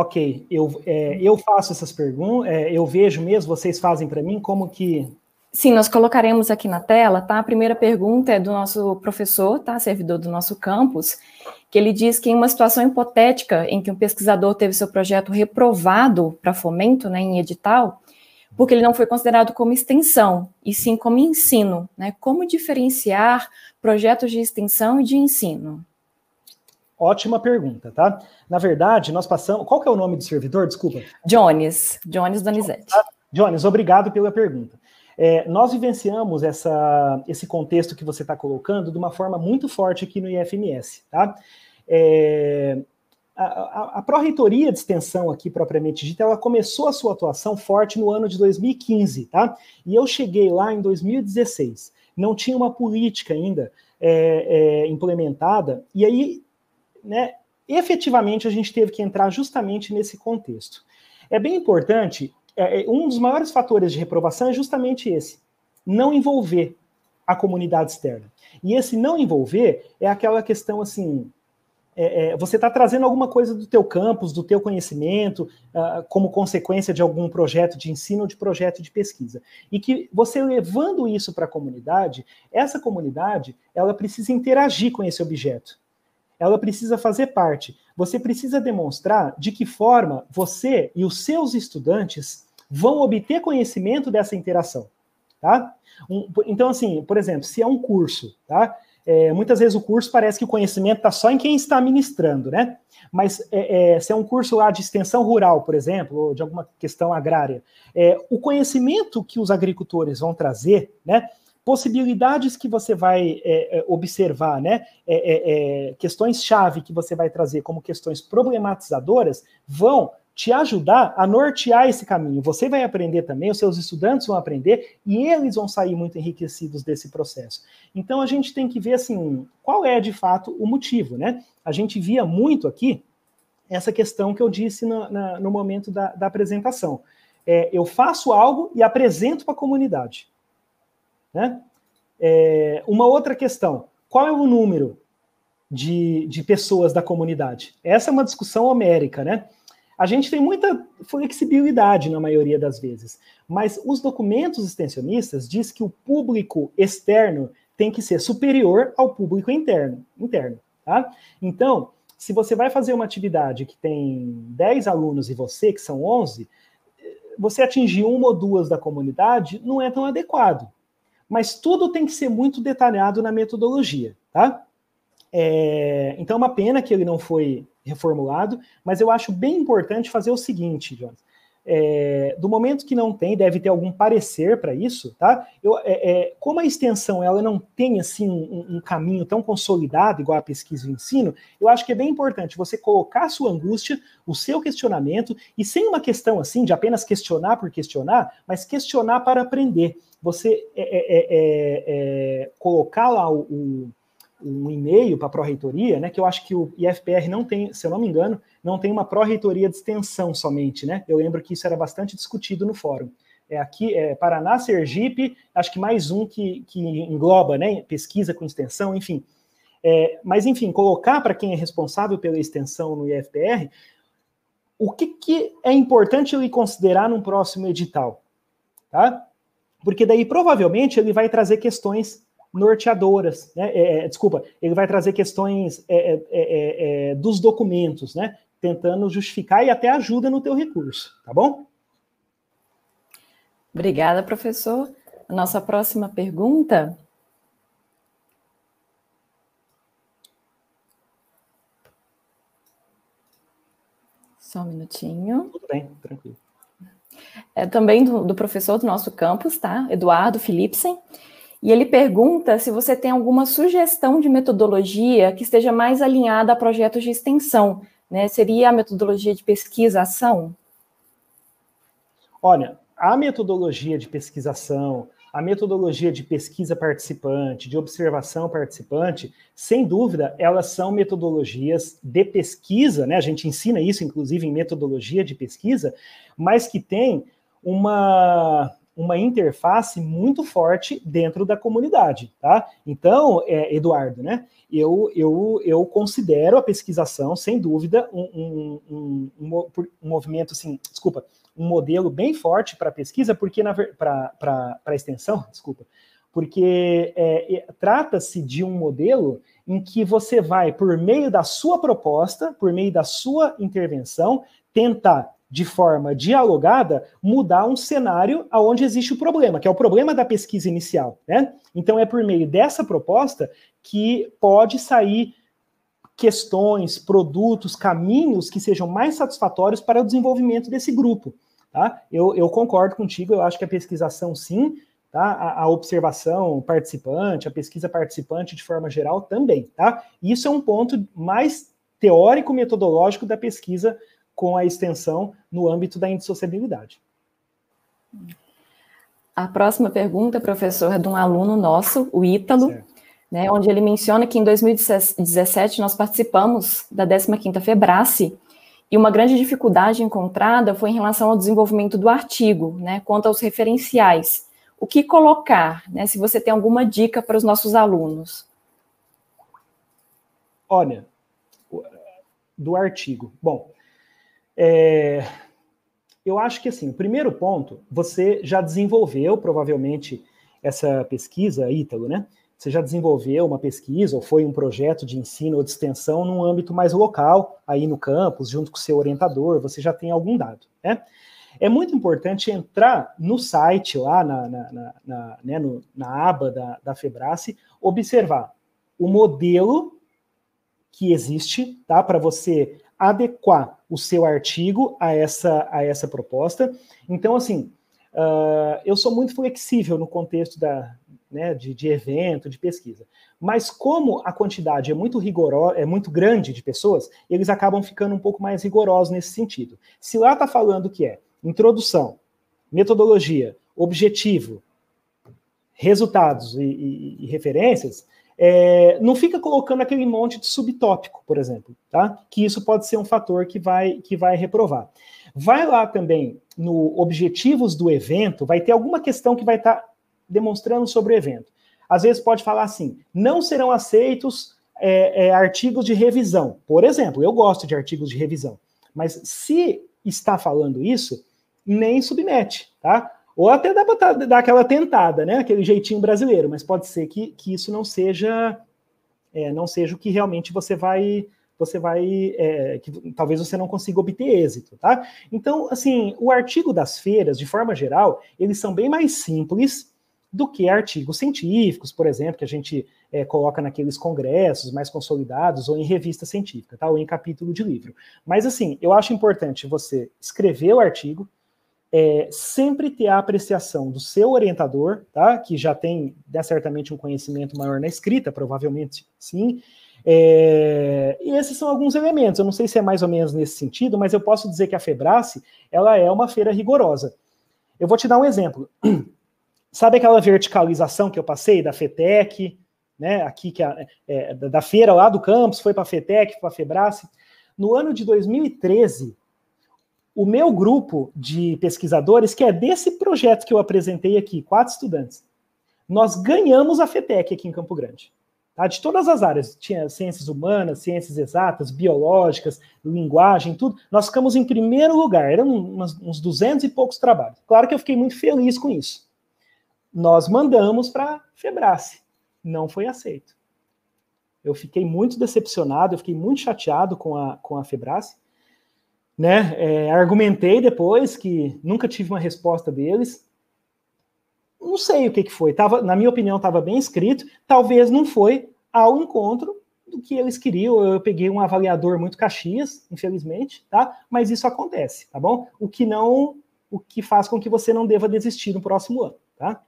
Ok, eu, é, eu faço essas perguntas, é, eu vejo mesmo, vocês fazem para mim, como que Sim, nós colocaremos aqui na tela, tá? A primeira pergunta é do nosso professor, tá? Servidor do nosso campus, que ele diz que em uma situação hipotética em que um pesquisador teve seu projeto reprovado para fomento, né, em edital, porque ele não foi considerado como extensão, e sim como ensino, né? Como diferenciar projetos de extensão e de ensino? Ótima pergunta, tá? Na verdade, nós passamos. Qual que é o nome do servidor? Desculpa. Jones, Jones Donizete. Jones, obrigado pela pergunta. É, nós vivenciamos essa, esse contexto que você está colocando de uma forma muito forte aqui no IFMS, tá? É, a, a, a Pró-Reitoria de Extensão aqui, propriamente dita, ela começou a sua atuação forte no ano de 2015, tá? E eu cheguei lá em 2016. Não tinha uma política ainda é, é, implementada, e aí, né, efetivamente a gente teve que entrar justamente nesse contexto. É bem importante é, é, um dos maiores fatores de reprovação é justamente esse: não envolver a comunidade externa. E esse não envolver é aquela questão assim, é, é, você está trazendo alguma coisa do teu campus, do teu conhecimento, uh, como consequência de algum projeto de ensino ou de projeto de pesquisa. E que você levando isso para a comunidade, essa comunidade, ela precisa interagir com esse objeto. Ela precisa fazer parte. Você precisa demonstrar de que forma você e os seus estudantes vão obter conhecimento dessa interação, tá? Um, então, assim, por exemplo, se é um curso, tá? É, muitas vezes o curso parece que o conhecimento está só em quem está ministrando, né? Mas é, é, se é um curso lá de extensão rural, por exemplo, ou de alguma questão agrária, é, o conhecimento que os agricultores vão trazer, né? Possibilidades que você vai é, é, observar, né? Questões-chave que você vai trazer como questões problematizadoras vão te ajudar a nortear esse caminho. Você vai aprender também, os seus estudantes vão aprender e eles vão sair muito enriquecidos desse processo. Então a gente tem que ver assim, qual é de fato o motivo, né? A gente via muito aqui essa questão que eu disse no, na, no momento da, da apresentação. É, eu faço algo e apresento para a comunidade. Né? É, uma outra questão: qual é o número de, de pessoas da comunidade? Essa é uma discussão homérica, né? A gente tem muita flexibilidade na maioria das vezes, mas os documentos extensionistas diz que o público externo tem que ser superior ao público interno, interno, tá? Então, se você vai fazer uma atividade que tem 10 alunos e você, que são 11, você atingir uma ou duas da comunidade não é tão adequado. Mas tudo tem que ser muito detalhado na metodologia, tá? É, então é uma pena que ele não foi reformulado, mas eu acho bem importante fazer o seguinte, Jonas. É, do momento que não tem, deve ter algum parecer para isso, tá? Eu, é, é, como a extensão ela não tem assim um, um, caminho tão consolidado igual a pesquisa e o ensino, eu acho que é bem importante você colocar a sua angústia, o seu questionamento e sem uma questão assim de apenas questionar por questionar, mas questionar para aprender. Você é, é, colocar lá o, o um e-mail para a pró-reitoria, né, que eu acho que o IFPR não tem, se eu não me engano, não tem uma pró-reitoria de extensão somente, né? Eu lembro que isso era bastante discutido no fórum. É aqui, é Paraná, Sergipe, acho que mais um que, que engloba, né, pesquisa com extensão, enfim. É, mas, enfim, colocar para quem é responsável pela extensão no IFPR o que, que é importante ele considerar num próximo edital, tá? Porque daí, provavelmente, ele vai trazer questões norteadoras, né? É, é, desculpa, ele vai trazer questões é, é, é, dos documentos, né? Tentando justificar e até ajuda no teu recurso, tá bom? Obrigada, professor. A nossa próxima pergunta. Só um minutinho. Tudo bem, tranquilo. É também do, do professor do nosso campus, tá? Eduardo Philipsen. E ele pergunta se você tem alguma sugestão de metodologia que esteja mais alinhada a projetos de extensão, né? Seria a metodologia de pesquisação? Olha, a metodologia de pesquisação, a metodologia de pesquisa participante, de observação participante, sem dúvida, elas são metodologias de pesquisa, né? A gente ensina isso, inclusive, em metodologia de pesquisa, mas que tem uma uma interface muito forte dentro da comunidade, tá? Então, é, Eduardo, né? Eu, eu, eu considero a pesquisação, sem dúvida, um, um, um, um movimento, assim, desculpa, um modelo bem forte para pesquisa, porque para a extensão, desculpa, porque é, é, trata-se de um modelo em que você vai, por meio da sua proposta, por meio da sua intervenção, tentar de forma dialogada, mudar um cenário aonde existe o problema, que é o problema da pesquisa inicial, né? Então é por meio dessa proposta que pode sair questões, produtos, caminhos que sejam mais satisfatórios para o desenvolvimento desse grupo, tá? Eu, eu concordo contigo, eu acho que a pesquisação sim, tá? A, a, observação participante, a pesquisa participante de forma geral também, tá? Isso é um ponto mais teórico metodológico da pesquisa com a extensão no âmbito da indissociabilidade. A próxima pergunta, professor, é de um aluno nosso, o Ítalo, né, onde ele menciona que em 2017 nós participamos da 15ª Febrace e uma grande dificuldade encontrada foi em relação ao desenvolvimento do artigo, né, quanto aos referenciais. o que colocar, né? Se você tem alguma dica para os nossos alunos. Olha, do artigo. Bom, é, eu acho que assim, o primeiro ponto, você já desenvolveu provavelmente essa pesquisa, Ítalo, né? Você já desenvolveu uma pesquisa ou foi um projeto de ensino ou de extensão num âmbito mais local, aí no campus, junto com o seu orientador, você já tem algum dado, né? É muito importante entrar no site, lá na, na, na, na, né, no, na aba da, da Febrace, observar o modelo que existe, tá? Para você adequar o seu artigo a essa, a essa proposta. Então, assim, uh, eu sou muito flexível no contexto da, né, de, de, evento, de pesquisa. Mas como a quantidade é muito rigorosa, é muito grande de pessoas, eles acabam ficando um pouco mais rigorosos nesse sentido. Se lá está falando que é introdução, metodologia, objetivo, resultados e, e, e referências, é, não fica colocando aquele monte de subtópico, por exemplo, tá? Que isso pode ser um fator que vai, que vai reprovar. Vai lá também no objetivos do evento, vai ter alguma questão que vai estar tá demonstrando sobre o evento. Às vezes pode falar assim: não serão aceitos é, é, artigos de revisão. Por exemplo, eu gosto de artigos de revisão, mas se está falando isso, nem submete, tá? Ou até dá para dar aquela tentada, né? Aquele jeitinho brasileiro, mas pode ser que, que isso não seja é, não seja o que realmente você vai você vai é, que talvez você não consiga obter êxito, tá? Então, assim, o artigo das feiras, de forma geral, eles são bem mais simples do que artigos científicos, por exemplo, que a gente é, coloca naqueles congressos mais consolidados ou em revista científica, tá? Ou em capítulo de livro. Mas assim, eu acho importante você escrever o artigo, é, sempre ter a apreciação do seu orientador, tá? Que já tem né, certamente um conhecimento maior na escrita, provavelmente sim. É, e esses são alguns elementos. Eu não sei se é mais ou menos nesse sentido, mas eu posso dizer que a Febrace ela é uma feira rigorosa. Eu vou te dar um exemplo. Sabe aquela verticalização que eu passei da FETEC, né? Aqui que a, é, da feira lá do campus foi para a FETEC, para a Febrace. No ano de 2013, o meu grupo de pesquisadores, que é desse projeto que eu apresentei aqui, quatro estudantes, nós ganhamos a FETEC aqui em Campo Grande. Tá? De todas as áreas, tinha ciências humanas, ciências exatas, biológicas, linguagem, tudo. Nós ficamos em primeiro lugar, eram uns, uns 200 e poucos trabalhos. Claro que eu fiquei muito feliz com isso. Nós mandamos para a Febrace, não foi aceito. Eu fiquei muito decepcionado, eu fiquei muito chateado com a, com a Febrace, né? É, argumentei depois que nunca tive uma resposta deles. Não sei o que, que foi. Tava, na minha opinião, estava bem escrito. Talvez não foi ao encontro do que eles queriam. Eu peguei um avaliador muito caxias, infelizmente, tá? Mas isso acontece, tá bom? O que não, o que faz com que você não deva desistir no próximo ano, tá?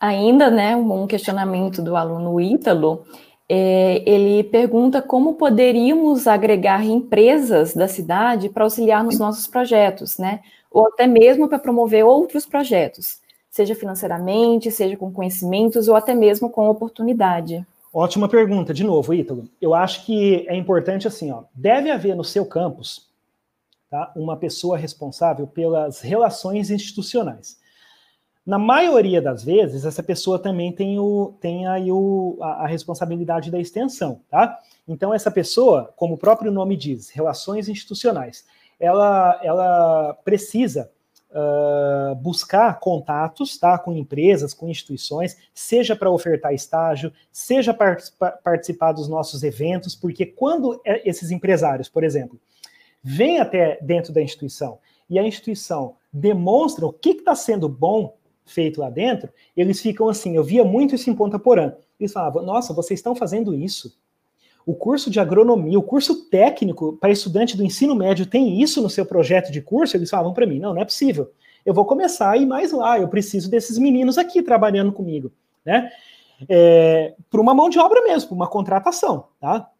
Ainda, né, um questionamento do aluno Ítalo é, ele pergunta como poderíamos agregar empresas da cidade para auxiliar nos nossos projetos, né? Ou até mesmo para promover outros projetos, seja financeiramente, seja com conhecimentos ou até mesmo com oportunidade. Ótima pergunta, de novo, Ítalo. Eu acho que é importante assim, ó, deve haver no seu campus tá, uma pessoa responsável pelas relações institucionais. Na maioria das vezes, essa pessoa também tem, o, tem aí o, a, a, responsabilidade da extensão, tá? Então, essa pessoa, como o próprio nome diz, relações institucionais, ela, ela precisa uh, buscar contatos, tá? Com empresas, com instituições, seja para ofertar estágio, seja para participar dos nossos eventos, porque quando é, esses empresários, por exemplo, vêm até dentro da instituição e a instituição demonstra o que está sendo bom feito lá dentro, eles ficam assim, eu via muito isso em Ponta Porã. Eles falavam, nossa, vocês estão fazendo isso. O curso de agronomia, o curso técnico para estudante do ensino médio tem isso no seu projeto de curso? Eles falavam para mim, não, não é possível. Eu vou começar a ir mais lá, eu preciso desses meninos aqui trabalhando comigo, né? É, para uma mão de obra mesmo, para uma contratação, tá?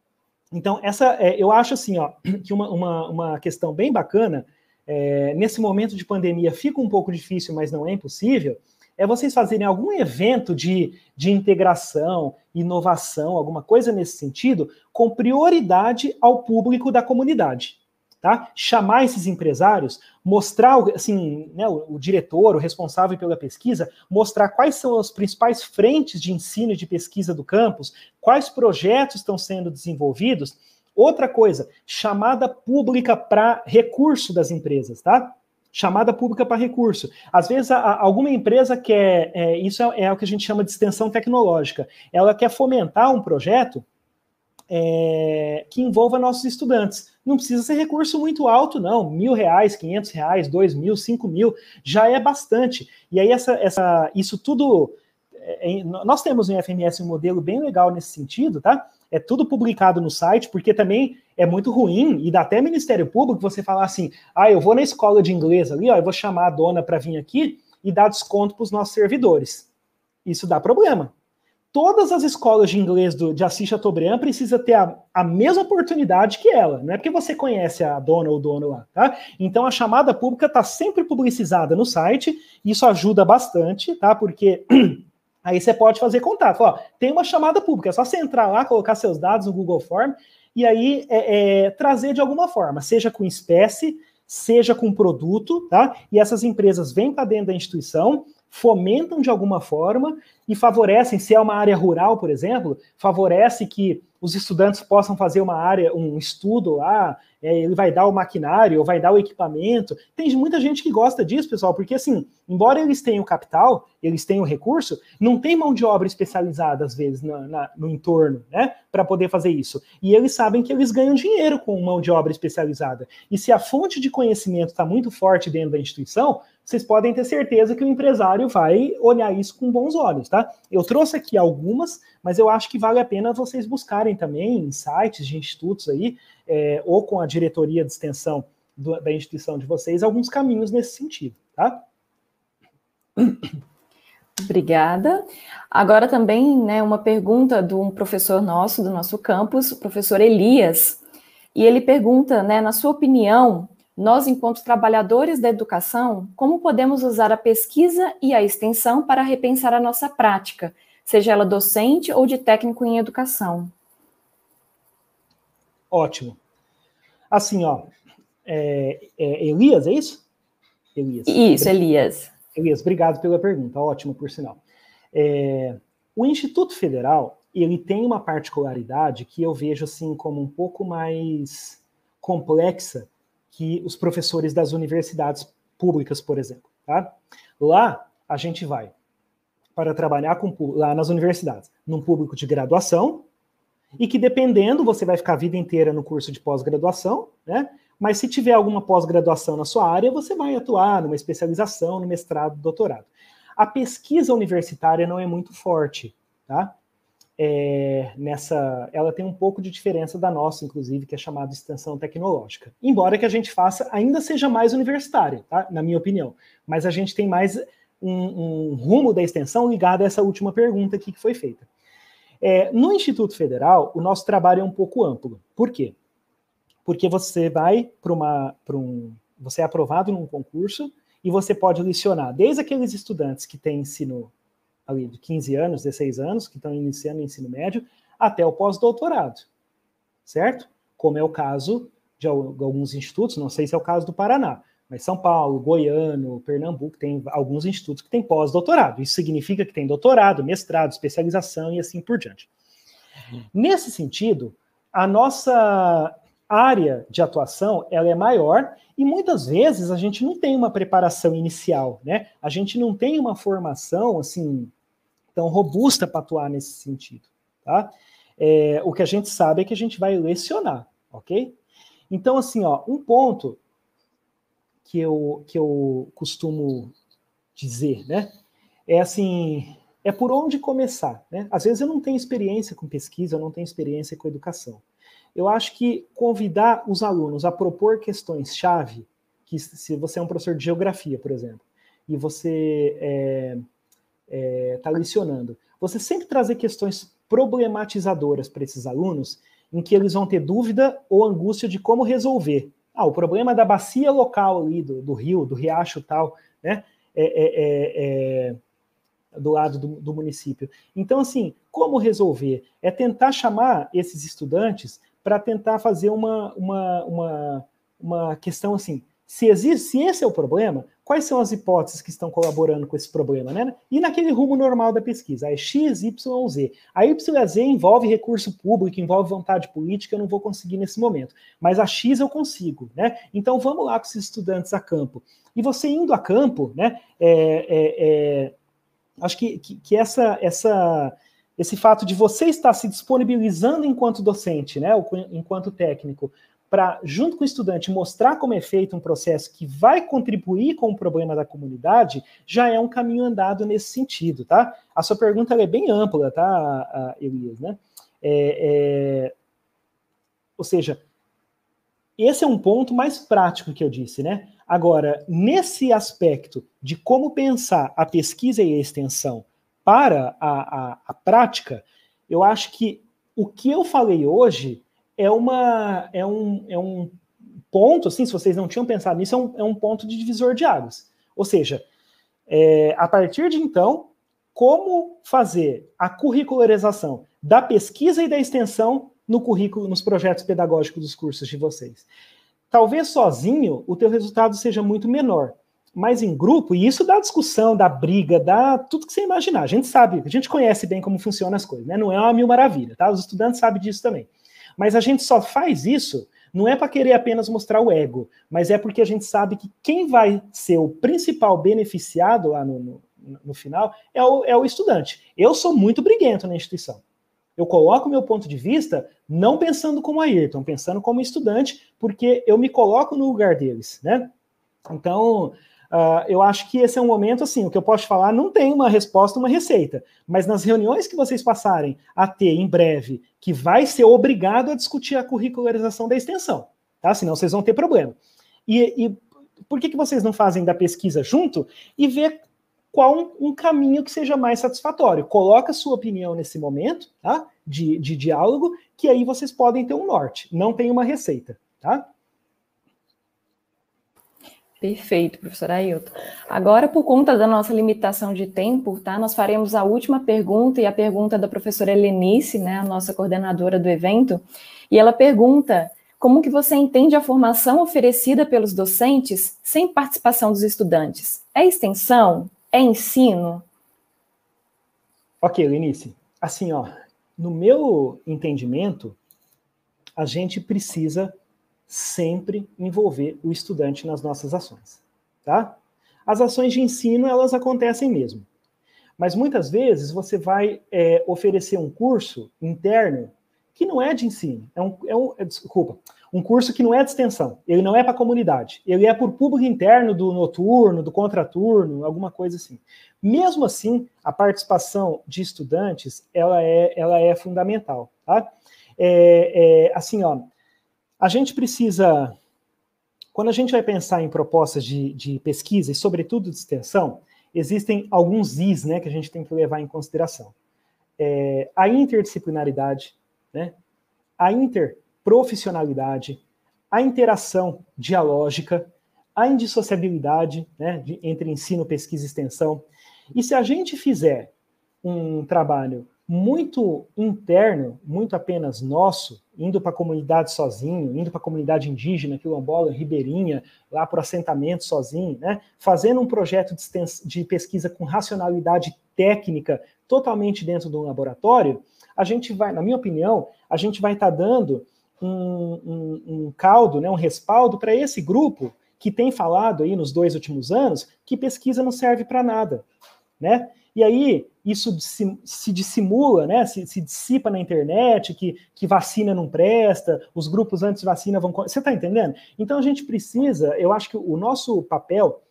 Então, essa, é, eu acho assim, ó, que uma, uma, uma questão bem bacana é, nesse momento de pandemia fica um pouco difícil, mas não é impossível, é vocês fazerem algum evento de, de integração, inovação, alguma coisa nesse sentido, com prioridade ao público da comunidade. tá? Chamar esses empresários, mostrar, assim, né, o, o, diretor, o responsável pela pesquisa, mostrar quais são as principais frentes de ensino e de pesquisa do campus, quais projetos estão sendo desenvolvidos. Outra coisa, chamada pública para recurso das empresas, tá? Chamada pública para recurso. Às vezes, a, alguma empresa quer, é, isso é, é o que a gente chama de extensão tecnológica, ela quer fomentar um projeto é, que envolva nossos estudantes. Não precisa ser recurso muito alto, não. Mil reais, quinhentos reais, dois mil, cinco mil, já é bastante. E aí, essa, essa, isso tudo. É, é nós temos no FMS um modelo bem legal nesse sentido, tá? É tudo publicado no site, porque também é muito ruim, e dá até Ministério Público você falar assim: ah, eu vou na escola de inglês ali, ó, eu vou chamar a dona para vir aqui e dar desconto para os nossos servidores. Isso dá problema todas as escolas de inglês do, de Assis Chateaubriand precisam ter a, a mesma oportunidade que ela. Não é porque você conhece a dona ou o dono lá, tá? Então a chamada pública está sempre publicizada no site, isso ajuda bastante, tá? Porque aí você pode fazer contato. Ó, tem uma chamada pública, é só você entrar lá, colocar seus dados no Google Form e aí é, é, trazer de alguma forma, seja com espécie, seja com produto, tá? E essas empresas vêm para dentro da instituição, fomentam de alguma forma e favorecem, se é uma área rural, por exemplo, favorece que os estudantes possam fazer uma área, um estudo lá, é, ele vai dar o maquinário, vai dar o equipamento. Tem muita gente que gosta disso, pessoal, porque assim, embora eles tenham capital, eles tenham recurso, não tem mão de obra especializada, às vezes, na, na, no entorno, né, para poder fazer isso. E eles sabem que eles ganham dinheiro com mão de obra especializada. E se a fonte de conhecimento está muito forte dentro da instituição, vocês podem ter certeza que o empresário vai olhar isso com bons olhos, tá? Eu trouxe aqui algumas, mas eu acho que vale a pena vocês buscarem também em sites de institutos aí, é, ou com a diretoria de extensão do, da instituição de vocês, alguns caminhos nesse sentido, tá? Obrigada. Agora também, né, uma pergunta de um professor nosso, do nosso campus, o professor Elias, e ele pergunta, né, na sua opinião, nós, enquanto trabalhadores da educação, como podemos usar a pesquisa e a extensão para repensar a nossa prática, seja ela docente ou de técnico em educação? Ótimo. Assim, ó, é, é Elias, é isso? Elias. Isso, Elias. Elias, obrigado pela pergunta, ótimo, por sinal. É, o Instituto Federal, ele tem uma particularidade que eu vejo assim como um pouco mais complexa que os professores das universidades públicas, por exemplo. Tá? Lá a gente vai para trabalhar com, lá nas universidades, num público de graduação, e que dependendo, você vai ficar a vida inteira no curso de pós-graduação, né? Mas se tiver alguma pós-graduação na sua área, você vai atuar numa especialização, no mestrado, doutorado. A pesquisa universitária não é muito forte, tá? É, nessa, ela tem um pouco de diferença da nossa, inclusive, que é chamada extensão tecnológica. Embora que a gente faça, ainda seja mais universitária, tá? na minha opinião. Mas a gente tem mais um, um rumo da extensão ligado a essa última pergunta aqui que foi feita. É, no Instituto Federal, o nosso trabalho é um pouco amplo. Por quê? Porque você vai para um, você é aprovado num concurso e você pode lecionar desde aqueles estudantes que têm ensino ali de 15 anos, 16 anos, que estão iniciando o ensino médio, até o pós-doutorado, certo? Como é o caso de alguns institutos, não sei se é o caso do Paraná, mas São Paulo, Goiano, Pernambuco, tem alguns institutos que têm pós-doutorado. Isso significa que tem doutorado, mestrado, especialização e assim por diante. Nesse sentido, a nossa área de atuação ela é maior e muitas vezes a gente não tem uma preparação inicial, né? A gente não tem uma formação assim tão robusta para atuar nesse sentido, tá? É, o que a gente sabe é que a gente vai lecionar, ok? Então, assim, ó, um ponto que eu, que eu costumo dizer, né? É assim, é por onde começar, né? Às vezes eu não tenho experiência com pesquisa, eu não tenho experiência com educação. Eu acho que convidar os alunos a propor questões-chave, que se você é um professor de geografia, por exemplo, e você está é, é, tá lecionando, você sempre trazer questões problematizadoras para esses alunos, em que eles vão ter dúvida ou angústia de como resolver. Ah, o problema da bacia local ali, do, do rio, do riacho tal, né? É, é, é, é do lado do, do, município. Então, assim, como resolver? É tentar chamar esses estudantes para tentar fazer uma, uma, uma, uma questão assim, se existe, se esse é o problema, quais são as hipóteses que estão colaborando com esse problema, né? E naquele rumo normal da pesquisa, é X, Y, Z. A Y Z envolve recurso público, envolve vontade política, eu não vou conseguir nesse momento. Mas a X eu consigo, né? Então vamos lá com esses estudantes a campo. E você indo a campo, né? É, é, é, acho que, que, que essa, essa, esse fato de você estar se disponibilizando enquanto docente, né? Enquanto técnico, para, junto com o estudante, mostrar como é feito um processo que vai contribuir com o problema da comunidade, já é um caminho andado nesse sentido, tá? A sua pergunta é bem ampla, tá, Elias, né? É, é, ou seja, esse é um ponto mais prático que eu disse, né? Agora, nesse aspecto de como pensar a pesquisa e a extensão para a, a, a prática, eu acho que o que eu falei hoje é, uma, é, um, é um ponto, assim, se vocês não tinham pensado nisso, é um, é um ponto de divisor de águas. Ou seja, é, a partir de então, como fazer a curricularização da pesquisa e da extensão no currículo, nos projetos pedagógicos dos cursos de vocês. Talvez sozinho o teu resultado seja muito menor, mas em grupo, e isso dá discussão, dá briga, dá tudo que você imaginar. A gente sabe, a gente conhece bem como funcionam as coisas, né? Não é uma mil maravilha, tá? Os estudantes sabem disso também. Mas a gente só faz isso não é para querer apenas mostrar o ego, mas é porque a gente sabe que quem vai ser o principal beneficiado lá no, no, no final é o, é o estudante. Eu sou muito briguento na instituição. Eu coloco meu ponto de vista não pensando como Ayrton, pensando como estudante, porque eu me coloco no lugar deles, né? Então, Uh, eu acho que esse é um momento, assim, o que eu posso falar não tem uma resposta, uma receita, mas nas reuniões que vocês passarem a ter em breve, que vai ser obrigado a discutir a curricularização da extensão, tá? Senão vocês vão ter problema. E, e por que, que vocês não fazem da pesquisa junto e ver qual um, um, caminho que seja mais satisfatório? Coloca a sua opinião nesse momento, tá? De, de diálogo, que aí vocês podem ter um norte, não tem uma receita, tá? Perfeito, professor Ailton. Agora, por conta da nossa limitação de tempo, tá, nós faremos a última pergunta e a pergunta da professora Helenice, né, a nossa coordenadora do evento, e ela pergunta como que você entende a formação oferecida pelos docentes sem participação dos estudantes? É extensão? É ensino? Ok, Helenice. Assim, ó, no meu entendimento, a gente precisa sempre envolver o estudante nas nossas ações, tá? As ações de ensino, elas acontecem mesmo. Mas muitas vezes você vai é, oferecer um curso interno que não é de ensino, é um, é um é, desculpa, um curso que não é de extensão, ele não é para a comunidade, ele é por público interno do noturno, do contraturno, alguma coisa assim. Mesmo assim, a participação de estudantes, ela é, ela é fundamental, tá? É, é, assim, ó, a gente precisa, quando a gente vai pensar em propostas de, de pesquisa e, sobretudo, de extensão, existem alguns Is né, que a gente tem que levar em consideração. É, a interdisciplinaridade, né, a interprofissionalidade, a interação dialógica, a indissociabilidade né, de, entre ensino, pesquisa e extensão. E se a gente fizer um trabalho muito interno, muito apenas nosso, indo para a comunidade sozinho, indo para a comunidade indígena, quilombola, ribeirinha, lá para o assentamento sozinho, né? fazendo um projeto de, pesquisa com racionalidade técnica totalmente dentro de um laboratório, a gente vai, na minha opinião, a gente vai estar tá dando um, um, um caldo, né, um respaldo para esse grupo que tem falado aí nos dois últimos anos que pesquisa não serve para nada, né? E aí isso se dissimula, né? Se, se, dissipa na internet, que, que vacina não presta, os grupos anti-vacina vão. Você está entendendo? Então a gente precisa, eu acho que o nosso papel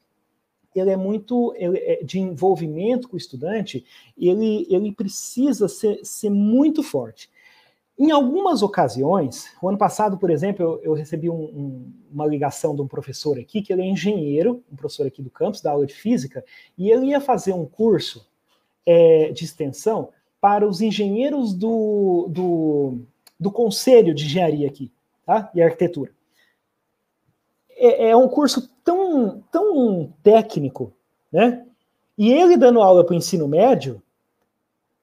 ele é muito ele é de envolvimento com o estudante, ele, ele precisa ser, ser muito forte. Em algumas ocasiões, o ano passado, por exemplo, eu, eu recebi um, um, uma ligação de um professor aqui, que ele é engenheiro, um professor aqui do campus, da aula de física, e ele ia fazer um curso é, de extensão para os engenheiros do, do, do Conselho de Engenharia aqui, tá? E Arquitetura. É, é um curso tão, tão técnico, né? E ele dando aula para o ensino médio,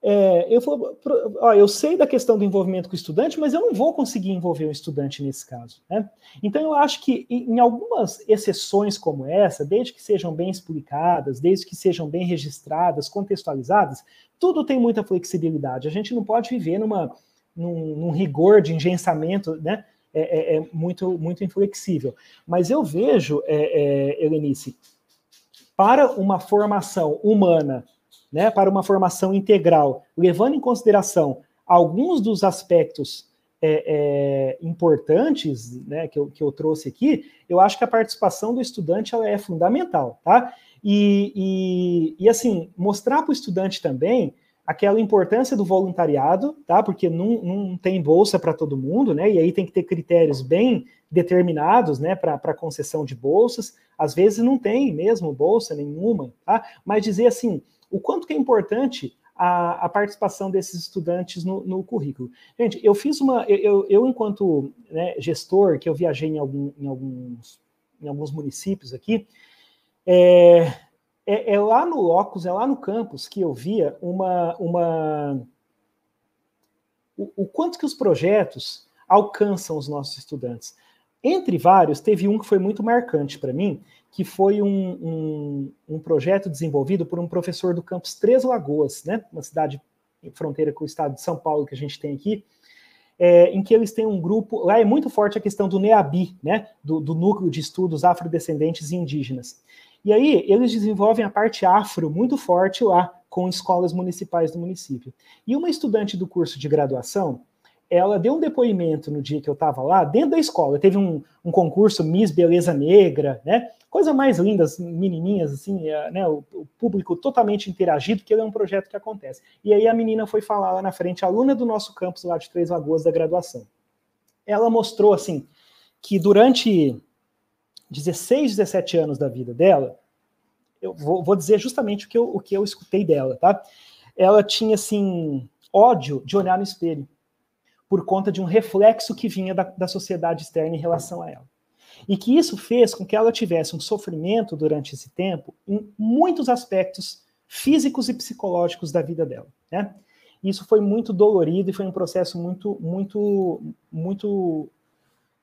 é, eu, vou, ó, eu sei da questão do envolvimento com o estudante, mas eu não vou conseguir envolver o estudante nesse caso. Né? Então, eu acho que em algumas exceções como essa, desde que sejam bem explicadas, desde que sejam bem registradas, contextualizadas, tudo tem muita flexibilidade. A gente não pode viver numa, num, num rigor de engensamento né? É, é, é, muito, muito inflexível. Mas eu vejo, é, é Helenice, para uma formação humana né, para uma formação integral, levando em consideração alguns dos aspectos é, é, importantes né, que, eu, que eu trouxe aqui, eu acho que a participação do estudante ela é fundamental, tá? E, e, e assim, mostrar para o estudante também aquela importância do voluntariado, tá? Porque não, não tem bolsa para todo mundo, né? E aí tem que ter critérios bem determinados, né, para concessão de bolsas. Às vezes não tem mesmo bolsa nenhuma, tá? Mas dizer assim, o quanto que é importante a, a participação desses estudantes no, no, currículo. Gente, eu fiz uma, eu, eu enquanto né, gestor, que eu viajei em, algum, em, alguns, em alguns municípios aqui, é, é, é, lá no locus, é lá no campus que eu via uma, uma o, o quanto que os projetos alcançam os nossos estudantes. Entre vários, teve um que foi muito marcante para mim, que foi um, um, um, projeto desenvolvido por um professor do campus Três Lagoas, né, uma cidade em fronteira com o estado de São Paulo que a gente tem aqui, é, em que eles têm um grupo, lá é muito forte a questão do NEABI, né, do, do Núcleo de Estudos Afrodescendentes e Indígenas. E aí eles desenvolvem a parte afro muito forte lá, com escolas municipais do município. E uma estudante do curso de graduação, ela deu um depoimento no dia que eu estava lá, dentro da escola. Teve um, um concurso Miss Beleza Negra, né? Coisa mais linda, as menininhas, assim, né, o, o, público totalmente interagido, que ele é um projeto que acontece. E aí a menina foi falar lá na frente, aluna do nosso campus lá de Três Lagoas da graduação. Ela mostrou, assim, que durante 16, 17 anos da vida dela, eu vou, vou dizer justamente o que, eu, o que eu escutei dela, tá? Ela tinha, assim, ódio de olhar no espelho, por conta de um reflexo que vinha da, da sociedade externa em relação a ela. E que isso fez com que ela tivesse um sofrimento durante esse tempo em muitos aspectos físicos e psicológicos da vida dela, né? Isso foi muito dolorido e foi um processo muito, muito, muito,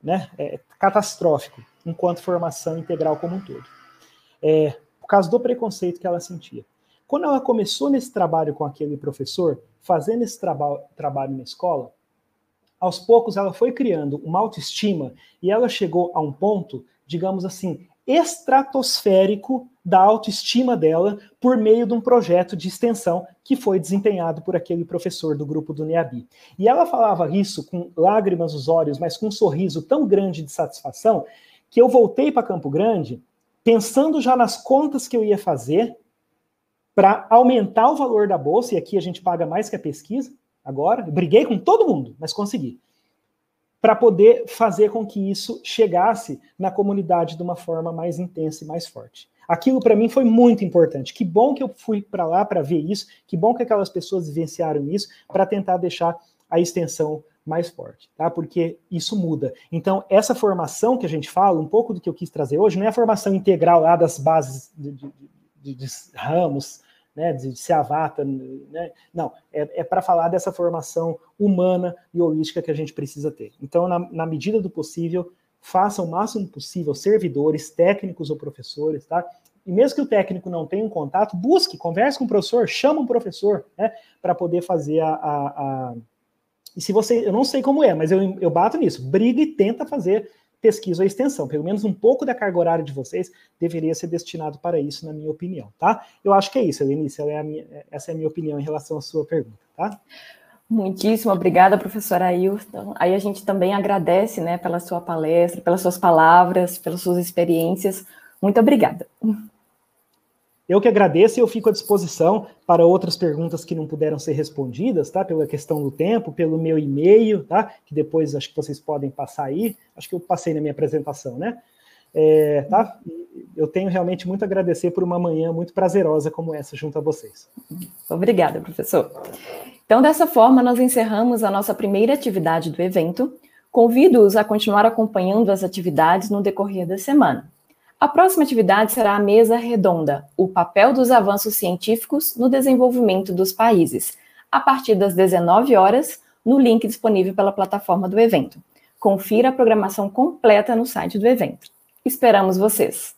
né, é, catastrófico enquanto formação integral como um todo. É, por causa do preconceito que ela sentia. Quando ela começou nesse trabalho com aquele professor, fazendo esse traba trabalho na escola, aos poucos ela foi criando uma autoestima e ela chegou a um ponto, digamos assim, estratosférico da autoestima dela por meio de um projeto de extensão que foi desempenhado por aquele professor do grupo do NEABI. E ela falava isso com lágrimas nos olhos, mas com um sorriso tão grande de satisfação, que eu voltei para Campo Grande pensando já nas contas que eu ia fazer para aumentar o valor da bolsa, e aqui a gente paga mais que a pesquisa, agora. Briguei com todo mundo, mas consegui. Para poder fazer com que isso chegasse na comunidade de uma forma mais intensa e mais forte. Aquilo para mim foi muito importante. Que bom que eu fui para lá para ver isso, que bom que aquelas pessoas vivenciaram isso para tentar deixar a extensão mais forte, tá? Porque isso muda. Então, essa formação que a gente fala, um pouco do que eu quis trazer hoje, não é a formação integral lá das bases de, de, de, de ramos, né, de, de ser avata, né? não, é, é para falar dessa formação humana e holística que a gente precisa ter. Então, na, na medida do possível, faça o máximo possível servidores, técnicos ou professores, tá? E mesmo que o técnico não tenha um contato, busque, converse com o professor, chama um professor, né, para poder fazer a, a, a, E se você, eu não sei como é, mas eu, eu bato nisso, briga e tenta fazer pesquisa ou extensão. Pelo menos um pouco da carga horária de vocês deveria ser destinado para isso, na minha opinião, tá? Eu acho que é isso, Elenice, é essa é a minha opinião em relação à sua pergunta, tá? Muitíssimo obrigada, professora Ailton. Aí a gente também agradece, né, pela sua palestra, pelas suas palavras, pelas suas experiências. Muito obrigada. Eu que agradeço e eu fico à disposição para outras perguntas que não puderam ser respondidas, tá? Pela questão do tempo, pelo meu e-mail, tá? Que depois acho que vocês podem passar aí. Acho que eu passei na minha apresentação, né? É, tá? Eu tenho realmente muito a agradecer por uma manhã muito prazerosa como essa junto a vocês. Obrigada, professor. Então, dessa forma, nós encerramos a nossa primeira atividade do evento. Convido-os a continuar acompanhando as atividades no decorrer da semana. A próxima atividade será a mesa redonda, o papel dos avanços científicos no desenvolvimento dos países. a partir das 19 horas, no link disponível pela plataforma do evento. Confira a programação completa no site do evento. Esperamos vocês!